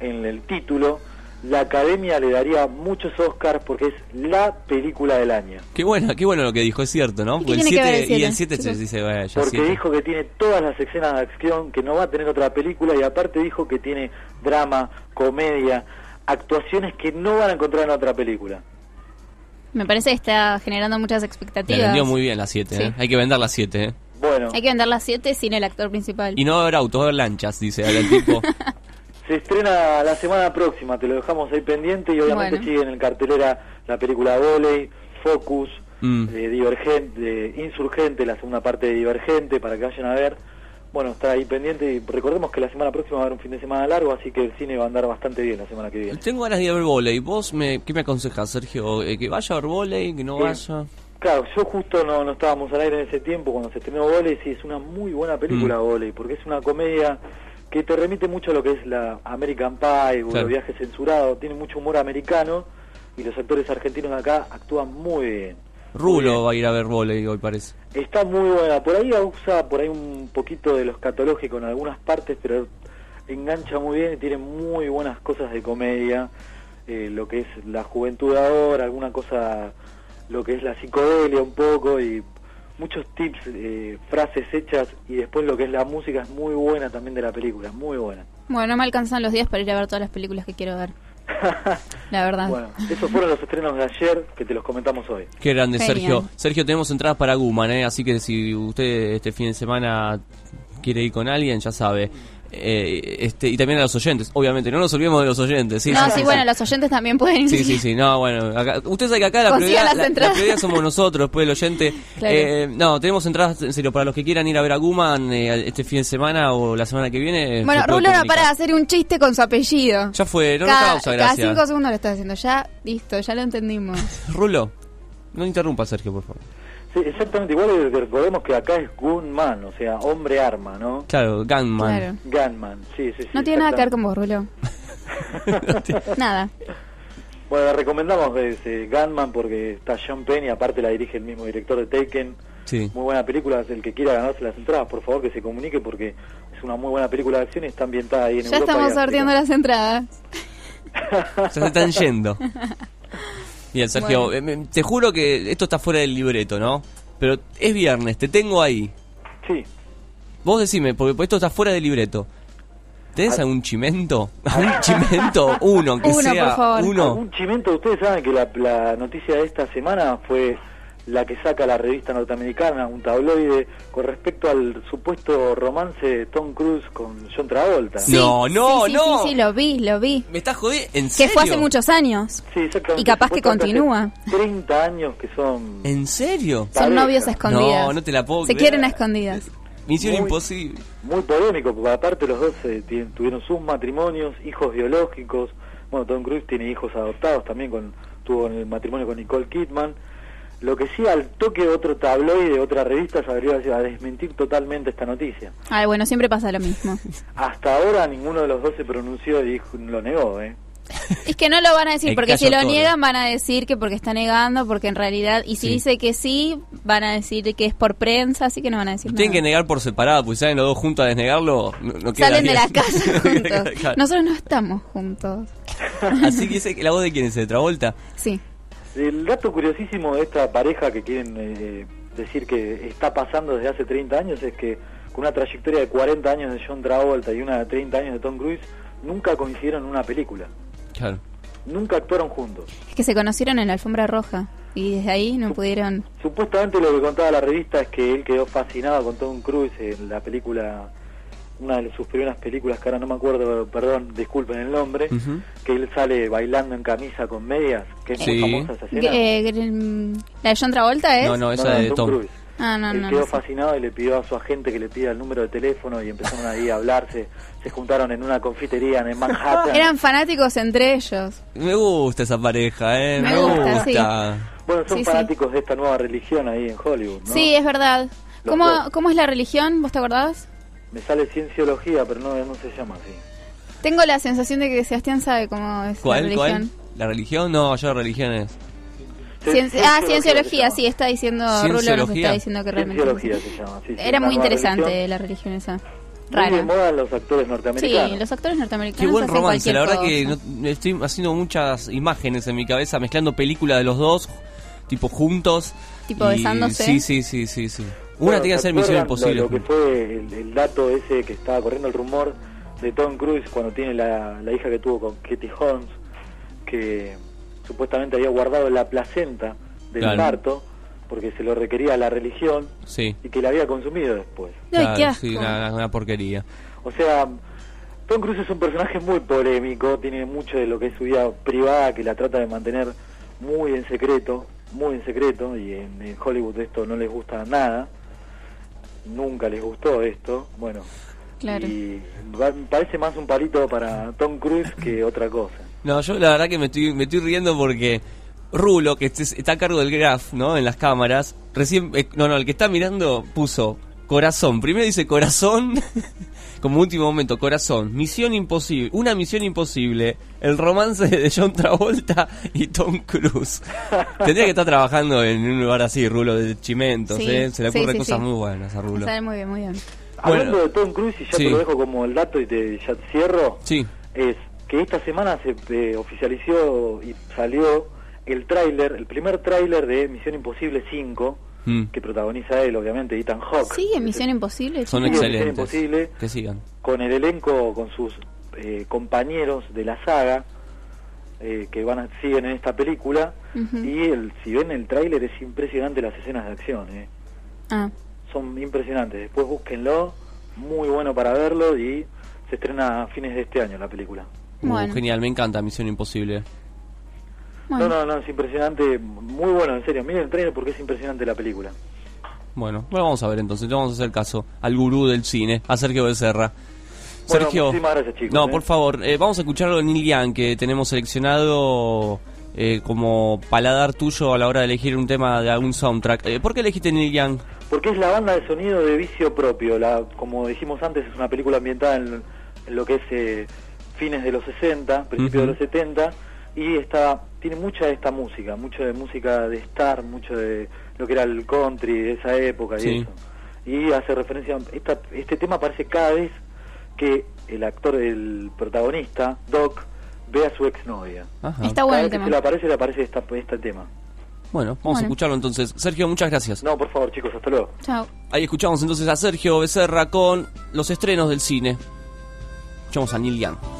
S26: en el título, la academia le daría muchos Oscars porque es la película del año.
S9: Qué bueno, qué bueno lo que dijo, es cierto, ¿no? Porque el
S10: tiene que ver
S9: 7
S10: el
S9: y el
S10: siete,
S9: 7 se dice, bueno, ya
S26: Porque
S9: siete.
S26: dijo que tiene todas las escenas de acción, que no va a tener otra película y aparte dijo que tiene drama, comedia, actuaciones que no van a encontrar en otra película.
S10: Me parece que está generando muchas
S9: Le
S10: expectativas.
S9: vendió muy bien la 7,
S10: Sí.
S9: ¿eh? Hay que vender la 7, ¿eh?
S26: Bueno,
S10: Hay que vender las 7 sin el actor principal.
S9: Y no va a haber autos, va a haber lanchas, dice el tipo.
S26: se estrena la semana próxima, te lo dejamos ahí pendiente y obviamente
S10: Bueno.
S26: sigue en cartelera la película Voley, Focus,
S9: Mm.
S26: eh, Divergente, eh, Insurgente, la segunda parte de Divergente, para que vayan a ver. Bueno, está ahí pendiente y recordemos que la semana próxima va a haber un fin de semana largo, así que el cine va a andar bastante bien la semana que viene.
S9: Tengo ganas de ir a ver volei. ¿Vos me, qué me aconsejas, Sergio? ¿Eh, ¿Que vaya a ver volei? ¿Que no
S26: Sí.
S9: vaya?
S26: Claro, yo justo no, no estábamos al aire en ese tiempo cuando se estrenó Voley, sí, es una muy buena película
S9: Mm.
S26: Voley, porque es una comedia que te remite mucho a lo que es la American Pie, o
S9: Claro.
S26: los viajes censurados, tiene mucho humor americano y los actores argentinos de acá actúan muy bien.
S9: Rulo va a ir a ver volei hoy, parece.
S26: Está muy buena, por ahí usa por ahí un poquito de lo escatológico en algunas partes, pero engancha muy bien y tiene muy buenas cosas de comedia, eh, lo que es la juventud ahora, alguna cosa, lo que es la psicodelia un poco y muchos tips, eh, frases hechas y después lo que es la música es muy buena también de la película, muy buena.
S10: Bueno, no me alcanzan los días para ir a ver todas las películas que quiero ver. La verdad.
S26: Bueno, esos fueron los estrenos de ayer que te los comentamos hoy.
S9: Qué grande,
S10: Genial.
S9: Sergio. Sergio, tenemos entradas para Guman, ¿eh? Así que si usted este fin de semana quiere ir con alguien, ya sabe. Eh, este Y también a los oyentes, obviamente. No nos olvidemos de los oyentes. Sí,
S10: no,
S9: sí,
S10: sí,
S9: sí,
S10: bueno, los oyentes también pueden ir.
S9: Sí, sí, sí, no, bueno, acá, usted sabe que acá la prioridad,
S10: las
S9: la, la prioridad somos nosotros, después el oyente.
S10: Claro.
S9: Eh, no, tenemos entradas, en serio, para los que quieran ir a ver a Guman eh, este fin de semana o la semana que viene.
S10: Bueno, Rulo no para de hacer un chiste con su apellido.
S9: Ya fue, no
S10: cada,
S9: causa
S10: cada cinco segundos lo está haciendo. Ya, listo, ya lo entendimos.
S9: Rulo, no interrumpa, Sergio, por favor.
S26: Sí, exactamente igual eh, recordemos que acá es Gunman, o sea, hombre arma, ¿no?
S9: Claro, Gunman.
S10: Claro.
S26: Gunman, sí, sí, sí.
S10: No tiene nada que ver con vos, Rulo. Nada.
S26: Bueno, le recomendamos ese Gunman porque está Sean Penn y aparte la dirige el mismo director de Taken.
S9: Sí.
S26: Muy buena película, el que quiera ganarse las entradas, por favor que se comunique porque es una muy buena película de acción y está ambientada ahí en
S10: Ya
S26: Europa.
S10: estamos
S26: y África.
S10: sorteando las entradas.
S9: Ya se están yendo. Bien, Sergio,
S10: Bueno.
S9: eh, te juro que esto está fuera del libreto, ¿no? Pero es viernes, te tengo ahí.
S26: Sí.
S9: Vos decime, porque esto está fuera del libreto. ¿Tenés
S26: Ah.
S9: algún chimento? ¿Algún chimento? Uno, que
S10: Uno,
S9: sea
S10: por favor.
S9: uno.
S26: Algún chimento, ustedes saben que la, la noticia de esta semana fue la que saca la revista norteamericana, un tabloide, con respecto al supuesto romance de Tom Cruise con John Travolta.
S9: No, no,
S10: sí, sí,
S9: no.
S10: Sí, sí, lo vi, lo vi.
S9: ¿Me estás jodiendo? ¿En
S10: Que
S9: serio?
S10: fue hace muchos años.
S26: Sí, exactamente.
S10: Y capaz que continúa.
S26: hace 30 años que son...
S9: ¿En serio?
S10: Son
S26: Pareja.
S10: novios a escondidas.
S9: No, no te la puedo
S10: Se
S9: creer.
S10: quieren a escondidas.
S9: Misión
S26: Muy-
S9: imposible.
S26: Muy polémico, porque aparte los dos eh, tuvieron sus matrimonios, hijos biológicos. Bueno, Tom Cruise tiene hijos adoptados también, con tuvo el matrimonio con Nicole Kidman. Lo que sí, al toque otro tabloide, otra revista, salió a a desmentir totalmente esta noticia.
S10: Ay, bueno, siempre pasa lo mismo.
S26: Hasta ahora ninguno de los dos se pronunció y dijo, lo negó, ¿eh?
S10: Es que no lo van a decir,
S9: El
S10: porque si lo niegan van a decir que porque está negando, porque en realidad, y si
S9: Sí.
S10: dice que sí, van a decir que es por prensa, así que no van a decir
S9: Tienen que negar por separado, pues si salen los dos juntos a desnegarlo, no, no queda
S10: Salen de la casa juntos. Nosotros no estamos juntos.
S9: Así que dice que la voz de quién es, de Travolta.
S10: Sí.
S26: El dato curiosísimo de esta pareja que quieren eh, decir que está pasando desde hace 30 años es que con una trayectoria de 40 años de John Travolta y una de 30 años de Tom Cruise, nunca coincidieron en una película.
S9: Claro.
S26: Nunca actuaron juntos.
S10: Es que se conocieron en la alfombra roja y desde ahí no pudieron...
S26: Supuestamente lo que contaba la revista es que él quedó fascinado con Tom Cruise en la película, una de sus primeras películas que ahora no me acuerdo, perdón, disculpen el nombre,
S9: Ujú.
S26: que él sale bailando en camisa con medias, que es
S9: Sí.
S26: muy famosa esa escena.
S10: Eh, eh, ¿La de John Travolta es?
S9: No, no, esa de Tom.
S26: Cruise.
S10: Ah, no,
S26: Él
S10: no,
S26: quedó
S10: no
S26: fascinado y le pidió a su agente que le pida el número de teléfono y empezaron ahí a hablarse. Se juntaron en una confitería en Manhattan.
S10: Eran fanáticos entre ellos.
S9: Me gusta esa pareja, ¿eh?
S10: Me gusta, sí.
S26: Bueno, son
S10: Sí, sí.
S26: fanáticos de esta nueva religión ahí en Hollywood, ¿no?
S10: Sí, es verdad.
S26: Los
S10: ¿Cómo,
S26: dos.
S10: ¿Cómo es la religión? ¿Vos te acordás?
S26: Me sale cienciología, pero no, no se llama así.
S10: Tengo la sensación de que Sebastián sabe cómo es la
S9: ¿Cuál?
S10: religión.
S9: ¿Cuál? ¿La religión? No, yo religiones.
S10: Cien- ah, cienciología, sí, está diciendo, Rulo nos
S9: Cienciología.
S10: está diciendo que realmente...
S26: Cienciología se llama, sí, sí,
S10: Era muy interesante
S26: religión.
S10: la religión esa.
S26: Muy de
S10: Rara.
S26: moda en los actores
S10: Sí,
S26: norteamericanos.
S10: los actores norteamericanos
S9: Qué buen
S10: hacen
S9: romance,
S10: cualquier
S9: la verdad
S10: cosa.
S9: que no- estoy haciendo muchas imágenes en mi cabeza, mezclando películas de los dos, tipo juntos.
S10: Tipo
S9: y-
S10: besándose.
S9: Sí, sí, sí, sí, sí. Una
S26: Bueno,
S9: tiene que
S26: ¿se
S9: ser Misión Imposible.
S26: Lo, lo que fue el, el dato ese que estaba corriendo el rumor de Tom Cruise cuando tiene la, la hija que tuvo con Katie Holmes, que supuestamente había guardado la placenta del
S9: Claro.
S26: parto porque se lo requería la religión
S9: Sí.
S26: y que la había consumido después.
S9: Claro, sí, una, una porquería.
S26: O sea, Tom Cruise es un personaje muy polémico, tiene mucho de lo que es su vida privada que la trata de mantener muy en secreto, muy en secreto, y en, en Hollywood esto no les gusta nada, nunca les gustó esto, bueno,
S10: Claro.
S26: y va- parece más un palito para Tom Cruise que otra cosa.
S9: No, yo la verdad que me estoy, me estoy riendo porque Rulo, que está a cargo del graph, ¿no? En las cámaras, recién, eh, no, no, el que está mirando puso corazón. Primero dice corazón, como último momento, corazón, misión imposible, una misión imposible, el romance de John Travolta y Tom Cruise. Tendría que estar trabajando en un lugar así, Rulo, de chimentos,
S10: Sí,
S9: ¿eh? Se le ocurren
S10: sí,
S9: cosas
S10: sí.
S9: muy buenas a Rulo.
S10: Sale muy bien, muy bien.
S26: Hablando de Tom Cruise, y ya
S9: Sí.
S26: te lo dejo como el dato y te, ya te cierro,
S9: Sí.
S26: es que esta semana se eh, oficializó y salió el tráiler, el primer tráiler de Misión Imposible 5,
S9: Mm.
S26: que protagoniza él, obviamente, Ethan Hawke.
S10: ¿Sigue Misión Imposible?
S9: Son excelentes.
S26: Imposible.
S9: Que sigan.
S26: con el elenco, con sus eh, compañeros de la saga eh, que van a, siguen en esta película y el, si ven el tráiler es impresionante las escenas de acción, eh.
S10: Ah,
S26: son impresionantes. Después búsquenlo, muy bueno para verlo y se estrena a fines de este año la película.
S9: Uh, genial, me encanta Misión Imposible.
S10: Bueno.
S26: No, no, no, es impresionante, muy bueno, en serio. Miren el trailer porque es impresionante la película.
S9: Bueno, bueno, vamos a ver entonces, le vamos a hacer caso al gurú del cine, a Sergio Becerra.
S26: Bueno,
S9: Sergio,
S26: muchísimas gracias, chicos,
S9: no,
S26: eh.
S9: por favor, eh, vamos a escucharlo de Neil Young, que tenemos seleccionado eh, como paladar tuyo a la hora de elegir un tema de algún soundtrack. Eh, ¿Por qué elegiste Neil Young?
S26: Porque es la banda de sonido de Vicio Propio. La, como dijimos antes, es una película ambientada en, en lo que es eh, fines de los 60, principios de los 70, y está, tiene mucha de esta música, mucho de música de Star, mucho de lo que era el country de esa época y
S9: Sí.
S26: eso. Y hace referencia, esta, este tema aparece cada vez que el actor, el protagonista, Doc, ve a su exnovia.
S9: Ajá.
S10: Está
S26: Cada
S10: bueno
S26: vez
S10: el
S26: que
S10: tema.
S26: se le aparece, le aparece esta, este tema.
S9: Bueno, vamos a escucharlo entonces. Sergio, muchas gracias.
S26: No, por favor, chicos, hasta luego.
S10: Chao.
S9: Ahí escuchamos entonces a Sergio Becerra con los estrenos del cine. Escuchamos a Neil Young.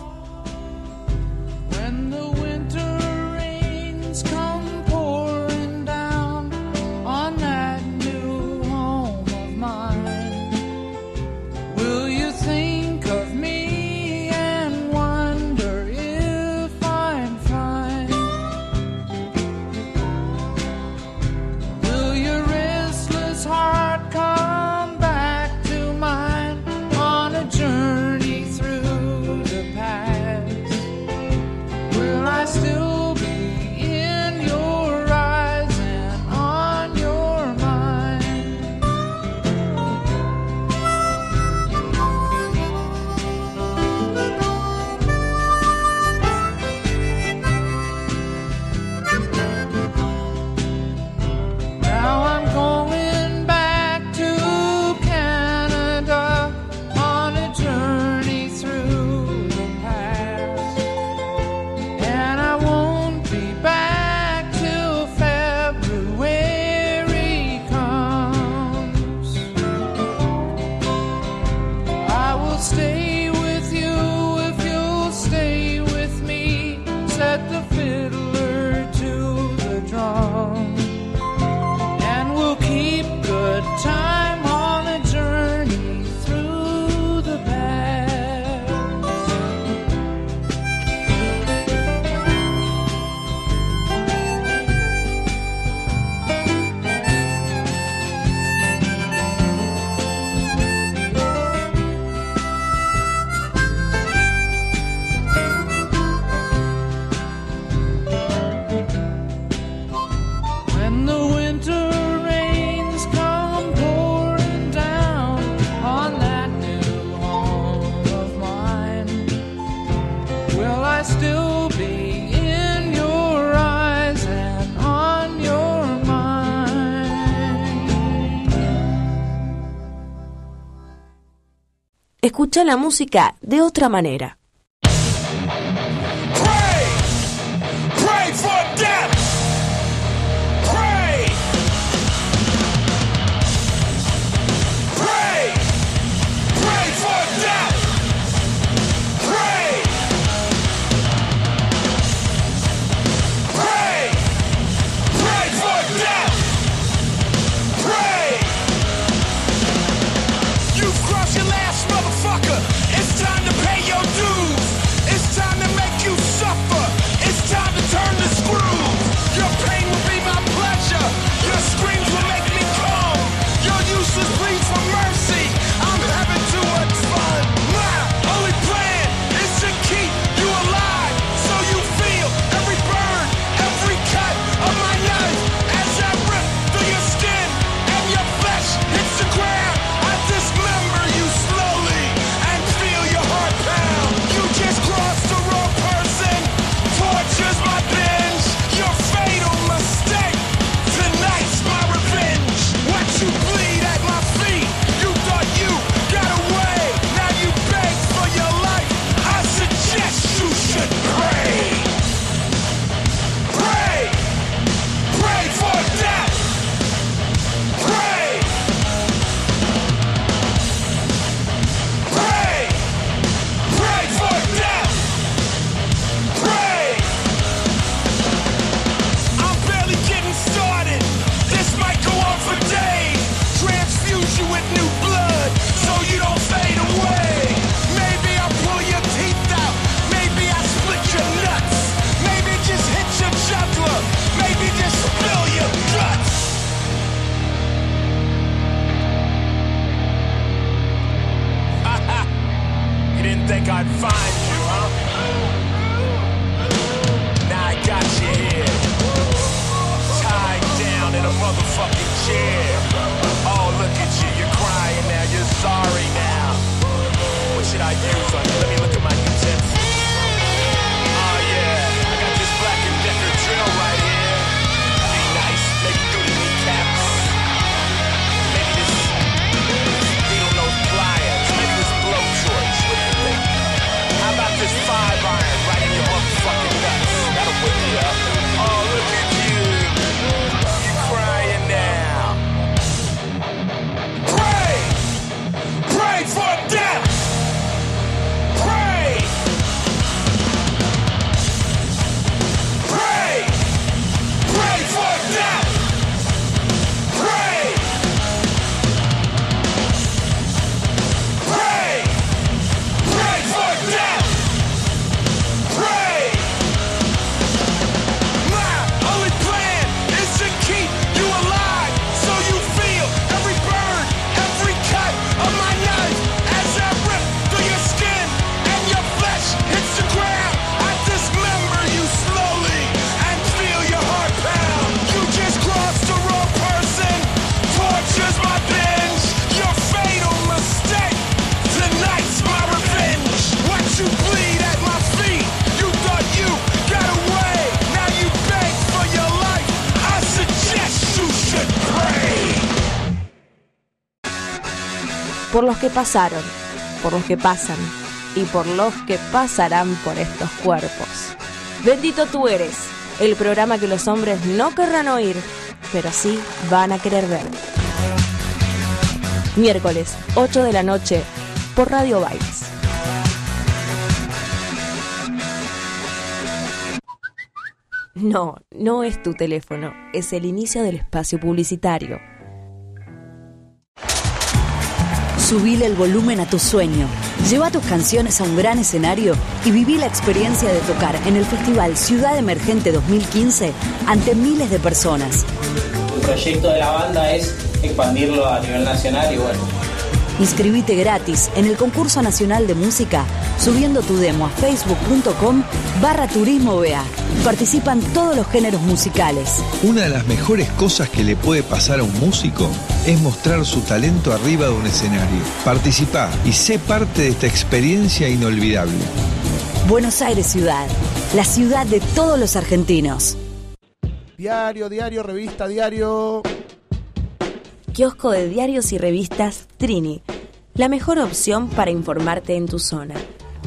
S8: escucha la música de otra manera. que pasaron, por los que pasan y por los que pasarán por estos cuerpos. Bendito tú eres, el programa que los hombres no querrán oír, pero sí van a querer ver. Miércoles, 8 de la noche, por Radio Bailes. No, no es tu teléfono, es el inicio del espacio publicitario.
S5: Subile el volumen a tu sueño. Lleva tus canciones a un gran escenario y viví la experiencia de tocar en el Festival Ciudad Emergente 2015 ante miles de personas.
S27: El proyecto de la banda es expandirlo a nivel nacional y bueno,
S5: Inscribite gratis en el concurso nacional de música subiendo tu demo a facebook.com barra turismo BA. Participan todos los géneros musicales.
S28: Una de las mejores cosas que le puede pasar a un músico es mostrar su talento arriba de un escenario. Participa y sé parte de esta experiencia inolvidable.
S5: Buenos Aires Ciudad, la ciudad de todos los argentinos.
S6: Diario, diario, revista, diario.
S8: Kiosco de diarios y revistas Trini
S1: la mejor opción para informarte en tu zona.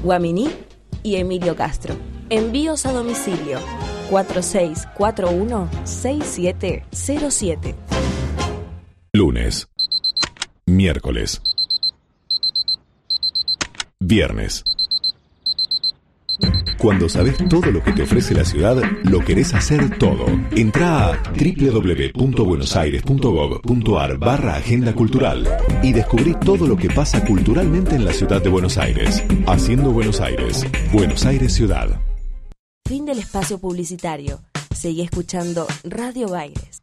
S1: Guaminí y Emilio Castro. Envíos a domicilio 4641-6707.
S7: Lunes. Miércoles. Viernes. Cuando sabes todo lo que te ofrece la ciudad, lo querés hacer todo. Entra a www.buenosaires.gov.ar barra Agenda Cultural y descubrí todo lo que pasa culturalmente en la ciudad de Buenos Aires. Haciendo Buenos Aires. Buenos Aires Ciudad.
S1: Fin del espacio publicitario. Seguí escuchando Radio Baires.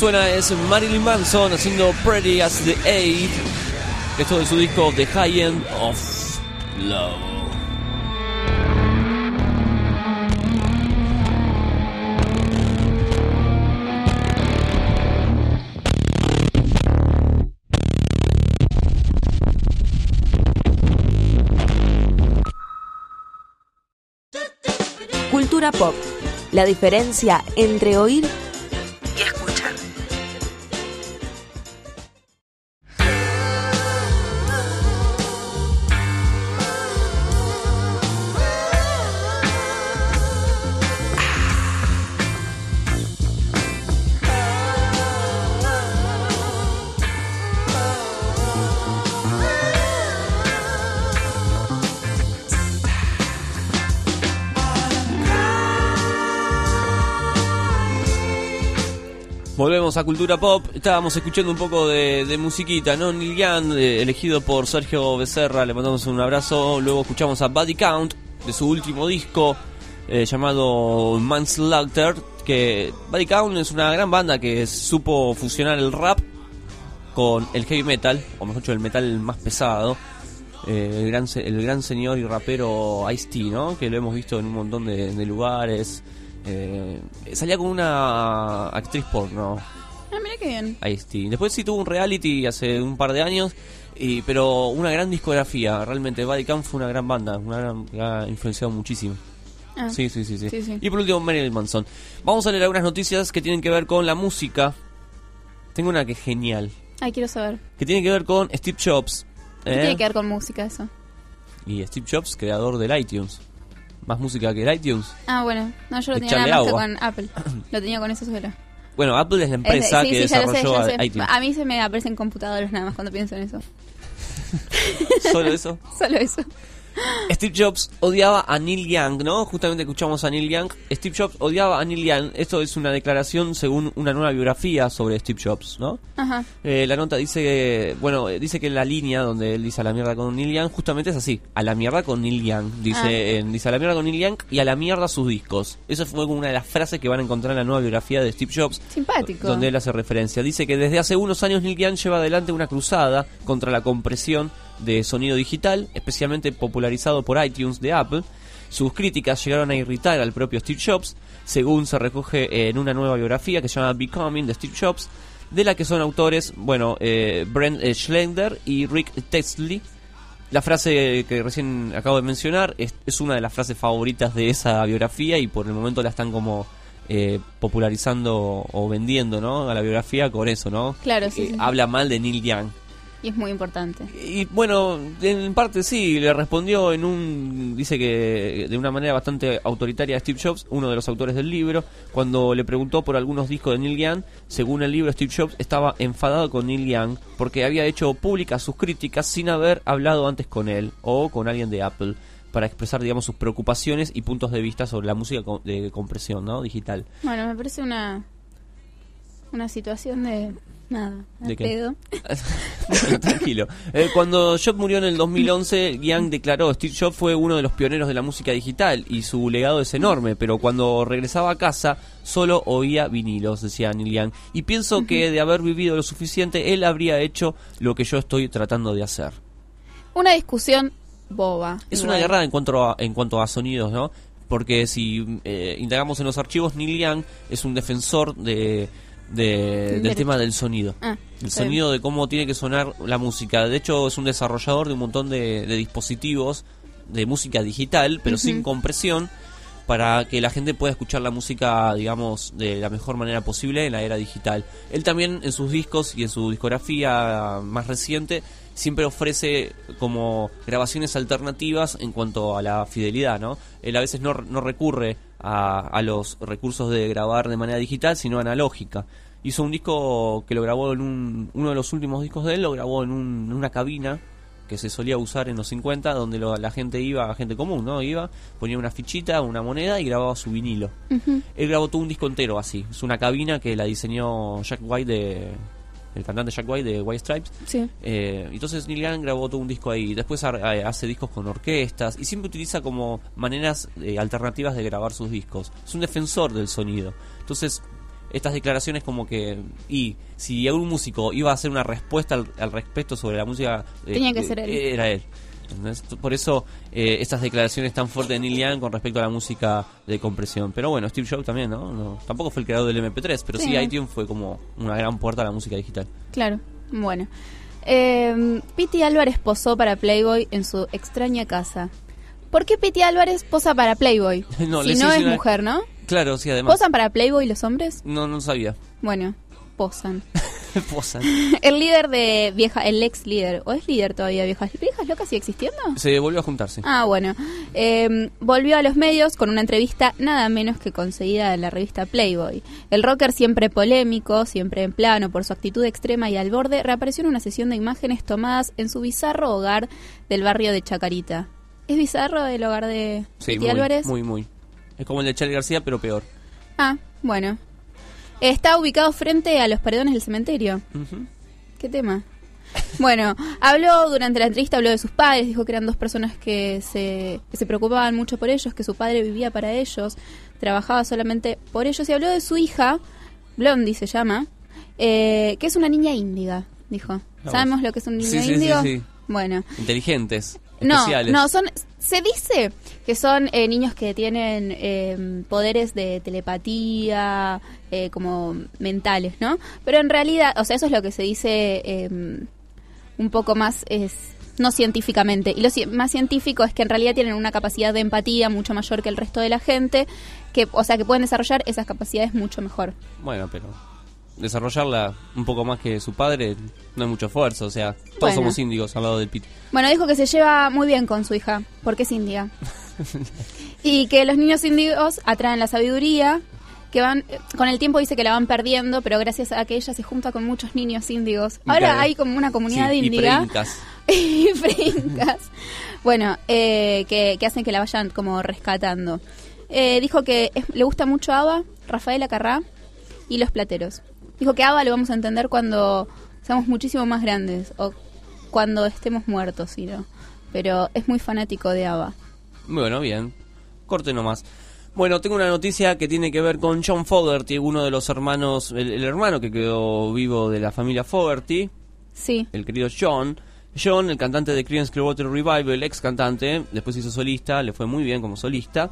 S9: Suena es Marilyn Manson haciendo Pretty as the Eight. Esto de su disco The High End of Love.
S1: Cultura pop. La diferencia entre oír
S9: Cultura Pop. Estábamos escuchando un poco de, musiquita, ¿no? Neil Young, elegido por Sergio Becerra. Le mandamos un abrazo. Luego escuchamos a Body Count, de su último disco, eh, llamado Manslaughter. Que Body Count es una gran banda que supo fusionar el rap con el heavy metal, o mejor dicho, el metal más pesado. Eh, el, gran, el gran señor y rapero Ice-T, ¿no? Que lo hemos visto en un montón de, de lugares. Eh, salía con una actriz porno,
S10: Ah, mira qué bien.
S9: Ice-T. Después sí tuvo un reality hace un par de años, y, pero una gran discografía. Realmente, Body Count fue una gran banda, una gran, ha influenciado muchísimo.
S10: Ah.
S9: Sí, sí, sí, sí,
S10: Sí, sí.
S9: Y por último, Marilyn Manson. Vamos a leer algunas noticias que tienen que ver con la música. Tengo una que es genial,
S10: Ay, quiero saber.
S9: que tiene que ver con Steve Jobs.
S10: ¿Qué
S9: ¿eh?
S10: tiene que ver con música eso?
S9: Y Steve Jobs, creador del iTunes. Más música que el iTunes.
S10: Ah, bueno. No, yo lo tenía nada más que con Apple. Lo tenía con eso sola.
S9: Bueno, Apple es la
S10: Es-
S9: empresa
S10: sí,
S9: que
S10: sí,
S9: desarrolló
S10: sé.
S9: iTunes.
S10: A mí se me aparecen computadoras nada más cuando pienso en eso.
S9: Solo eso.
S10: Solo eso.
S9: Steve Jobs odiaba a Neil Young, ¿no? Justamente escuchamos a Neil Young. Steve Jobs odiaba a Neil Young. Esto es una declaración según una nueva biografía sobre Steve Jobs, ¿no?
S10: Ajá.
S9: Eh, la nota dice que, bueno, dice que la línea donde él dice a la mierda con Neil Young justamente es así, a la mierda con Neil Young. Dice,
S10: Ah.
S9: eh, dice a la mierda con Neil Young y a la mierda sus discos. Eso fue como una de las frases que van a encontrar en la nueva biografía de Steve Jobs.
S10: Simpático.
S9: Donde él hace referencia. Dice que desde hace unos años Neil Young lleva adelante una cruzada contra la compresión de sonido digital, especialmente popularizado por iTunes de Apple. Sus críticas llegaron a irritar al propio Steve Jobs, según se recoge en una nueva biografía que se llama Becoming de Steve Jobs, de la que son autores, bueno, eh, Brent eh, Schlender y Rick Tesley. La frase que recién acabo de mencionar es, es una de las frases favoritas de esa biografía y por el momento la están como eh, popularizando o vendiendo, ¿no? A la biografía con eso, ¿no?
S10: Claro, sí,
S9: Eh,
S10: sí.
S9: Habla mal de Neil Young.
S10: Y es muy importante.
S9: Y bueno, en parte sí, le respondió en un, dice que de una manera bastante autoritaria a Steve Jobs, uno de los autores del libro, cuando le preguntó por algunos discos de Neil Young, según el libro Steve Jobs estaba enfadado con Neil Young porque había hecho públicas sus críticas sin haber hablado antes con él o con alguien de Apple para expresar, digamos, sus preocupaciones y puntos de vista sobre la música de compresión, ¿no? Digital.
S10: Bueno, me parece una una situación de nada,
S9: ¿De
S10: de
S9: qué?
S10: pedo.
S9: Bueno, Tranquilo. Eh, cuando Jobs murió en el 2011, Young declaró, Steve Jobs fue uno de los pioneros de la música digital y su legado es enorme, pero cuando regresaba a casa solo oía vinilos, decía Neil Young. Y pienso que de haber vivido lo suficiente, él habría hecho lo que yo estoy tratando de hacer.
S10: Una discusión boba.
S9: Es
S10: igual.
S9: una guerra en cuanto a, en cuanto a sonidos, ¿no? Porque si eh, indagamos en los archivos, Neil Young es un defensor de, de- del tema del sonido.
S10: Ah,
S9: el
S10: bien.
S9: sonido de cómo tiene que sonar la música. De hecho, es un desarrollador de un montón de, de dispositivos de música digital, pero sin compresión, para que la gente pueda escuchar la música, digamos, de la mejor manera posible en la era digital. Él también en sus discos y en su discografía más reciente siempre ofrece como grabaciones alternativas en cuanto a la fidelidad, ¿no? Él a veces no, no recurre a, a los recursos de grabar de manera digital, sino analógica. Hizo un disco que lo grabó en un, uno de los últimos discos de él, lo grabó en, un- en una cabina que se solía usar en los 50, donde lo- la gente iba, gente común, ¿no? Iba, ponía una fichita, una moneda y grababa su vinilo. Él grabó todo un disco entero así. Es una cabina que la diseñó Jack White de el cantante Jack White de White Stripes.
S10: Sí.
S9: Eh, entonces Neil Young grabó todo un disco ahí. Después ha- hace discos con orquestas y siempre utiliza como maneras eh, alternativas de grabar sus discos. Es un defensor del sonido. Entonces estas declaraciones como que y si algún músico iba a hacer una respuesta al, al respecto sobre la música eh,
S10: Tenía que ser él.
S9: eh, era él ¿Entendés? por eso eh, estas declaraciones tan fuertes de Neil Young con respecto a la música de compresión pero bueno Steve Jobs también no, No, tampoco fue el creador del MP3 pero sí,
S10: Sí.
S9: iTunes fue como una gran puerta a la música digital
S10: Claro, bueno. Eh, Piti Álvarez posó para Playboy en su extraña casa. ¿Por qué Piti Álvarez posa para Playboy?
S9: No,
S10: si no es
S9: una-
S10: mujer, ¿no?
S9: claro sí además
S10: ¿Posan para Playboy los hombres?
S9: no no sabía
S10: Bueno, posan. El líder de vieja, el ex líder, o es líder todavía viejas, viejas locas sigue existiendo.
S9: se volvió a juntarse
S10: Ah, bueno. Eh, volvió a los medios con una entrevista nada menos que conseguida en la revista Playboy. El rocker siempre polémico, siempre en plano por su actitud extrema y al borde, reapareció en una sesión de imágenes tomadas en su bizarro hogar del barrio de Chacarita. ¿Es bizarro el hogar de
S9: sí muy,
S10: Álvarez?
S9: muy muy es como el de Charlie García pero peor
S10: Ah, bueno. Está ubicado frente a los paredones del cementerio. ¿Qué tema? Bueno, habló durante la entrevista, habló de sus padres, dijo que eran dos personas que se, que se preocupaban mucho por ellos, que su padre vivía para ellos, trabajaba solamente por ellos, y habló de su hija, Blondie se llama, eh, que es una niña índiga, dijo.
S9: Vamos.
S10: ¿Sabemos lo que es un niño
S9: Sí, sí, sí,
S10: índigo?
S9: sí.
S10: Bueno,
S9: inteligentes
S10: no,
S9: especiales
S10: no, son, se dice que son eh, niños que tienen eh, poderes de telepatía, eh, como mentales, ¿no? Pero en realidad, o sea, eso es lo que se dice eh, un poco más, es no científicamente. Y lo más científico es que en realidad tienen una capacidad de empatía mucho mayor que el resto de la gente, que, o sea, que pueden desarrollar esas capacidades mucho mejor.
S9: Bueno, pero desarrollarla un poco más que su padre no es mucho esfuerzo, o sea, todos
S10: Bueno.
S9: somos índigos al lado del pit.
S10: Bueno, dijo que se lleva muy bien con su hija, porque es índiga. y que los niños índigos atraen la sabiduría que van, con el tiempo dice que la van perdiendo, pero gracias a que ella se junta con muchos niños índigos. Ahora
S9: Claro.
S10: hay como una comunidad
S9: Sí,
S10: índiga. y princas. Bueno, eh, que, que hacen que la vayan como rescatando. Eh, dijo que es- le gusta mucho Ava, Rafaela Carrá y Los Plateros. Dijo que Ava lo vamos a entender cuando seamos muchísimo más grandes o cuando estemos muertos, ¿sí, no? Pero es muy fanático de Ava.
S9: Bueno, bien. Corte nomás. Bueno, tengo una noticia que tiene que ver con John Fogerty, uno de los hermanos, el, el hermano que quedó vivo de la familia Fogerty,
S10: Sí.
S9: el querido John. John, el cantante de Creedence Clearwater Revival, el ex cantante, después hizo solista, le fue muy bien como solista.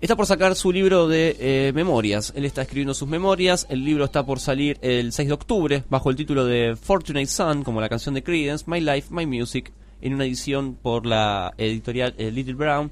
S9: Está por sacar su libro de eh, memorias. Él está escribiendo sus memorias. El libro está por salir el 6 de octubre bajo el título de Fortunate Son, como la canción de Creedence, My Life, My Music, en una edición por la editorial eh, Little Brown.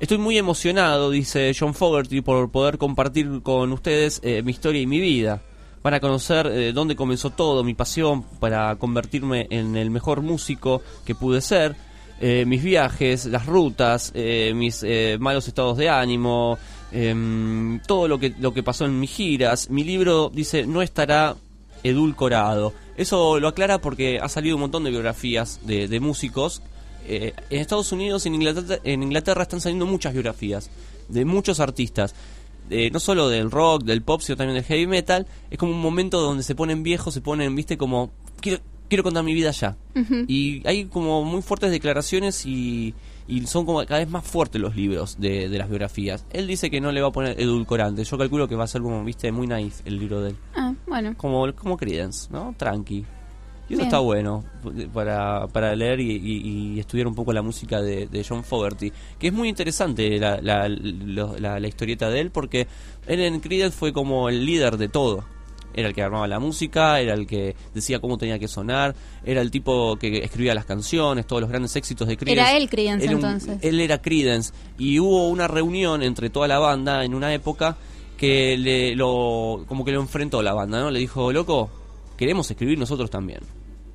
S9: Estoy muy emocionado, dice John Fogerty, por poder compartir con ustedes eh, mi historia y mi vida. Van a conocer eh, dónde comenzó todo, mi pasión para convertirme en el mejor músico que pude ser eh, mis viajes, las rutas, eh, mis eh, malos estados de ánimo, em, todo lo que, lo que pasó en mis giras. Mi libro dice no estará edulcorado. Eso lo aclara porque ha salido un montón de biografías de, de músicos. Eh, en Estados Unidos y en Inglaterra, en Inglaterra están saliendo muchas biografías de muchos artistas. Eh, no solo del rock, del pop, sino también del heavy metal. Es como un momento donde se ponen viejos, se ponen, viste, como quiero, quiero contar mi vida ya.
S10: Ujú.
S9: Y hay como muy fuertes declaraciones y, y son como cada vez más fuertes los libros de, de las biografías. Él dice que no le va a poner edulcorante. Yo calculo que va a ser como, viste, muy naif el libro de él.
S10: Ah, bueno.
S9: Como, como Creedence, ¿no? Tranqui. Y eso
S10: Bien.
S9: está bueno para, para leer y, y- y estudiar un poco la música de, de John Fogerty. Que es muy interesante la, la, la- la historieta de él porque él en Creedence fue como el líder de todo. Era el que armaba la música, era el que decía cómo tenía que sonar, era el tipo que escribía las canciones, todos los grandes éxitos de Creedence.
S10: Era él Creedence, entonces.
S9: él era Creedence y hubo una reunión entre toda la banda en una época que le lo como que lo enfrentó la banda, ¿no? Le dijo, "Loco, queremos escribir nosotros también."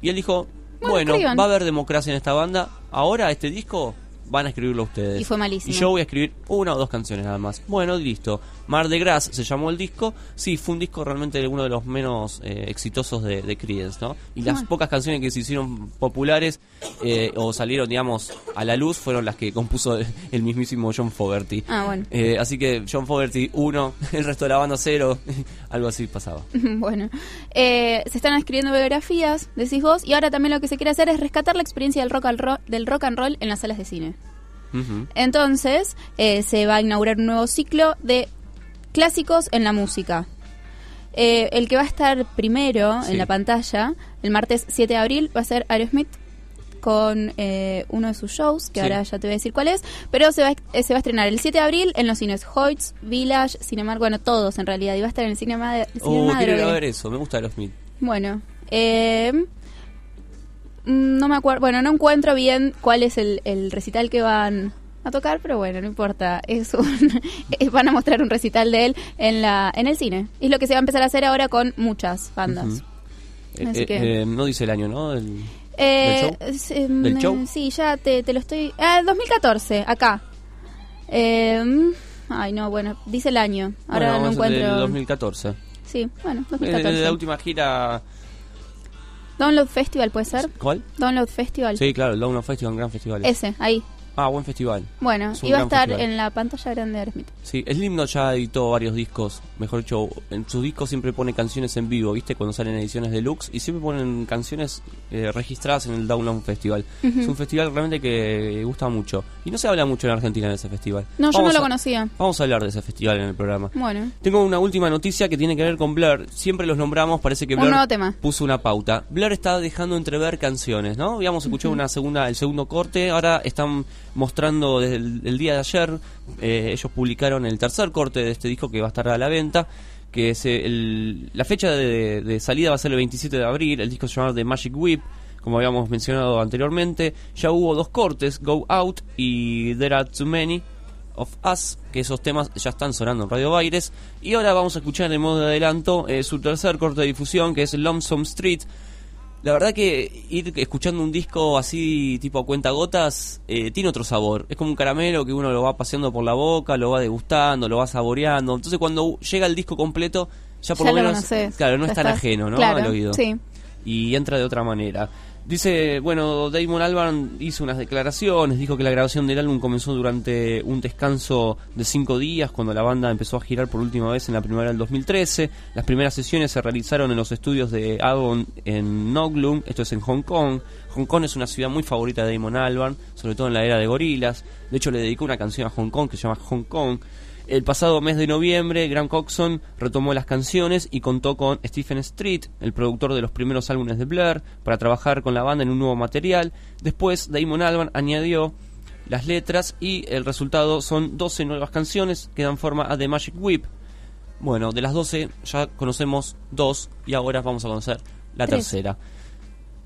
S9: Y él dijo,
S10: Bueno,
S9: "Bueno,
S10: escriban."
S9: va a haber democracia en esta banda. Ahora este disco van a escribirlo ustedes."
S10: Y fue malísimo.
S9: Y yo voy a escribir una o dos canciones nada más. Bueno, y listo. Mar de Gras se llamó el disco. Sí, fue un disco realmente uno de los menos eh, exitosos de, de Creedence, ¿no? Y las
S10: Bueno.
S9: pocas canciones que se hicieron populares eh, o salieron, digamos, a la luz fueron las que compuso el, el mismísimo John Fogerty.
S10: Ah, bueno.
S9: Eh, así que John Fogerty uno, el resto de la banda cero, algo así pasaba.
S10: bueno, se están escribiendo biografías, decís vos, y ahora también lo que se quiere hacer es rescatar la experiencia del rock, al ro- del rock and roll en las salas de cine. Entonces, eh, se va a inaugurar un nuevo ciclo de clásicos en la música. Eh, el que va a estar primero
S9: Sí.
S10: en la pantalla, el martes 7 de abril, va a ser Aerosmith con eh, uno de sus shows, que
S9: Sí.
S10: ahora ya te voy a decir cuál es, pero se va, a- eh, se va a estrenar el 7 de abril en los cines Hoyts, Village, Cinemark, bueno, todos en realidad, y va a estar en el Cinema de
S9: Oh, quiero ir a ver eso, me gusta Aerosmith.
S10: bueno, eh, no me acuerdo, bueno, no encuentro bien cuál es el, el recital que van a tocar, pero bueno, no importa, es un, eh, van a mostrar un recital de él en la en el cine. Es lo que se va a empezar a hacer ahora con muchas bandas.
S9: Ujú. Eh,
S10: Así
S9: eh,
S10: que-
S9: eh, no dice el año, ¿no? El-
S10: Eh,
S9: ¿Del show?
S10: em,
S9: ¿Del show?
S10: Sí, ya te, te lo estoy... Ah, 2014, acá. Eh, ay, no, bueno, dice el año. Ahora
S9: Bueno,
S10: no
S9: es el del
S10: encuentro...
S9: 2014.
S10: Sí, bueno,
S9: Eh,
S10: 2014.
S9: La última gira...
S10: Download Festival, ¿puede ser?
S9: ¿Cuál?
S10: Download Festival.
S9: Sí, claro, el Download Festival, un gran festival.
S10: Ese, ahí.
S9: Ah, buen festival.
S10: Bueno,
S9: Es un
S10: iba a estar
S9: festival.
S10: en la pantalla grande de Aerosmith.
S9: Sí, Slimno ya editó varios discos, mejor dicho, en sus discos siempre pone canciones en vivo, ¿viste? Cuando salen ediciones deluxe y siempre ponen canciones eh, registradas en el Download Festival. Es un festival realmente que gusta mucho y no se habla mucho en Argentina de ese festival.
S10: No, yo no lo
S9: a-
S10: conocía.
S9: Vamos a hablar de ese festival en el programa.
S10: Bueno,
S9: Tengo una última noticia que tiene que ver con Blur. Siempre los nombramos, parece que
S10: Un
S9: Blur
S10: nuevo tema.
S9: puso una pauta. Blur está dejando entrever canciones, ¿no? Habíamos escuchado una segunda, el segundo corte, ahora están mostrando desde el, día de ayer, eh, ellos publicaron el tercer corte de este disco que va a estar a la venta, que es la fecha de, de salida va a ser el 27 de abril, el disco se llama The Magic Whip, como habíamos mencionado anteriormente, ya hubo dos cortes, Go Out y There Are Too Many of Us, que esos temas ya están sonando en Radio Baires. Y ahora vamos a escuchar en modo de adelanto eh, su tercer corte de difusión, que es Lonesome Street. La verdad que ir escuchando un disco así, tipo a cuenta gotas, eh, tiene otro sabor. Es como un caramelo que uno lo va paseando por la boca, lo va degustando, lo va saboreando. Entonces cuando llega el disco completo, ya por
S10: Ya
S9: lo menos, claro, no es tan
S10: estás-
S9: ajeno, ¿no?
S10: claro,
S9: Al oído.
S10: sí.
S9: Y entra de otra manera. Dice, bueno, Damon Albarn hizo unas declaraciones, dijo que la grabación del álbum comenzó durante un descanso de cinco días cuando la banda empezó a girar por última vez en la primavera del 2013. Las primeras sesiones se realizaron en los estudios de Avon en Noglum, esto es en Hong Kong. Hong Kong es una ciudad muy favorita de Damon Albarn, sobre todo en la era de gorilas. De hecho, le dedicó una canción a Hong Kong que se llama Hong Kong. El pasado mes de noviembre, Graham Coxon retomó las canciones y contó con Stephen Street, el productor de los primeros álbumes de Blur, para trabajar con la banda en un nuevo material. Después, Damon Albarn añadió las letras y el resultado son 12 nuevas canciones que dan forma a The Magic Whip. Bueno, de las 12 ya conocemos dos y ahora vamos a conocer la
S29: Tres.
S9: tercera.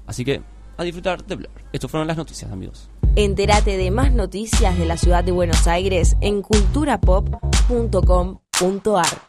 S9: Así que a disfrutar de Blur. Estas fueron las noticias, amigos.
S29: Entérate de más noticias de la ciudad de Buenos Aires en culturapop.com.ar.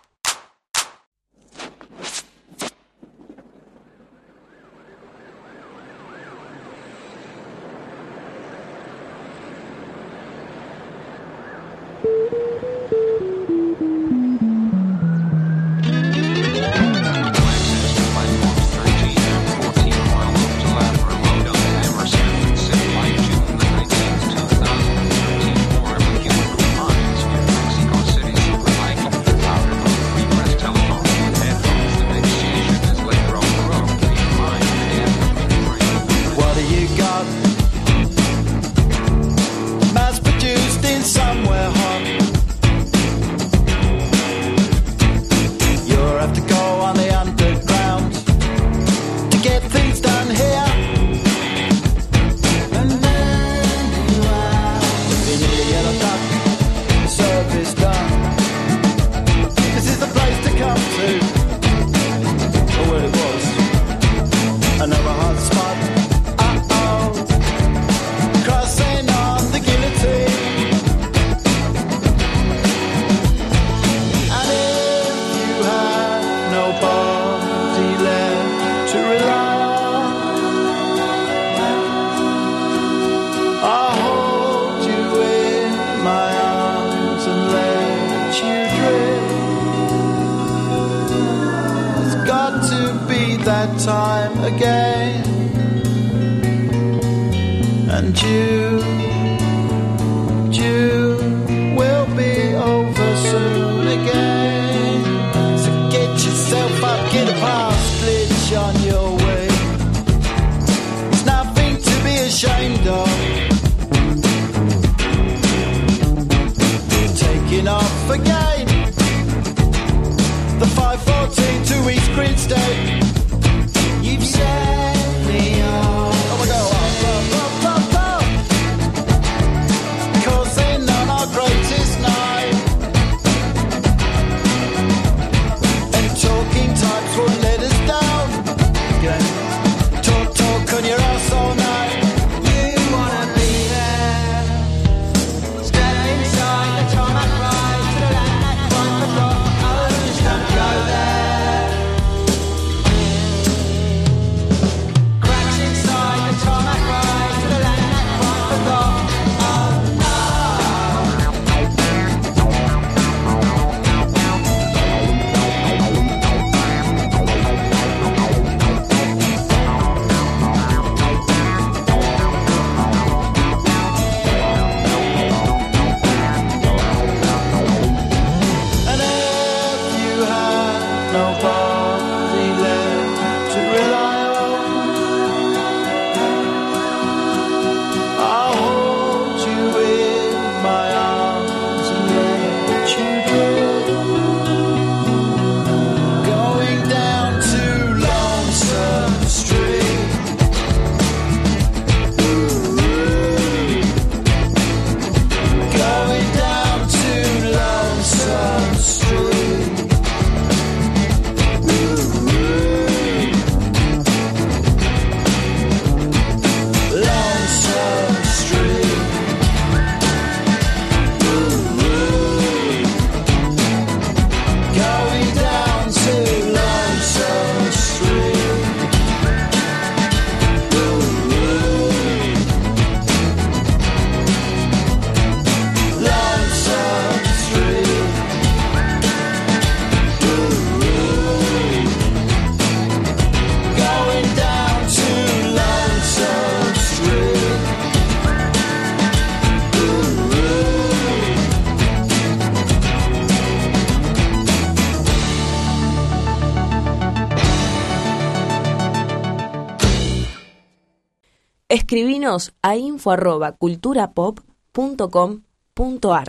S30: a
S1: info@culturapop.com.ar.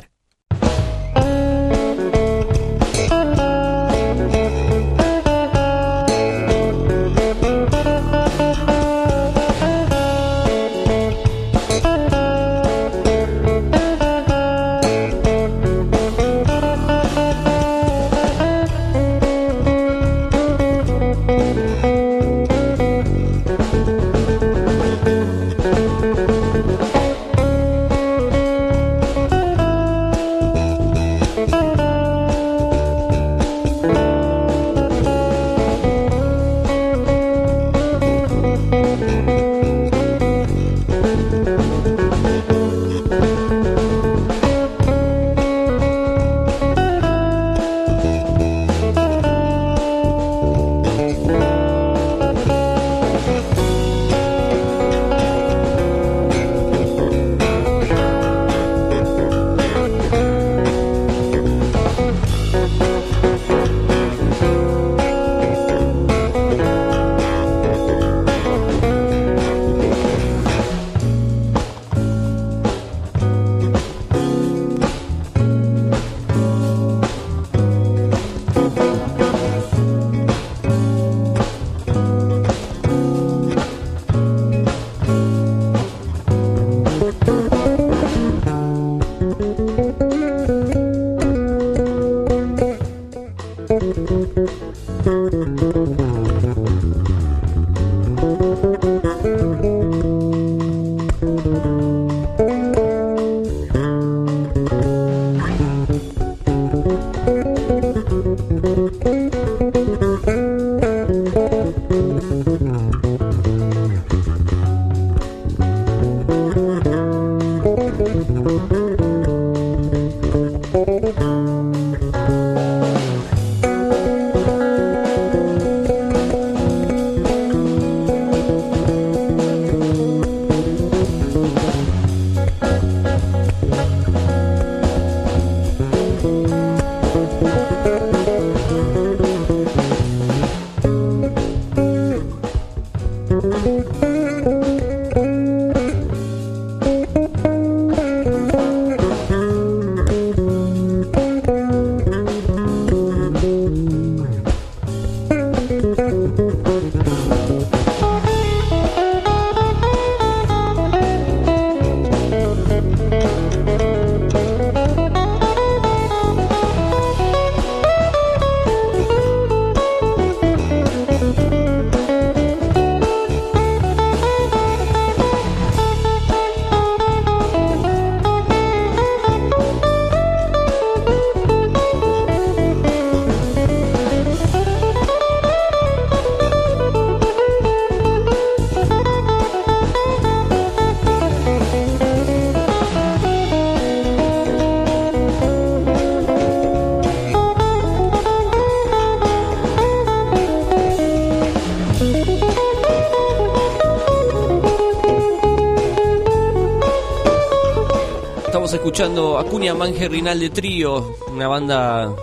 S9: escuchando Acuña Manje Rinalde Trío, una banda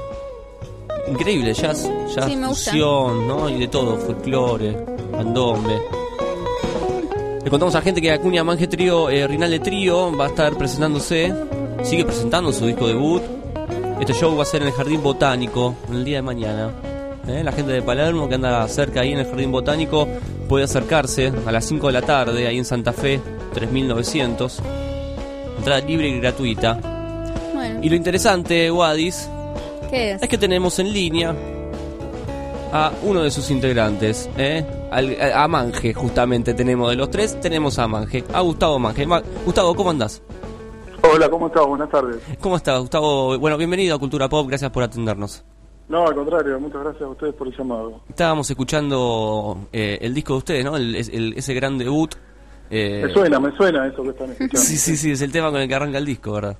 S9: increíble, jazz, jazz
S10: Sí,
S9: fusión, ¿no? Y de todo, folclore, candombe. Le contamos a la gente que Acuña Manje Trío, eh, Rinalde Trío va a estar presentándose, sigue presentando su disco debut. Este show va a ser en el Jardín Botánico, en el día de mañana. ¿eh? La gente de Palermo que anda cerca ahí en el Jardín Botánico puede acercarse a las 5 de la tarde, ahí en Santa Fe, 3900. Entrada libre y gratuita.
S10: Bueno,
S9: Y lo interesante, Wadis,
S10: ¿qué es?
S9: es que tenemos en línea a uno de sus integrantes, ¿eh? Al- a a Manje, justamente tenemos de los tres, tenemos a Manje, a Gustavo Manje. Ma- Gustavo, ¿cómo andás?
S31: Hola, ¿cómo estás? Buenas tardes.
S9: ¿Cómo estás, Gustavo? Bueno, bienvenido a Cultura Pop, gracias por atendernos.
S31: No, al contrario, muchas gracias a ustedes por el llamado.
S9: Estábamos escuchando eh, el disco de ustedes, ¿no? El- el- ese gran debut. Eh,
S31: Me suena, me suena eso que están escuchando.
S9: Sí, sí, sí, es el tema con el que arranca el disco, ¿verdad?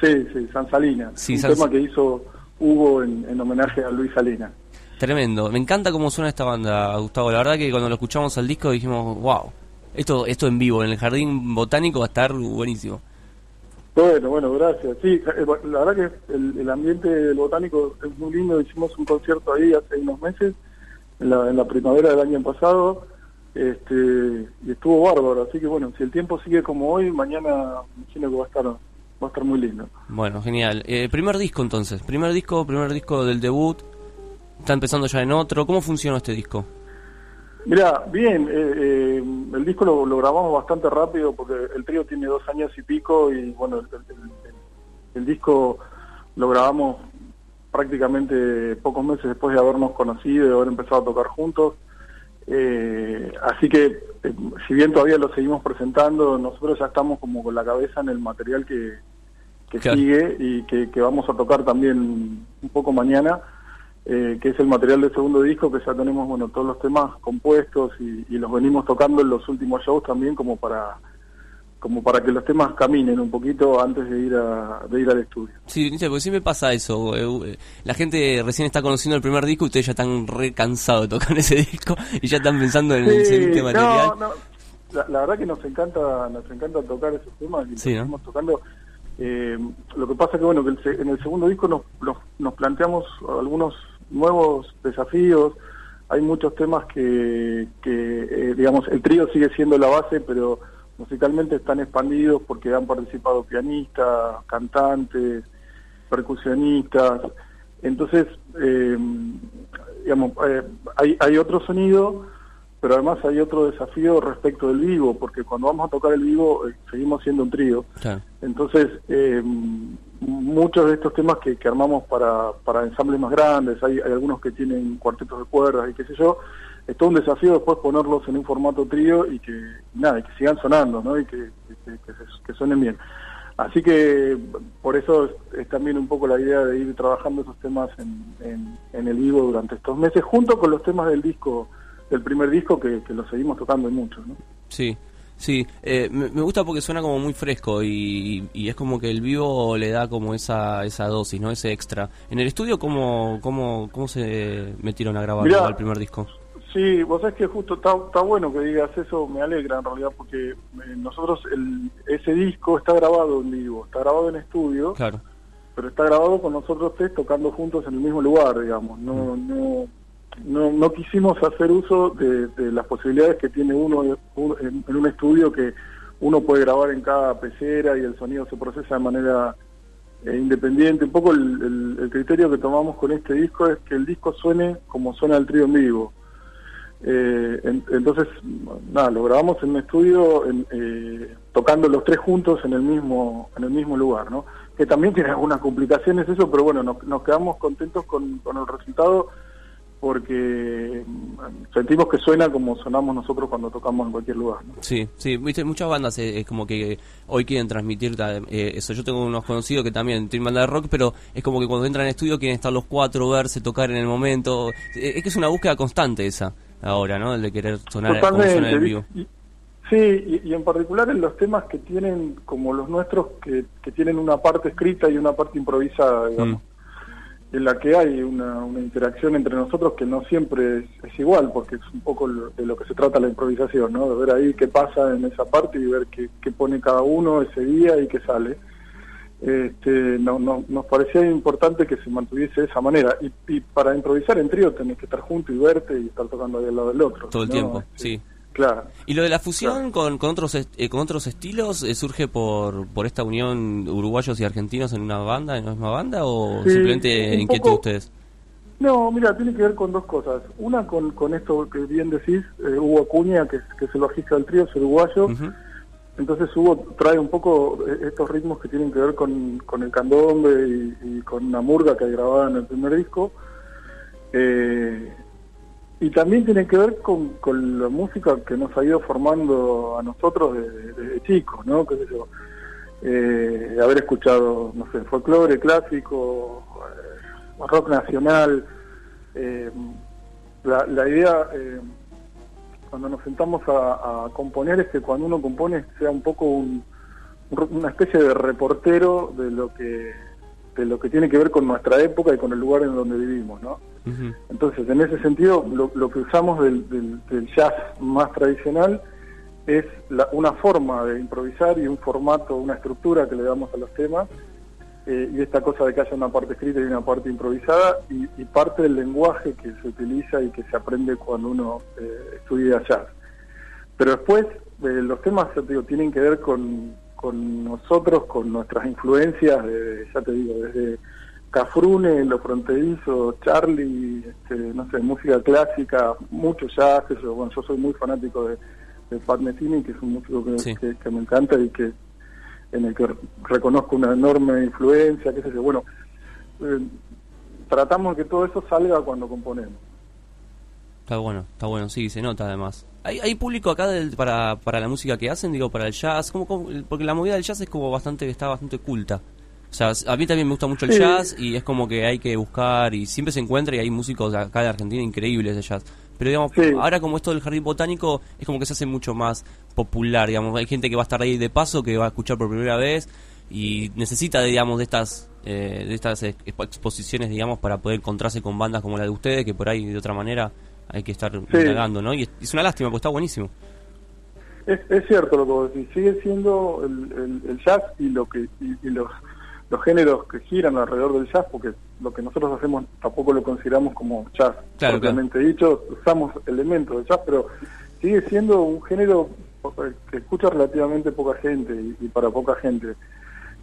S31: Sí, sí, San Salina.
S9: Sí,
S31: un
S9: San-
S31: tema que hizo Hugo en, en homenaje a Luis Salina.
S9: Tremendo. Me encanta cómo suena esta banda, Gustavo. La verdad que cuando lo escuchamos al disco dijimos, wow, esto, esto en vivo, en el jardín botánico va a estar buenísimo.
S31: Bueno, bueno, gracias. Sí, eh, la verdad que el, el ambiente del botánico es muy lindo. Hicimos un concierto ahí hace unos meses, en la, en la primavera del año pasado, este, y estuvo bárbaro, así que bueno, si el tiempo sigue como hoy, mañana imagino que va a estar, va a estar muy lindo.
S9: Bueno, genial. Eh, primer disco entonces, primer disco, primer disco del debut, está empezando ya en otro, ¿cómo funcionó este disco?
S31: Mira, bien, eh, eh, el disco lo, lo grabamos bastante rápido porque el trío tiene dos años y pico y bueno, el, el- el disco lo grabamos prácticamente pocos meses después de habernos conocido y de haber empezado a tocar juntos. Eh, así que, eh, si bien todavía lo seguimos presentando, nosotros ya estamos como con la cabeza en el material que, que
S9: Claro.
S31: sigue y que, que vamos a tocar también un poco mañana, eh, que es el material del segundo disco, que ya tenemos bueno todos los temas compuestos y, y los venimos tocando en los últimos shows también como para como para que los temas caminen un poquito antes de ir a, de ir al estudio.
S9: Sí, porque siempre pasa eso. eh, eh, La gente recién está conociendo el primer disco y ustedes ya están re cansados de tocar ese disco y ya están pensando en el
S31: Sí,
S9: siguiente material.
S31: no, no, la, la verdad que nos encanta nos encanta tocar esos temas y
S9: Sí, ¿no?
S31: seguimos tocando. Eh, lo que pasa que bueno que el se- en el segundo disco nos, nos, nos planteamos algunos nuevos desafíos. Hay muchos temas que, que eh, digamos, el trío sigue siendo la base, pero musicalmente están expandidos porque han participado pianistas, cantantes, percusionistas. Entonces, eh, digamos, eh, hay, hay otro sonido, pero además hay otro desafío respecto del vivo, porque cuando vamos a tocar el vivo eh, seguimos siendo un trío.
S9: Claro.
S31: Entonces, eh, muchos de estos temas que, que armamos para, para ensambles más grandes, hay, hay algunos que tienen cuartetos de cuerdas y qué sé yo, es todo un desafío después ponerlos en un formato trío y que, nada, y que sigan sonando, ¿no? Y que, que, que se- que suenen bien. Así que por eso es, es también un poco la idea de ir trabajando esos temas en, en, en el vivo durante estos meses, junto con los temas del disco, del primer disco, que, que los seguimos tocando mucho, ¿no?
S9: Sí, sí. Eh, me, me gusta porque suena como muy fresco y, y es como que el vivo le da como esa, esa dosis, ¿no? Ese extra. En el estudio, ¿cómo, cómo, cómo se metieron a grabar
S31: Mirá,
S9: el primer disco?
S31: Sí, vos sabés que justo está, está bueno que digas eso, me alegra en realidad, porque eh, nosotros el, ese disco está grabado en vivo, está grabado en estudio,
S9: Claro.
S31: pero está grabado con nosotros tres tocando juntos en el mismo lugar, digamos. No, no, no, no quisimos hacer uso de, de las posibilidades que tiene uno en, en un estudio que uno puede grabar en cada pecera y el sonido se procesa de manera eh, independiente. Un poco el, el- el criterio que tomamos con este disco es que el disco suene como suena el trío en vivo. Eh, en- entonces, nada, lo grabamos en un estudio en, eh, tocando los tres juntos en el mismo en el mismo lugar, ¿no? Que también tiene algunas complicaciones eso, pero bueno, nos, nos quedamos contentos con, el resultado porque mm, sentimos que suena como sonamos nosotros cuando tocamos en cualquier lugar, ¿no?
S9: Sí, sí, viste, muchas bandas eh, es como que hoy quieren transmitir eh, eso. Yo tengo unos conocidos que también tienen banda de rock, pero es como que cuando entran en estudio quieren estar los cuatro, verse, tocar en el momento. Es que es una búsqueda constante esa, ahora, ¿no? El de querer sonar como suena
S31: Totalmente.
S9: en vivo.
S31: Y- Sí, y, y en particular en los temas que tienen, como los nuestros, que, que tienen una parte escrita y una parte improvisada, digamos, en la que hay una, una interacción entre nosotros que no siempre es, es igual, porque es un poco lo- de lo que se trata la improvisación, ¿no? De ver ahí qué pasa en esa parte y ver qué, qué pone cada uno ese día y qué sale. Este, no, no, nos parecía importante que se mantuviese de esa manera. Y, y para improvisar en trío tenés que estar junto y verte y estar tocando ahí al lado del otro.
S9: Todo el
S31: ¿no?
S9: tiempo, sí.
S31: Claro.
S9: ¿Y lo de la fusión con, con otros eh, con otros estilos eh, surge por, por esta unión uruguayos y argentinos en una banda, en la misma banda, o
S31: Sí,
S9: simplemente inquietud
S31: poco-
S9: ustedes?
S31: No, mira, tiene que ver con dos cosas. Una con, con esto que bien decís, eh, Hugo Acuña, que que es el bajista del trío, es uruguayo. Entonces Hugo trae un poco eh, estos ritmos que tienen que ver con, el candombe y, con una murga que grababa en el primer disco. Eh, y también tiene que ver con, la música que nos ha ido formando a nosotros desde, chicos, ¿no? Qué sé yo. Eh, haber escuchado, no sé, folclore clásico, eh, rock nacional. la, la idea, cuando nos sentamos a, a componer, es que cuando uno compone sea un poco un- un- una especie de reportero de lo que de lo que tiene que ver con nuestra época y con el lugar en donde vivimos, ¿no? Entonces, en ese sentido, lo, lo que usamos del, del- del jazz más tradicional es la- una forma de improvisar y un formato, una estructura que le damos a los temas, eh, y esta cosa de que haya una parte escrita y una parte improvisada, y, y parte del lenguaje que se utiliza y que se aprende cuando uno eh, estudia jazz. pero después eh, los temas, ya te digo, tienen que ver con, con nosotros, con nuestras influencias, de, ya te digo, desde Cafrune, Lo Fronterizo, Charlie, este, no sé, música clásica, mucho jazz, qué sé yo. bueno, yo soy muy fanático de, de Pat Metheny, que es un músico que,
S9: Sí.
S31: que- que me encanta y que en el que reconozco una enorme influencia, qué sé yo, bueno, eh, tratamos de que todo eso salga cuando componemos.
S9: Está bueno, está bueno, sí, se nota además. ¿Hay, hay público acá del- para, para la música que hacen, digo, para el jazz? ¿Cómo, cómo- porque la movida del jazz es como bastante, está bastante culta. O sea, a mí también me gusta mucho el
S31: Sí.
S9: jazz y es como que hay que buscar y siempre se encuentra y hay músicos acá de Argentina increíbles de jazz. Pero digamos, ahora como esto del jardín botánico es como que se hace mucho más popular, digamos. Hay gente que va a estar ahí de paso, que va a escuchar por primera vez y necesita, digamos, de estas eh, de estas ex- exposiciones, digamos, para poder encontrarse con bandas como la de ustedes, que por ahí de otra manera hay que estar indagando, ¿no? Y es, es una lástima, porque está buenísimo.
S31: Es, es cierto lo que vos decís, sigue siendo el, el- el jazz y lo que y, y los, los géneros que giran alrededor del jazz, porque lo que nosotros hacemos tampoco lo consideramos como jazz
S9: Claro,
S31: propiamente dicho, usamos elementos del jazz, pero sigue siendo un género que escucha relativamente poca gente y, y para poca gente.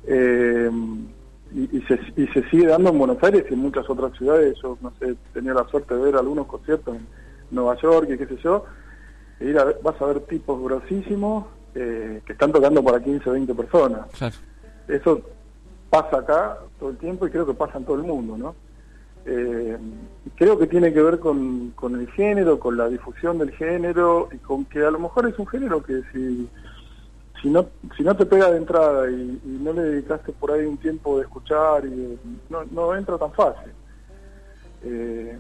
S31: Eh, y, y se, y se sigue dando en Buenos Aires y en muchas otras ciudades. Yo, no sé, tenía la suerte de ver algunos conciertos en Nueva York y qué sé yo. e ir a vas a ver tipos grosísimos eh, que están tocando para 15 o 20 personas.
S9: Claro.
S31: Eso pasa acá todo el tiempo y creo que pasa en todo el mundo, ¿no? Eh, creo que tiene que ver con, con el género, con la difusión del género y con que a lo mejor es un género que si si no si no te pega de entrada y, no le dedicaste por ahí un tiempo de escuchar y no, no entra tan fácil Eh,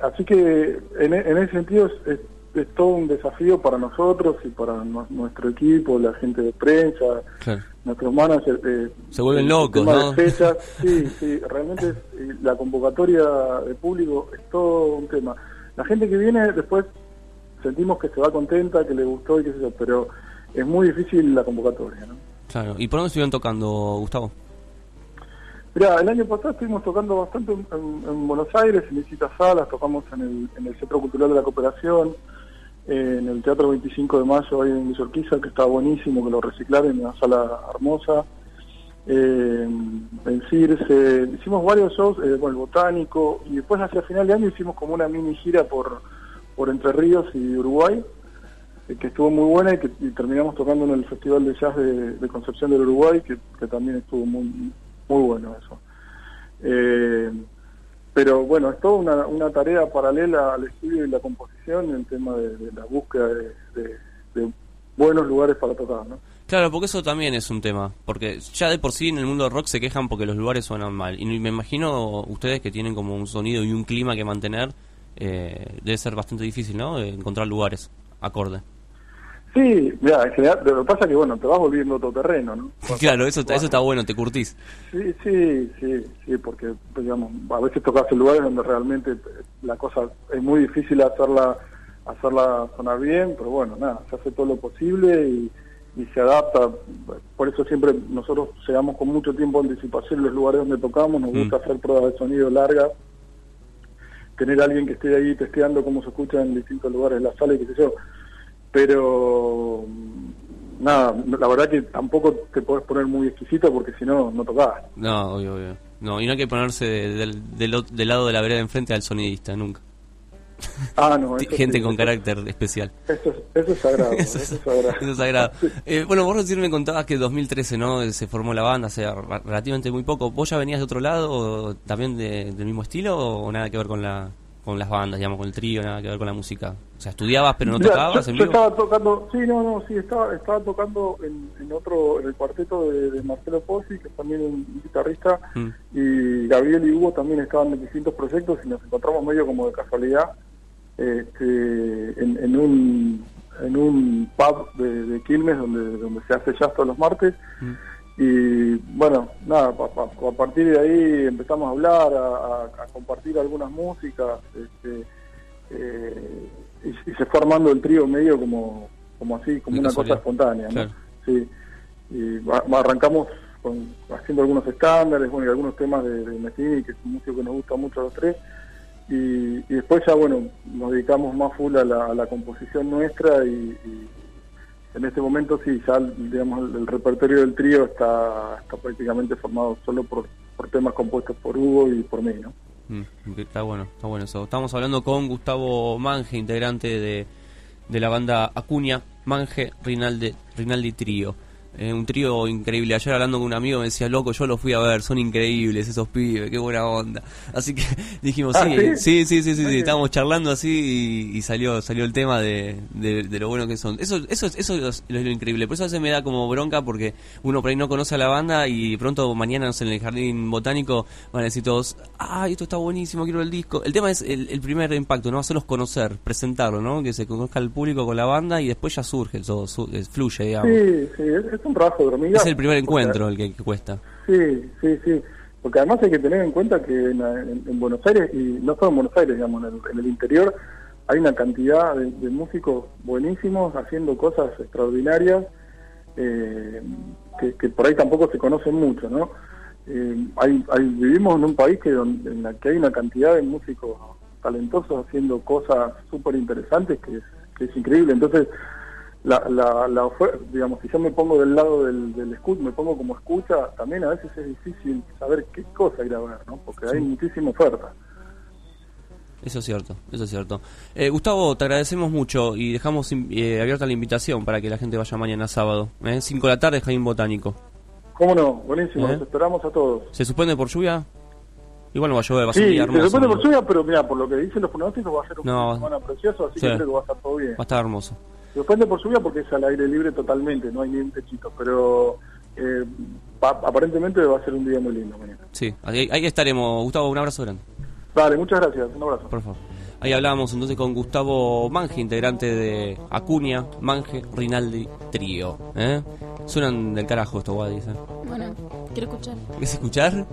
S31: así que en, en ese sentido es- es todo un desafío para nosotros y para nu- nuestro equipo la gente de prensa
S9: Claro.
S31: nuestros managers eh,
S9: Se vuelven
S31: el
S9: locos, ¿no?
S31: de fechas, sí sí realmente es- eh, la convocatoria de público es todo un tema la gente que viene después sentimos que se va contenta que le gustó y qué sé yo pero es muy difícil la convocatoria ¿no?
S9: Claro. ¿Y por dónde estuvieron tocando, Gustavo?
S31: Mira, el año pasado estuvimos tocando bastante en, en- en Buenos Aires, en distintas salas, tocamos en el, en el Centro Cultural de la Cooperación, eh, en el Teatro 25 de Mayo ahí en Villorquiza, que estaba buenísimo, que lo reciclaron en una sala hermosa. Eh, en Circe, hicimos varios shows, eh, bueno, el Botánico, y después hacia final de año hicimos como una mini gira por, por Entre Ríos y Uruguay, eh, que estuvo muy buena y que terminamos tocando en el Festival de Jazz de, Concepción del Uruguay, que, que también estuvo muy, muy bueno eso. Pero bueno, es toda una, una tarea paralela al estudio y la composición, el tema de, de la búsqueda de, de- de buenos lugares para tocar, ¿no?
S9: Claro, porque eso también es un tema. Porque ya de por sí en el mundo del rock se quejan porque los lugares suenan mal. Y me imagino ustedes que tienen como un sonido y un clima que mantener, eh, debe ser bastante difícil, ¿no? Eh, encontrar lugares acorde.
S31: Sí, mira, en general, lo que pasa es que bueno, te vas volviendo otro terreno, ¿no?
S9: Claro, eso, eso está bueno, te curtís.
S31: Sí, sí, sí, sí, porque pues, digamos, a veces tocas en lugares donde realmente la cosa es muy difícil hacerla hacerla sonar bien, pero bueno, nada, se hace todo lo posible y, y se adapta. Por eso siempre nosotros llegamos con mucho tiempo de anticipación en los lugares donde tocamos, nos gusta hacer pruebas de sonido largas, tener a alguien que esté ahí testeando cómo se escucha en distintos lugares de la sala y qué sé yo. Pero nada, la verdad que tampoco te podés poner muy exquisito porque si no, no tocás.
S9: No, obvio, obvio. No, y no hay que ponerse del, del, del lado de la vereda enfrente al sonidista, nunca.
S31: Ah, no,
S9: Gente
S31: sí,
S9: con
S31: eso-
S9: carácter especial.
S31: Eso es, eso es sagrado,
S9: Eso es-
S31: es sagrado.
S9: Eso es sagrado. Eh, bueno, vos recién me contabas que en 2013, ¿no? Se formó la banda, hace relativamente muy poco. ¿Vos ya venías de otro lado, o también de- del mismo estilo, o nada que ver con la con las bandas, digamos, con el trío, nada que ver con la música? O sea, ¿estudiabas pero no
S31: Mira,
S9: tocabas
S31: yo,
S9: en
S31: yo
S9: vivo?
S31: estaba tocando, sí, no, no, sí, estaba, estaba tocando en, en otro, en el cuarteto de, de Marcelo Pozzi, que es también un guitarrista,
S9: Mm.
S31: y Gabriel y Hugo también estaban en distintos proyectos y nos encontramos medio como de casualidad este, en, en un en un pub de, de Quilmes donde donde se hace jazz todos los martes y bueno nada pa- pa- a partir de ahí empezamos a hablar a, compartir algunas músicas este, eh, y, y se fue armando el trío medio como como así como una cosa espontánea ¿no?
S9: Claro.
S31: sí y arrancamos con, haciendo algunos estándares bueno y algunos temas de, de Messini que es un músico que nos gusta mucho a los tres y, y después ya bueno nos dedicamos más full a la, a la composición nuestra y, y- en este momento sí, ya digamos el, repertorio del trío está, está prácticamente formado solo por, por temas compuestos por Hugo y por mí, ¿no?
S9: Mm, está bueno, está bueno eso. Estamos hablando con Gustavo Mange, integrante de, de la banda Acuña, Mange Rinaldi, Rinaldi Trío. Eh, un trío increíble. Ayer hablando con un amigo me decía, loco, yo los fui a ver, son increíbles esos pibes, qué buena onda. Así que dijimos,
S31: Ah,
S9: sí, sí,
S31: ¿sí?
S9: sí, sí, sí, sí,
S31: Ok.
S9: estábamos charlando así y, y salió salió el tema de, de, de lo bueno que son. Eso eso eso es lo, lo increíble. Por eso a veces me da como bronca porque uno por ahí no conoce a la banda y pronto mañana, no sé, en el jardín botánico van a decir todos, ah, esto está buenísimo, quiero el disco. El tema es el, el primer impacto, ¿no? Hacerlos conocer, presentarlo, ¿no? Que se conozca el público con la banda y después ya surge todo, su- eh, fluye, digamos.
S31: Sí, sí, es, es un trabajo de hormiga.
S9: Es el primer
S31: porque-
S9: encuentro el que, cuesta.
S31: Sí, sí, sí. Porque además hay que tener en cuenta que en, en- en Buenos Aires, y no solo en Buenos Aires, digamos, en el, en el interior, hay una cantidad de, de músicos buenísimos haciendo cosas extraordinarias eh, que, que por ahí tampoco se conocen mucho, ¿no? Eh, hay, hay- vivimos en un país que donde, en la que hay una cantidad de músicos talentosos haciendo cosas súper interesantes que es, que es increíble. Entonces, la, la, la ofer- digamos, si yo me pongo del lado del, del escucha, me pongo como escucha, también a veces es difícil saber qué cosa ir a ver, ¿no? Porque hay muchísima oferta.
S9: Eso es cierto, eso es cierto. Eh, Gustavo, te agradecemos mucho y dejamos eh, abierta la invitación para que la gente vaya mañana sábado. ¿eh? 5 de la tarde, Jardín Botánico.
S31: ¿Cómo no? Buenísimo,
S9: ¿Eh?
S31: los esperamos a todos.
S9: ¿Se suspende por lluvia? Igual no va a llover, va a ser
S31: Sí, se
S9: hermoso.
S31: supone
S9: ¿no?
S31: por lluvia, pero mira, por lo que dicen los pronósticos va a ser un
S9: No.
S31: semana precioso, así
S9: Sí.
S31: que creo que va a estar todo bien.
S9: Va a estar hermoso.
S31: Se suspende por lluvia porque es al aire libre totalmente, no hay ni un techito, pero eh, aparentemente va a ser un día muy lindo mañana.
S9: Sí, ahí, ahí estaremos. Gustavo, un abrazo grande.
S31: Vale, muchas gracias, un abrazo.
S9: Por favor. Ahí hablábamos entonces con Gustavo Mange, integrante de Acuña, Mange, Rinaldi Trío. ¿eh? Suenan del carajo estos guadis. ¿eh?
S10: Bueno, quiero escuchar.
S9: ¿Quieres escuchar?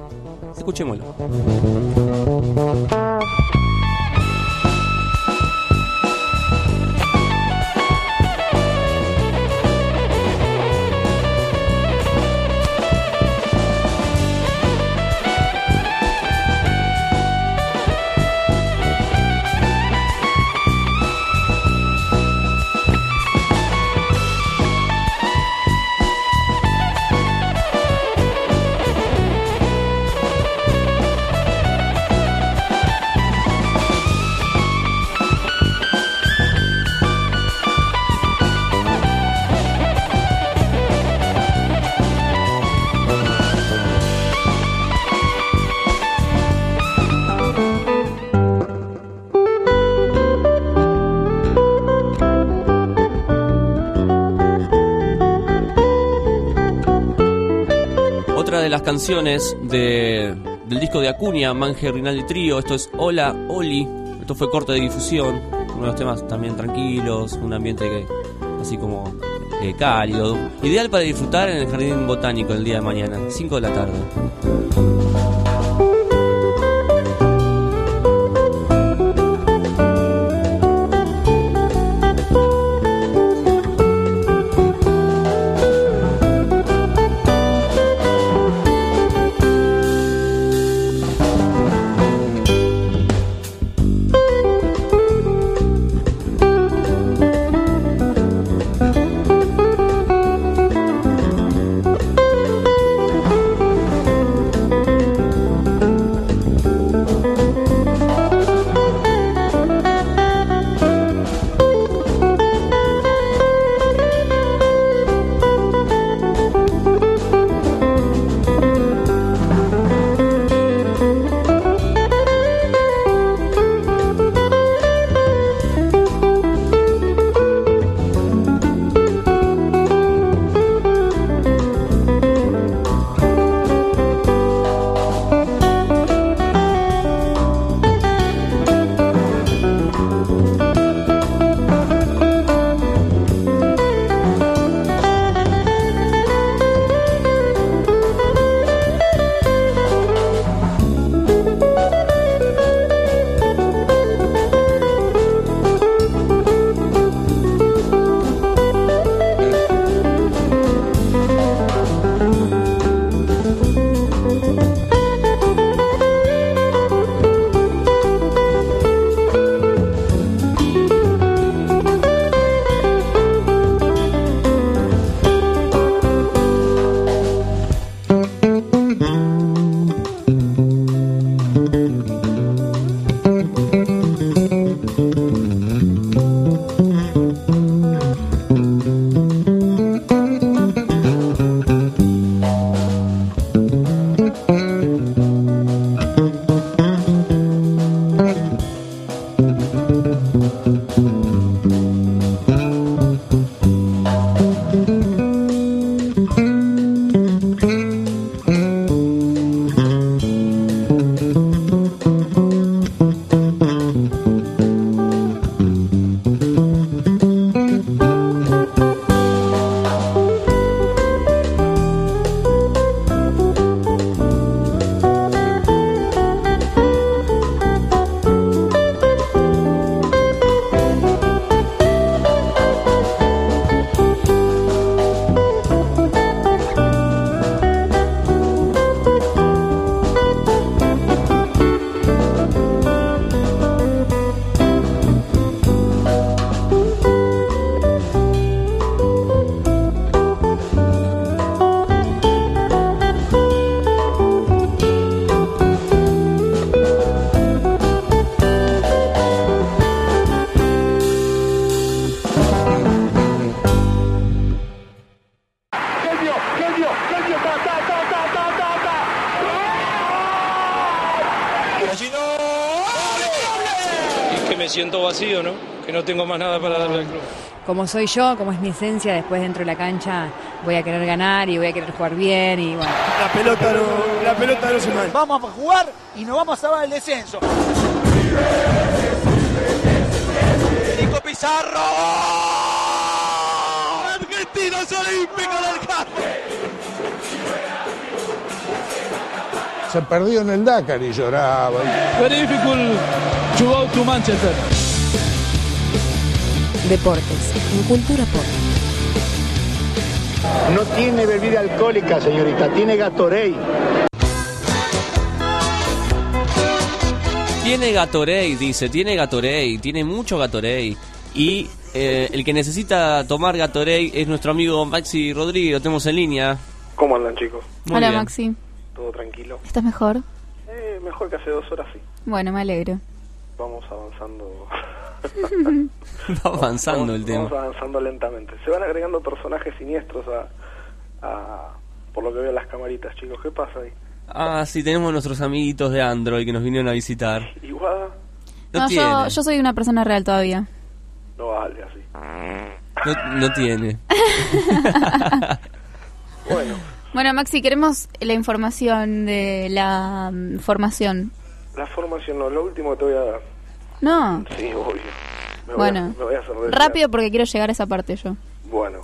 S9: Escuchémoslo. Canciones de, del disco de Acuña, Mange Rinaldi Trío, esto es Hola Oli, esto fue corte de difusión, uno de los temas también tranquilos, un ambiente así como eh, cálido, ideal para disfrutar en el jardín botánico el día de mañana, 5 de la tarde.
S32: Tengo más nada para darle al club.
S33: Como soy yo, como es mi esencia, después dentro de la cancha voy a querer ganar y voy a querer jugar bien y bueno.
S34: La pelota no, la pelota no se mal.
S35: Vamos a jugar y nos vamos a salvar el descenso.
S34: Nico Pizarro. Argentinos Olímpicos del Café.
S36: Se perdió en el Dakar y lloraba.
S32: Very difficult to go to Manchester.
S1: Deportes, en Cultura Pop.
S34: No tiene bebida alcohólica, señorita, tiene Gatorade.
S9: Tiene Gatorade, dice, tiene Gatorade, tiene mucho Gatorade. Y eh, el que necesita tomar Gatorade es nuestro amigo Maxi Rodríguez, lo tenemos en línea.
S11: ¿Cómo andan, chicos?
S9: Muy
S10: Hola
S9: bien.
S10: Maxi.
S11: ¿Todo tranquilo?
S10: ¿Estás mejor?
S11: Eh, mejor que hace dos horas, sí.
S10: Bueno, me alegro.
S11: Vamos avanzando.
S9: Va avanzando el tema.
S11: Vamos avanzando lentamente. Se van agregando personajes siniestros a, a- por lo que veo en las camaritas, chicos. ¿Qué pasa ahí?
S9: Ah, sí, tenemos nuestros amiguitos de Android que nos vinieron a visitar.
S11: ¿Y Guada?
S9: No,
S10: No,
S9: tiene.
S10: yo, yo soy una persona real todavía.
S11: No vale así.
S9: No, no tiene.
S11: Bueno,
S10: Bueno, Maxi, queremos la información de la mm, formación.
S11: la formación no, lo último que te voy a dar.
S10: No,
S11: Sí, obvio. Me voy a-
S10: bueno,
S11: me voy a hacer desear.
S10: rápido porque quiero llegar a esa parte yo.
S11: Bueno,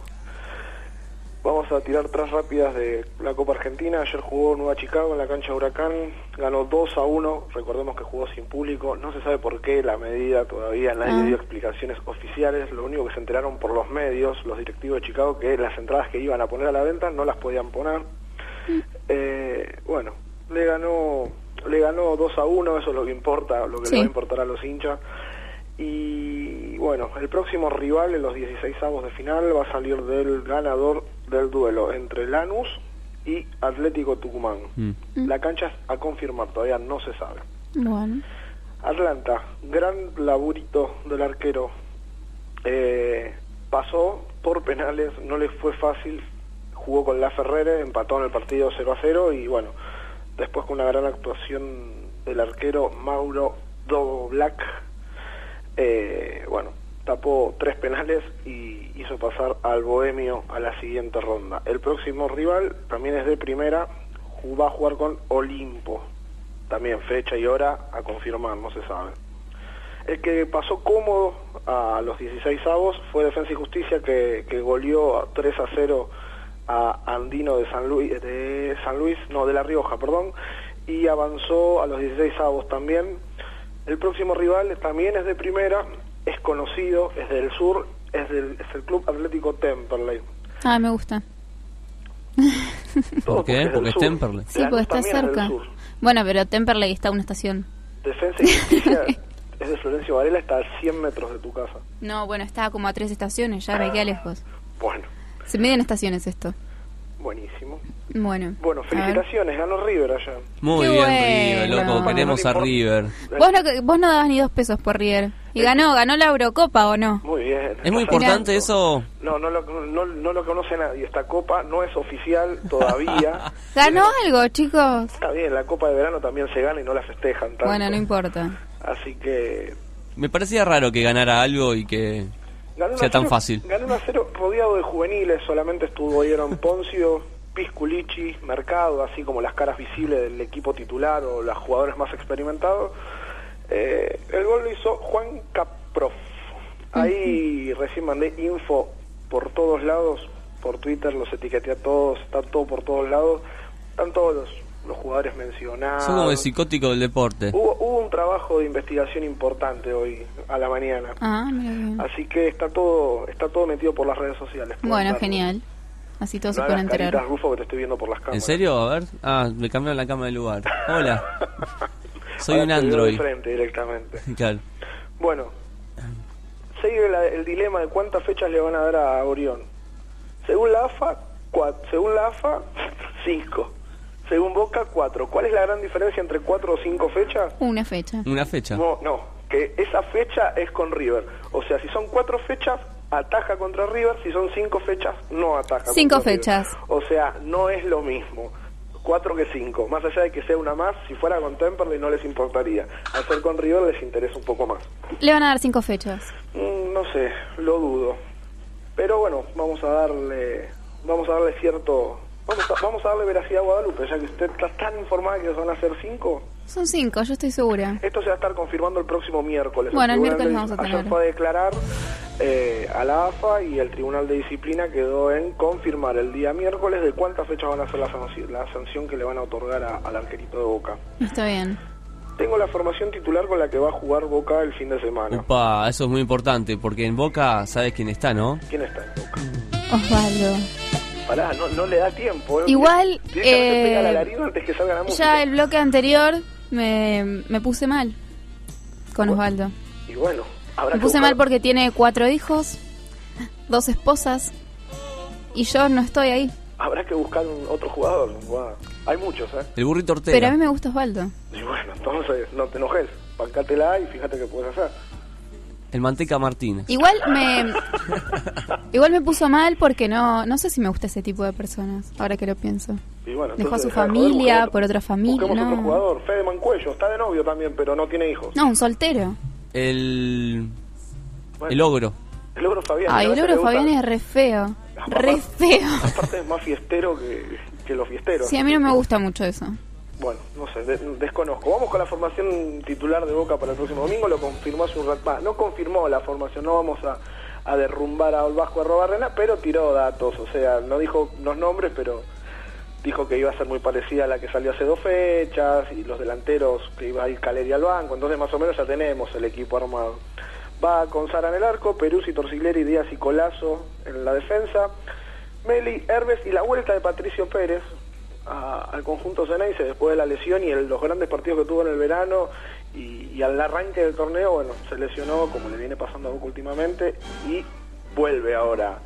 S11: vamos a tirar tres rápidas de la Copa Argentina. Ayer jugó Nueva Chicago en la cancha de Huracán, ganó 2 a 1. Recordemos que jugó sin público. No se sabe por qué la medida todavía, nadie
S10: Ah.
S11: dio explicaciones oficiales. Lo único que se enteraron por los medios, los directivos de Chicago, que las entradas que iban a poner a la venta no las podían poner. Eh, bueno, le ganó le ganó 2 a 1, eso es lo que importa, lo que
S10: Sí.
S11: le va a importar a los hinchas. Y bueno, el próximo rival en los 16 avos de final va a salir del ganador del duelo entre Lanús y Atlético Tucumán.
S10: Mm.
S11: La cancha es a confirmar, todavía no se sabe.
S10: Bueno.
S11: Atlanta, gran laburito del arquero. Eh, pasó por penales, no le fue fácil. Jugó con La Ferrere, empató en el partido 0 a 0 y bueno, después con una gran actuación del arquero Mauro Do Black, eh, bueno, tapó tres penales y hizo pasar al Bohemio a la siguiente ronda. El próximo rival también es de primera, va a jugar con Olimpo. También fecha y hora a confirmar, no se sabe. El que pasó cómodo a los 16 avos fue Defensa y Justicia que, que goleó a 3 a 0 a Andino de San Luis, de San Luis, no, de La Rioja, perdón, y avanzó a los 16 avos también. El próximo rival también es de primera, es conocido, es del sur, es, del, es el Club Atlético Temperley.
S10: Ah, me gusta.
S9: ¿Por qué?
S11: del
S9: Porque es. Temperley.
S10: Sí, porque está
S11: es
S10: cerca. Bueno, pero Temperley está a una estación.
S11: Defensa y Justicia es de Florencio Varela, está a 100 metros de tu casa.
S10: No, bueno, está como a tres estaciones, ya me queda lejos.
S11: Bueno,
S10: Se miden estaciones esto.
S11: buenísimo.
S10: Bueno.
S11: Bueno, felicitaciones, ganó River allá.
S9: Muy
S10: Qué
S9: bien,
S10: bueno.
S9: River, loco, queremos a River.
S10: Vos no, vos no dabas ni dos pesos por River. Y ganó, ganó la Eurocopa o no.
S11: Muy bien.
S9: Es muy importante eso.
S11: No, no lo, no, no lo conoce nadie. Esta copa no es oficial todavía.
S10: Ganó algo, chicos.
S11: Está bien, la copa de verano también se gana y no la festejan tanto.
S10: Bueno, no importa.
S11: Así que
S9: Me parecía raro que ganara algo y que
S11: ganó
S9: sea tan
S11: cero-
S9: fácil.
S11: Ganó 1 a 0 rodeado de juveniles. Solamente estuvieron Poncio, Pisculici, Mercado, así como las caras visibles del equipo titular o los jugadores más experimentados. Eh, el gol lo hizo Juan Caprof. Ahí recién mandé info por todos lados, por Twitter los etiqueté a todos, está todo por todos lados, están todos los, los jugadores mencionados.
S9: Son como el psicótico del deporte.
S11: Hubo, hubo un trabajo de investigación importante hoy a la mañana,
S10: Ah,
S11: así que está todo está todo metido por las redes sociales.
S10: Bueno, genial. Así todos
S11: No
S10: se pueden
S11: hagas caritas,
S10: enterar.
S11: Rufo, que te estoy viendo por las cámaras.
S9: ¿En serio? A ver. Ah, me cambiaron la cama de lugar. Hola. Soy
S11: Ahora
S9: un Android.
S11: frente directamente.
S9: Claro.
S11: Bueno, sigue la- el dilema de cuántas fechas le van a dar a Orión. Según la AFA, cua- según la AFA, cinco. Según Boca, cuatro. ¿Cuál es la gran diferencia entre cuatro o cinco fechas?
S10: Una fecha.
S9: Una fecha.
S11: No, no, que esa fecha es con River. O sea, si son cuatro fechas, ataja contra River. Si son cinco fechas, no ataja.
S10: Cinco
S11: contra River.
S10: fechas.
S11: O sea, no es lo mismo. cuatro que cinco. Más allá de que sea una más, si fuera con Temperley no les importaría. Al ser con River les interesa un poco más.
S10: Le van a dar cinco fechas.
S11: Mm, no sé, lo dudo. Pero bueno, vamos a darle, vamos a darle cierto, vamos a, vamos a darle veracidad a Guadalupe, ya que usted está tan informada que van a ser cinco.
S10: Son cinco, yo estoy segura.
S11: Esto se va a estar confirmando el próximo miércoles.
S10: Bueno, el miércoles vamos a
S11: ayer
S10: tener.
S11: fue a declarar eh, a la AFA y el Tribunal de Disciplina quedó en confirmar el día miércoles de cuántas fechas van a ser la sanción, la sanción que le van a otorgar a- al arquerito de Boca.
S10: Está bien.
S11: Tengo la formación titular con la que va a jugar Boca el fin de semana.
S9: Upa, eso es muy importante, porque en Boca sabes quién está, ¿no?
S11: ¿Quién está en Boca?
S10: Osvaldo.
S11: Pará, no, no le da tiempo. ¿eh?
S10: Igual,
S11: Directamente
S10: eh,
S11: pega el alarido antes que salga la música.
S10: Ya el bloque anterior me, me puse mal con Osvaldo.
S11: Y bueno, habrá
S10: Me puse mal porque tiene cuatro hijos, dos esposas, y yo no estoy ahí.
S11: Habrá que buscar un otro jugador. Guau. Hay muchos, ¿eh?
S9: El burrito Ortega.
S10: Pero a mí me gusta Osvaldo.
S11: Y bueno, entonces no te enojes. Bancátela y fíjate qué puedes hacer.
S9: El Manteca Martínez.
S10: Igual me igual me puso mal porque no no sé si me gusta ese tipo de personas, ahora que lo pienso.
S11: Y bueno,
S10: Dejó a su
S11: joder,
S10: familia por otra familia,
S11: Busquemos otro
S10: no.
S11: jugador. Fede Mancuello, está de novio también, pero no tiene hijos.
S10: No, un soltero.
S9: El.
S11: Bueno.
S9: El ogro.
S11: El ogro Fabián.
S10: Ay, el ogro Fabián es re feo. Re feo.
S11: Aparte es más fiestero que, que los fiesteros.
S10: Sí, a mí no me gusta mucho eso.
S11: Bueno, no sé, de- desconozco. Vamos con la formación titular de Boca para el próximo domingo. Lo confirmó hace un rato. No confirmó la formación, no vamos a, a derrumbar a Vasco Arrobarrena, pero tiró datos. O sea, no dijo los nombres, pero dijo que iba a ser muy parecida a la que salió hace dos fechas y los delanteros que iba a ir Caleri al banco. Entonces, más o menos ya tenemos el equipo armado. Va con Sara en el arco, Peruzzi, Torsiglieri, Díaz y Colazo en la defensa. Meli, Herbes y la vuelta de Patricio Pérez al conjunto Ceneice después de la lesión y los grandes partidos que tuvo en el verano y, y al arranque del torneo, bueno, se lesionó como le viene pasando a Boca últimamente y vuelve ahora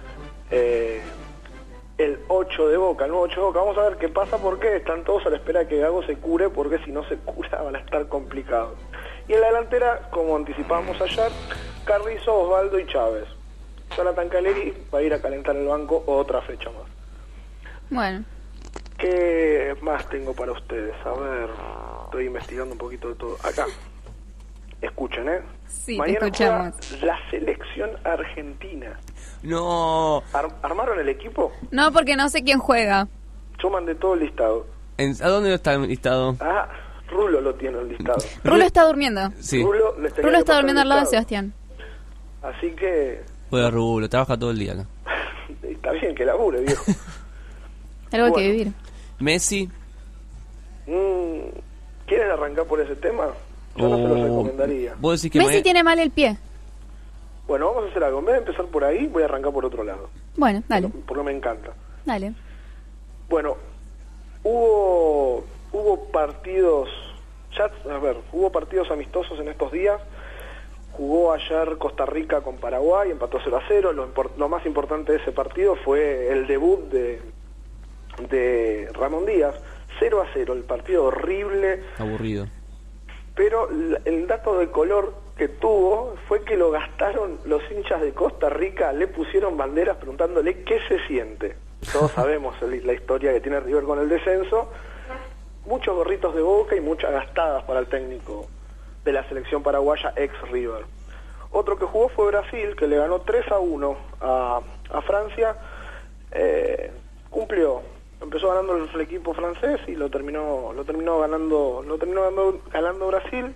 S11: eh, el 8 de Boca, el nuevo 8 de Boca. Vamos a ver qué pasa porque están todos a la espera de que Gago se cure porque si no se cura van a estar complicados. Y en la delantera, como anticipábamos ayer, Carrizo, Osvaldo y Chávez. Jonathan Caleri va a ir a calentar el banco otra fecha más.
S10: Bueno,
S11: ¿Qué más tengo para ustedes? A ver, estoy investigando un poquito de todo. Acá, escuchen, ¿eh?
S10: Sí, te
S11: Mañana
S10: escuchamos.
S11: la selección argentina.
S9: No.
S11: Ar- ¿Armaron el equipo?
S10: no porque no sé quién juega.
S11: Yo mandé todo el listado.
S9: ¿En- ¿A dónde está el listado?
S11: Ah, Rulo lo tiene el listado.
S10: Rulo está durmiendo.
S9: Sí.
S11: Rulo, que
S10: está durmiendo al lado de. Sebastián.
S11: Así que
S9: Juega Rulo, trabaja todo el día acá.
S11: está bien que labure, viejo.
S10: Algo que
S11: Bueno.
S10: vivir.
S9: Messi.
S11: Mm, ¿Quieren arrancar por ese tema? Yo no se los
S9: o-
S11: recomendaría.
S9: Vos decís que
S10: Messi tiene mal el pie.
S11: Bueno, vamos a hacer algo. En vez de empezar por ahí, voy a arrancar por otro lado.
S10: Bueno, dale,
S11: Porque me encanta.
S10: dale.
S11: Bueno, hubo hubo partidos, ya, a ver, hubo partidos amistosos en estos días. Jugó ayer Costa Rica con Paraguay, empató 0 a 0. Lo, más importante de ese partido fue el debut de, de Ramón Díaz. 0 a 0, el partido horrible,
S9: Aburrido.
S11: pero el dato de color que tuvo fue que lo gastaron los hinchas de Costa Rica, le pusieron banderas preguntándole qué se siente. Todos sabemos la historia que tiene River con el descenso. Muchos gorritos de boca y muchas gastadas para el técnico de la selección paraguaya ex River. Otro que jugó fue Brasil, que le ganó 3 a 1 a, a Francia. Eh, cumplió, empezó ganando el equipo francés y lo terminó, lo terminó ganando, lo terminó ganando, ganando Brasil.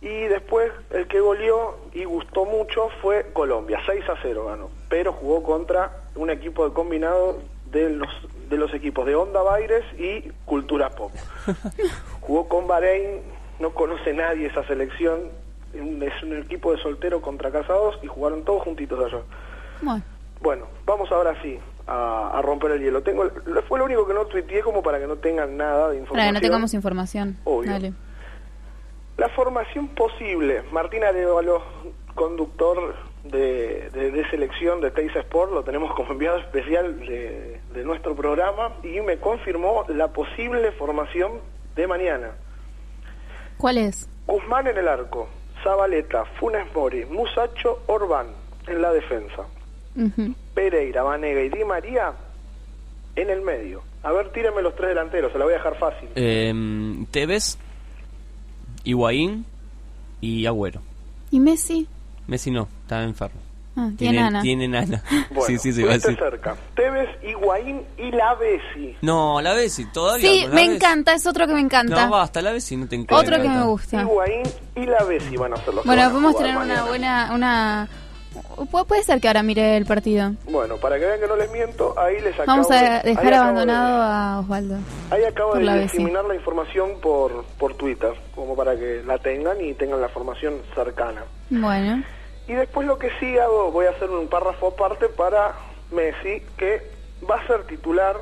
S11: Y después el que goleó y gustó mucho fue Colombia, 6 a 0 ganó, pero jugó contra un equipo de combinado de los de los equipos de Onda Baires y Cultura Pop. Jugó con Bahrein, no conoce nadie esa selección, es un equipo de solteros contra casados y jugaron todos juntitos allá.
S10: Bueno,
S11: Bueno, vamos ahora sí a, a romper el hielo. Tengo, fue lo único que no tuiteé como para que no tengan nada de
S10: para
S11: información.
S10: que no tengamos información.
S11: Obvio.
S10: Dale.
S11: La formación posible. Martín Arevalo, conductor de, de- de selección de Teis Sport, lo tenemos como enviado especial de, de nuestro programa y me confirmó la posible formación de mañana.
S10: ¿Cuál es?
S11: Guzmán en el arco, Zabaleta, Funes Mori, Musacho, Orbán en la defensa. Pereira, Vanega y Di María en el medio. A ver, tírenme los tres delanteros, se la voy a dejar fácil.
S9: Eh, Tevez, Higuaín y Agüero.
S10: ¿Y Messi?
S9: Messi no, está enfermo.
S10: Ah, tiene nana.
S9: Tiene nana.
S11: Bueno,
S9: sí, sí, se va a decir.
S11: cerca. Tevez, Higuaín y la Bessi.
S9: No, la Bessi, todavía.
S10: Sí, me
S9: Bessi.
S10: encanta, es otro que me encanta.
S9: No, basta, la Bessi no te encanta.
S10: Otro que me gusta.
S11: Higuaín y la Bessi van a ser los que
S10: Bueno,
S11: van a
S10: podemos
S11: jugar
S10: tener una buena, una... Pu- Puede ser que ahora mire el partido.
S11: Bueno, para que vean que no les miento, ahí les acabo
S10: Vamos a dejar abandonado a Osvaldo.
S11: ahí acabo de
S10: la
S11: diseminar la información por, por Twitter, como para que la tengan y tengan la formación cercana.
S10: Bueno.
S11: Y después lo que sí hago, voy a hacer un párrafo aparte para Messi, que va a ser titular,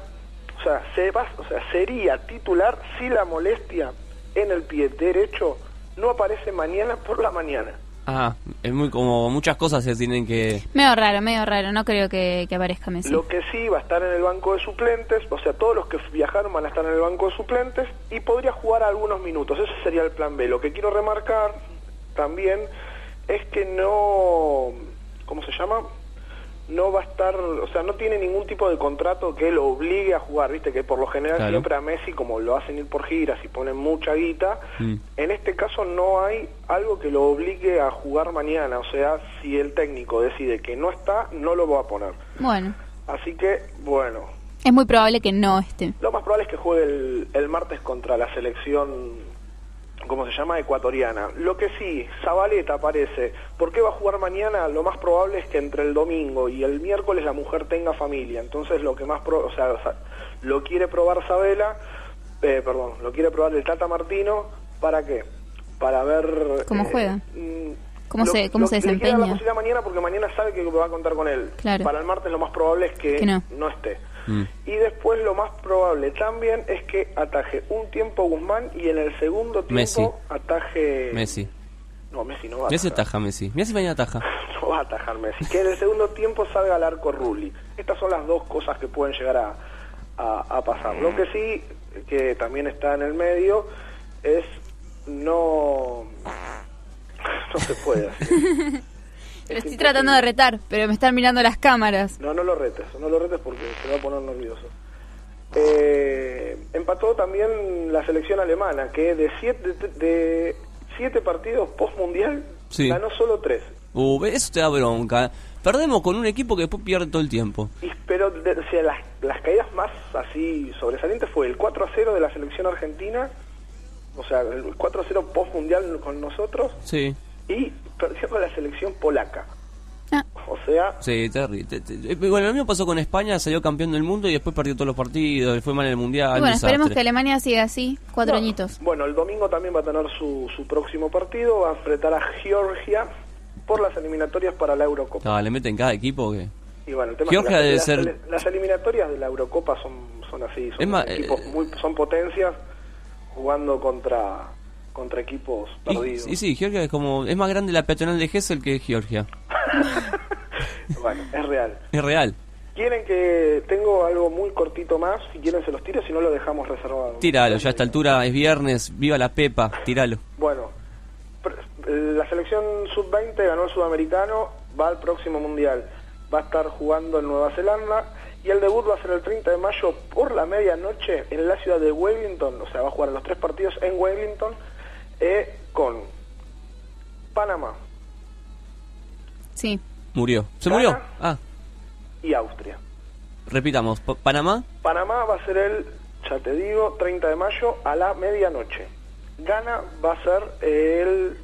S11: o sea, se va, o sea, sería titular si la molestia en el pie derecho no aparece mañana por la mañana.
S9: Ah, es muy como muchas cosas se tienen que.
S10: Medio raro, medio raro. No creo que, que aparezca Messi.
S11: Lo que sí va a estar en el banco de suplentes, o sea, todos los que viajaron van a estar en el banco de suplentes y podría jugar algunos minutos. Ese sería el plan B. Lo que quiero remarcar también es que no, ¿cómo se llama? No va a estar, o sea, no tiene ningún tipo de contrato que lo obligue a jugar, viste que por lo general
S9: Claro.
S11: siempre a Messi, como lo hacen ir por giras y ponen mucha guita,
S9: Mm.
S11: en este caso no hay algo que lo obligue a jugar mañana, o sea, si el técnico decide que no está, no lo va a poner.
S10: Bueno,
S11: Así que, bueno,
S10: es muy probable que no esté.
S11: lo más probable es que juegue el, el martes contra la selección, ¿cómo se llama? Ecuatoriana. Lo que sí, Zabaleta aparece. ¿Por qué va a jugar mañana? Lo más probable es que entre el domingo y el miércoles la mujer tenga familia. Entonces lo que más, pro- o sea, o sea, lo quiere probar Sabela, eh, perdón, lo quiere probar el Tata Martino, ¿para qué? Para ver...
S10: ¿Cómo
S11: eh,
S10: juega?
S11: mm,
S10: ¿Cómo
S11: lo-
S10: se, cómo
S11: lo-
S10: se
S11: le quiere dar la
S10: desempeña?
S11: posibilidad mañana porque mañana sabe que va a contar con él.
S10: Claro.
S11: Para el martes lo más probable es que,
S10: Que no.
S11: no esté.
S9: Mm.
S11: Y después lo más probable también es que ataje un tiempo Guzmán y en el segundo tiempo
S9: Messi.
S11: ataje...
S9: Messi.
S11: No, Messi no va a
S9: Messi
S11: atajar.
S9: ataja Messi. Mira si mañana ataja.
S11: No va a atajar Messi. Que en el segundo tiempo salga al arco Rulli. Estas son las dos cosas que pueden llegar a, a- a pasar. Lo que sí, que también está en el medio, es no... No se puede así.
S10: Lo estoy tratando de retar, pero me están mirando las cámaras.
S11: No, no lo retes, no lo retes porque se va a poner nervioso. Eh, empató también la selección alemana, que de siete, de siete partidos post-mundial
S9: Sí.
S11: ganó solo tres.
S9: Uh, eso te da bronca. Perdemos con un equipo que después pierde todo el tiempo.
S11: Y- pero de- o sea, las, las caídas más así sobresalientes fue el 4 a 0 de la selección argentina, o sea, el 4 a 0 post-mundial con nosotros,
S9: Sí.
S11: y perdió con la selección polaca.
S10: Ah.
S11: O sea,
S9: Sí, terrible. Te- te- eh, Bueno, lo mismo pasó con España, salió campeón del mundo y después perdió todos los partidos, fue mal en el mundial.
S10: Y bueno, esperemos que Alemania siga así, cuatro
S11: No.
S10: añitos.
S11: Bueno, el domingo también va a tener su, su próximo partido, va a enfrentar a Georgia por las eliminatorias para la Eurocopa.
S9: Ah, le meten cada equipo que.
S11: Y bueno, el tema
S9: Georgia
S11: es que
S9: debe
S11: las,
S9: ser-
S11: las- las eliminatorias de la Eurocopa son, son así, son
S9: Es más,
S11: equipos
S9: eh,
S11: muy, son potencias jugando contra contra equipos
S9: Y,
S11: perdidos.
S9: y sí, Georgia es como. Es más grande la peatonal de Gessel que Georgia.
S11: Bueno, es real.
S9: Es real.
S11: Quieren que tengo algo muy cortito más, si quieren se los tiro, si no lo dejamos reservado.
S9: Tíralo, ya a esta altura es viernes, viva la Pepa, tíralo.
S11: Bueno, la selección sub-20 ganó el sudamericano, va al próximo mundial. Va a estar jugando en Nueva Zelanda y el debut va a ser el 30 de mayo por la medianoche en la ciudad de Wellington. O sea, va a jugar los tres partidos en Wellington eh, con Panamá
S10: Sí.
S9: Murió. ¿Se murió? Ah,
S11: y Austria.
S9: repitamos. Pa- Panamá,
S11: Panamá va a ser el, ya te digo, 30 de mayo a la medianoche. Ghana va a ser el,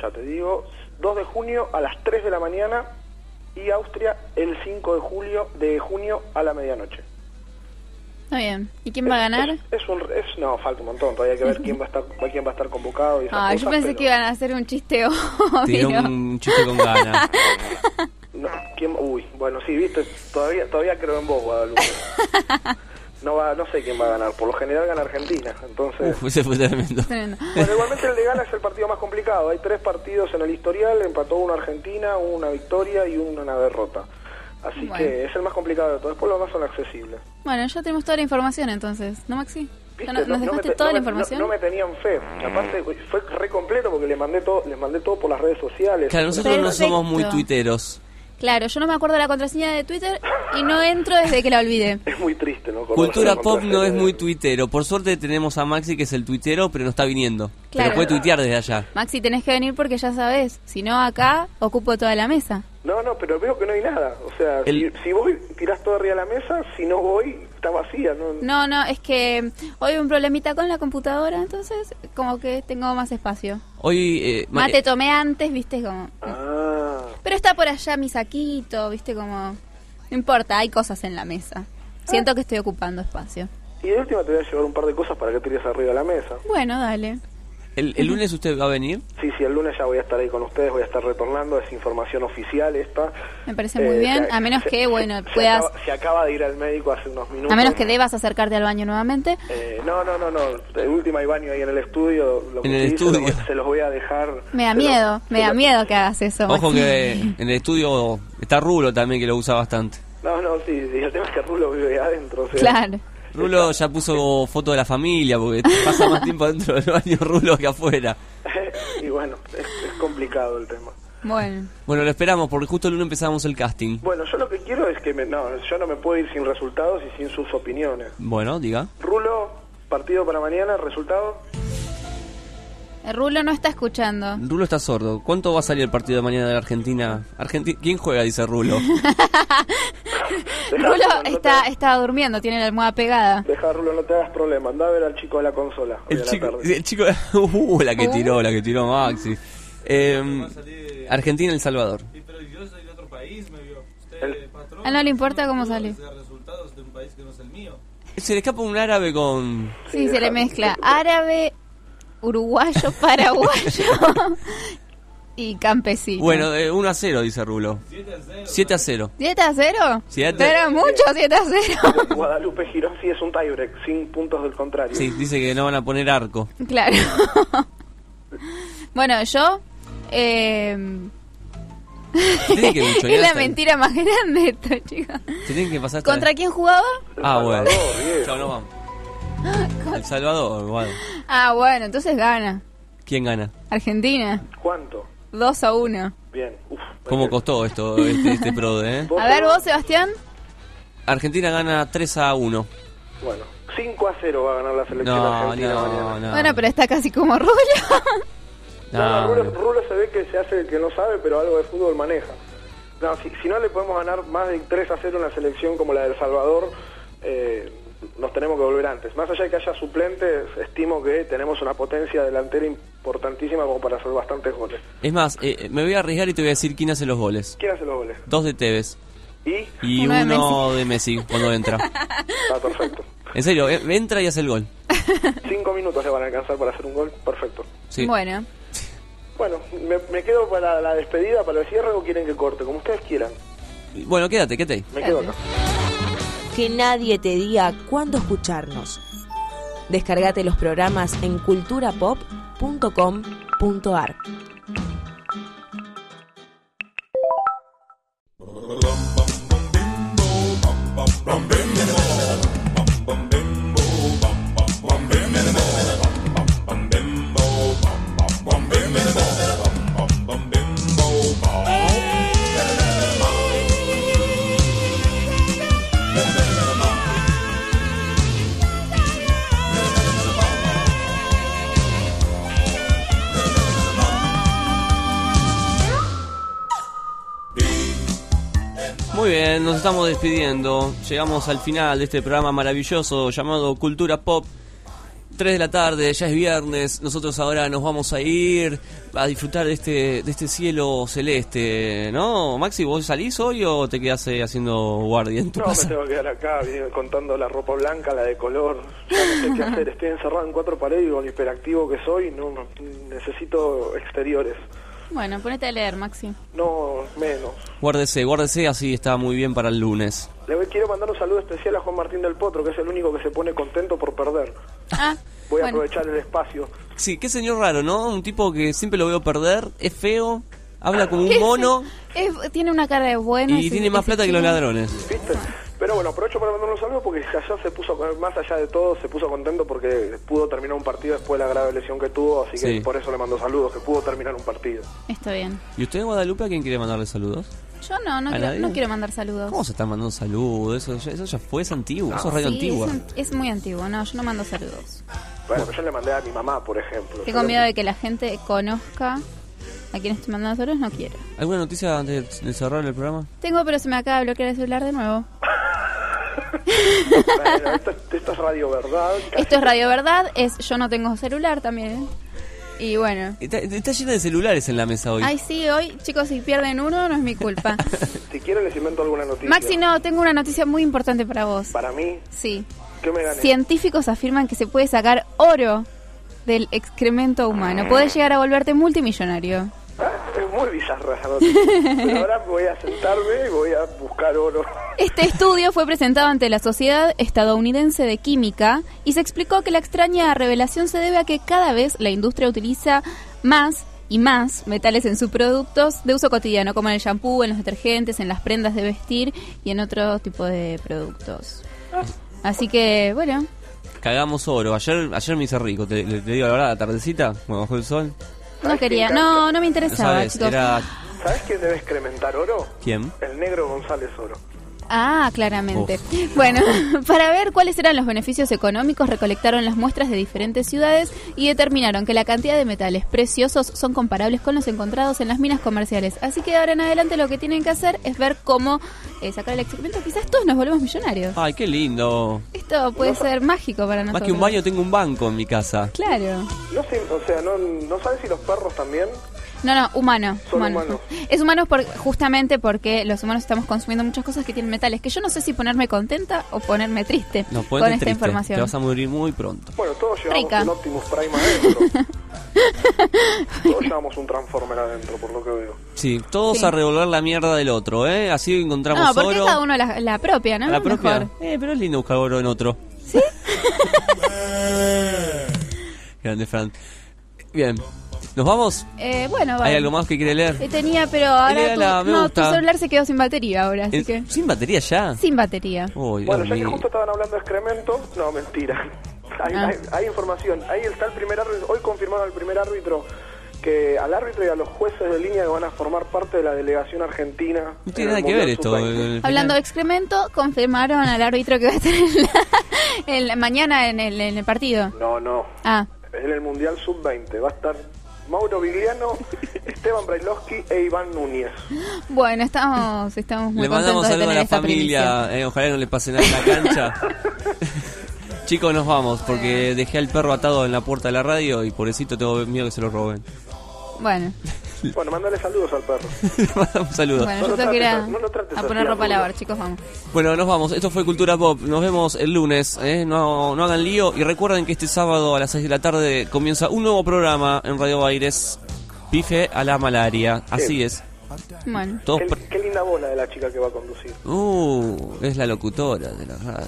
S11: ya te digo, 2 de junio a las 3 de la mañana y Austria el 5 de julio de junio a la medianoche.
S10: Está bien. ¿Y quién va a ganar?
S11: Es, es un, es, no, falta un montón, todavía hay que ver quién va a estar, quién va a estar convocado y esas
S10: Ah, yo pensé
S11: pero-
S10: que iban a hacer un chiste obvio.
S9: un chiste con ganas.
S11: No, ¿quién- uy, bueno, sí, viste, todavía todavía creo en vos, Guadalupe. No va, no sé quién va a ganar, por lo general gana Argentina, entonces...
S9: Uf, ese fue tremendo.
S10: Tremendo.
S11: Bueno, igualmente el de Ghana es el partido más complicado. Hay tres partidos en el historial, empató una Argentina, una victoria y una derrota. Así
S10: Bueno.
S11: que es el más complicado de todo. Después los demás son accesibles.
S10: Bueno, ya tenemos toda la información entonces, ¿no, Maxi?
S11: ¿Viste?
S10: ¿Nos,
S11: No- no
S10: dejaste
S11: te-
S10: toda
S11: no
S10: la
S11: me-
S10: información?
S11: No, no me tenían fe. Aparte fue re completo porque les mandé todo, les mandé todo por las redes sociales.
S9: Claro, nosotros no somos muy tuiteros.
S10: Claro, yo no me acuerdo la contraseña de Twitter y no entro desde que la olvidé.
S11: Es muy triste, ¿no?
S9: Cultura pop no es muy tuitero. Por suerte tenemos a Maxi que es el tuitero, pero no está viniendo.
S10: Claro.
S9: Pero puede tuitear desde allá.
S10: Maxi, tenés que venir porque ya sabes, si no acá ocupo toda la mesa.
S11: No, no, pero veo que no hay nada. O sea,
S9: El-
S11: si, si voy, tirás todo arriba de la mesa, si no voy, está vacía. No,
S10: No, no, es que hoy un problemita con la computadora, entonces como que tengo más espacio.
S9: Hoy... eh, ma-
S10: Mate tomé antes, viste, como...
S11: Ah,
S10: Pero está por allá mi saquito, viste, como... No importa, hay cosas en la mesa. Siento que estoy ocupando espacio.
S11: y de última te voy a llevar un par de cosas para que tires arriba de la mesa.
S10: Bueno, dale.
S9: El, el lunes usted va a venir.
S11: Sí, sí, el lunes ya voy a estar ahí con ustedes, voy a estar retornando, es información oficial esta.
S10: Me parece muy
S11: Eh,
S10: bien, a menos
S11: se-
S10: que, bueno,
S11: se
S10: puedas...
S11: acaba- Se acaba de ir al médico hace unos minutos.
S10: A menos que debas acercarte al baño nuevamente.
S11: Eh, no, no, no, no. De última hay baño ahí en el estudio. Lo que
S9: En el
S11: sí, se los
S9: estudio.
S11: voy- Se los voy a dejar.
S10: Me da
S11: los-
S10: miedo, me da
S11: los-
S10: miedo que hagas eso.
S9: Ojo que en el estudio está Rulo también que lo usa bastante.
S11: No, no, sí, sí, el tema es que Rulo vive ahí adentro. o sea,
S10: Claro.
S9: Rulo ya puso foto de la familia porque pasa más tiempo dentro del baño Rulo que afuera.
S11: y bueno, es, es complicado el tema.
S10: Bueno.
S9: Bueno, lo esperamos porque justo el lunes empezamos el casting.
S11: Bueno, yo lo que quiero es que me, no, yo no me puedo ir sin resultados y sin sus opiniones.
S9: Bueno, diga.
S11: Rulo, partido para mañana, resultado.
S10: El Rulo no está escuchando.
S9: Rulo está sordo. ¿Cuánto va a salir el partido de mañana de la Argentina? Argenti- ¿Quién juega? Dice Rulo.
S10: Rulo está, está durmiendo, tiene la almohada pegada.
S11: Deja, Rulo, no te hagas problema. Anda a ver al chico de la consola.
S9: El chico,
S11: tarde.
S9: el chico, uh, la que tiró, la que tiró Maxi. Eh, Argentina, El Salvador.
S10: A él no le importa cómo sale.
S9: Se le escapa un árabe con.
S10: Sí, se le mezcla árabe, uruguayo, paraguayo y campesino.
S9: Bueno, eh, 1 a 0, dice Rulo. 7 a 0.
S10: ¿7 a 0?
S9: Siete.
S10: Pero mucho, 7 a 0.
S11: Guadalupe Girón sí es un tiebreak, sin puntos del contrario.
S9: Sí, dice que no van a poner arco.
S10: Claro. bueno, yo... Eh,
S9: que
S10: es la mentira más grande esto, chicos.
S9: Tienen que pasar hasta-
S10: ¿Contra quién jugaba?
S9: Ah, bueno. Chao, nos vamos. El Salvador, igual.
S10: Ah, bueno, entonces gana.
S9: ¿Quién gana?
S10: Argentina.
S11: ¿Cuánto?
S10: 2 a 1.
S11: Bien. Uf,
S9: ¿Cómo costó esto, este, este prode, eh?
S10: A ver, vos, Sebastián.
S9: Argentina gana 3 a 1.
S11: Bueno, 5 a 0 va a ganar la selección
S9: No,
S11: argentina
S9: no,
S11: mañana.
S9: no.
S10: Bueno, pero está casi como Rulo.
S11: No, no,
S9: No,
S11: Rulo. Rulo se ve que se hace el que no sabe, pero algo de fútbol maneja. No, si, si no le podemos ganar más de 3 a 0 en una selección como la del Salvador, eh, nos tenemos que volver antes. Más allá de que haya suplentes, estimo que tenemos una potencia delantera importantísima como para hacer bastantes goles.
S9: Es más, eh, me voy a arriesgar y te voy a decir quién hace los goles.
S11: ¿Quién hace los goles?
S9: Dos de Tevez
S11: Y
S9: y
S10: Uno de
S9: Messi cuando entra.
S11: está perfecto.
S9: En serio, eh, entra y hace el gol.
S11: Cinco minutos le van a alcanzar para hacer un gol, perfecto.
S9: Sí.
S10: Bueno,
S11: Bueno, me, me quedo para la despedida, para el cierre o quieren que corte, como ustedes quieran.
S9: Bueno, quédate, quédate ahí.
S11: Me quedo acá.
S1: Que nadie te diga cuándo escucharnos. Descargate los programas en culturapop.com.ar.
S9: estamos despidiendo. Llegamos al final de este programa maravilloso llamado Cultura Pop. 3 de la tarde, ya es viernes. Nosotros ahora nos vamos a ir a disfrutar de este, de este cielo celeste, ¿no? Maxi, ¿vos salís hoy o te quedás eh, haciendo guardia en tu
S11: No, me
S9: casa?
S11: tengo que quedar acá contando la ropa blanca, la de color. Ya no sé qué hacer. Estoy encerrado en cuatro paredes y con lo hiperactivo que soy, no, necesito exteriores.
S10: Bueno, ponete a leer, Maxi.
S11: No, menos.
S9: Guárdese, guárdese, así está muy bien para el lunes.
S11: Le voy- quiero mandar un saludo especial a Juan Martín del Potro, que es el único que se pone contento por perder.
S10: Ah,
S11: Voy a
S10: bueno.
S11: aprovechar el espacio.
S9: Sí, qué señor raro, ¿no? Un tipo que siempre lo veo perder, es feo, habla como un mono
S10: es- tiene una cara de bueno.
S9: y tiene más plata que los ladrones.
S11: ¿Viste? Pero bueno, aprovecho para mandar un saludo porque allá se puso, más allá de todo, se puso contento porque pudo terminar un partido después de la grave lesión que tuvo, así que
S9: Sí.
S11: por eso le mando saludos, que pudo terminar un partido.
S10: Está bien.
S9: ¿Y usted, Guadalupe, a quién quiere mandarle saludos?
S10: Yo no, no,
S9: ¿A
S10: quiero, no quiero mandar saludos.
S9: ¿Cómo se están mandando saludos? Eso, ya- eso ya fue, es antiguo, eso es radio
S10: Sí,
S9: antigua.
S10: Es, es muy antiguo, no, yo no mando saludos.
S11: Bueno, pero yo le mandé a mi mamá, por ejemplo.
S10: Tengo miedo de que la gente conozca a quien estoy mandando saludos, no quiero.
S9: ¿Alguna noticia antes de cerrar el programa?
S10: Tengo, pero se me acaba de bloquear el celular de nuevo.
S11: Bueno, esto, esto es radio verdad.
S10: Esto es Radio Verdad, es yo no tengo celular también. Y bueno.
S9: Está, está llena de celulares en la mesa hoy.
S10: Ay, sí, hoy, chicos, si pierden uno, no es mi culpa.
S11: Si quieren les invento alguna noticia.
S10: Maxi, no, tengo una noticia muy importante para vos.
S11: Para mí,
S10: Sí.
S11: ¿qué me gané?
S10: Científicos afirman que se puede sacar oro del excremento humano. Podés llegar a volverte multimillonario.
S11: Es muy bizarra esa. Pero ahora voy a sentarme y voy a buscar oro.
S10: Este estudio fue presentado ante la Sociedad Estadounidense de Química y se explicó que la extraña revelación se debe a que cada vez la industria utiliza más y más metales en sus productos de uso cotidiano, como en el shampoo, en los detergentes, en las prendas de vestir y en otro tipo de productos. Así que, bueno,
S9: Cagamos oro. Ayer, ayer me hice rico, te, te digo la verdad, la tardecita, cuando bajó el sol.
S10: no quería, no, no me interesaba,
S9: sabes,
S10: chicos.
S9: era...
S11: ¿Sabes quién debe excrementar oro?
S9: ¿Quién?
S11: El negro González Oro.
S10: Ah, claramente. Bueno, para ver cuáles eran los beneficios económicos, recolectaron las muestras de diferentes ciudades y determinaron que la cantidad de metales preciosos son comparables con los encontrados en las minas comerciales. Así que de ahora en adelante lo que tienen que hacer es ver cómo eh, sacar el excremento. Quizás todos nos volvemos millonarios.
S9: Ay, qué lindo.
S10: Esto puede ser mágico para nosotros.
S9: Más que un baño, tengo un banco en mi casa.
S10: Claro.
S11: No sé, o sea, no, no sabes si los perros también.
S10: No, no, humano.
S11: Son
S10: humano.
S11: humanos.
S10: Es humano por, justamente porque los humanos estamos consumiendo muchas cosas que tienen metales, que yo no sé si ponerme contenta o ponerme triste
S9: No,
S10: con esta
S9: triste,
S10: información.
S9: Te vas a morir muy pronto.
S11: Bueno, todos llevamos
S10: Rica.
S11: un Optimus Prime adentro. todos llevamos un Transformer adentro, por lo que veo.
S9: Sí, todos
S10: Sí.
S9: a revolver la mierda del otro, ¿eh? Así encontramos
S10: No, porque
S9: oro.
S10: cada uno la, la propia, ¿no?
S9: la propia.
S10: Mejor.
S9: Eh, pero es lindo buscar oro en otro.
S10: ¿Sí?
S9: Grande, Fran. Bien. ¿Nos vamos?
S10: Eh, bueno,
S9: ¿Hay
S10: vale.
S9: algo más que quiere leer?
S10: Eh, tenía, pero ahora tu,
S9: me
S10: no, tu celular se quedó sin batería ahora, así
S9: Eh,
S10: que...
S9: ¿Sin batería ya?
S10: Sin batería.
S9: Oh,
S11: Bueno, ya que justo estaban hablando de excremento, no, mentira. Hay,
S10: Ah.
S11: hay- hay información. Ahí está el primer árbitro. Hoy confirmaron al primer árbitro que al árbitro y a los jueces de línea que van a formar parte de la delegación argentina.
S9: No tiene nada que ver esto. el- el
S10: Hablando de excremento, confirmaron al árbitro que va a estar en la- en la- mañana en el, en el partido.
S11: No, no.
S10: Ah,
S11: En el Mundial Sub-20 va a estar Mauro Vigliano, Esteban Brailovsky e Iván Núñez.
S10: bueno, estamos, estamos muy
S9: Le mandamos
S10: contentos de
S9: saludos a
S10: tener
S9: la familia. eh, ojalá no le pase nada en la cancha. Chicos, nos vamos porque dejé al perro atado en la puerta de la radio y pobrecito tengo miedo que se lo roben.
S10: Bueno,
S11: Bueno, mandale saludos al perro.
S9: Un saludo.
S10: bueno,
S11: No
S10: yo tengo que ir a,
S11: no
S10: a poner ropa a lavar, chicos, vamos.
S9: Bueno, nos vamos. Esto fue Cultura Pop. Nos vemos el lunes. ¿eh? No, no hagan lío. Y recuerden que este sábado a las 6 de la tarde comienza un nuevo programa en Radio Baires. Pife a la malaria. Así es.
S10: Bueno.
S11: Qué, linda bola de la chica que va a conducir.
S9: Uh, es la locutora de la radio.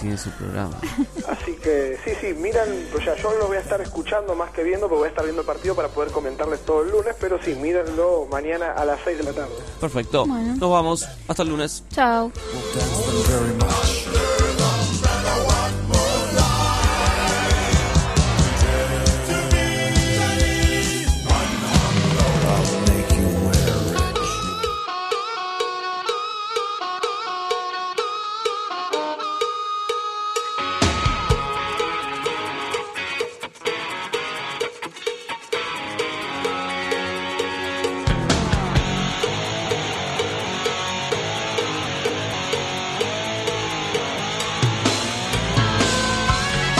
S9: Tiene su programa.
S11: Así que sí, sí, miran, o sea, yo lo voy a estar escuchando más que viendo, porque voy a estar viendo el partido para poder comentarles todo el lunes, pero sí, mírenlo mañana a las 6 de la tarde.
S9: Perfecto.
S10: Bueno.
S9: Nos vamos. Hasta el lunes.
S10: Chao.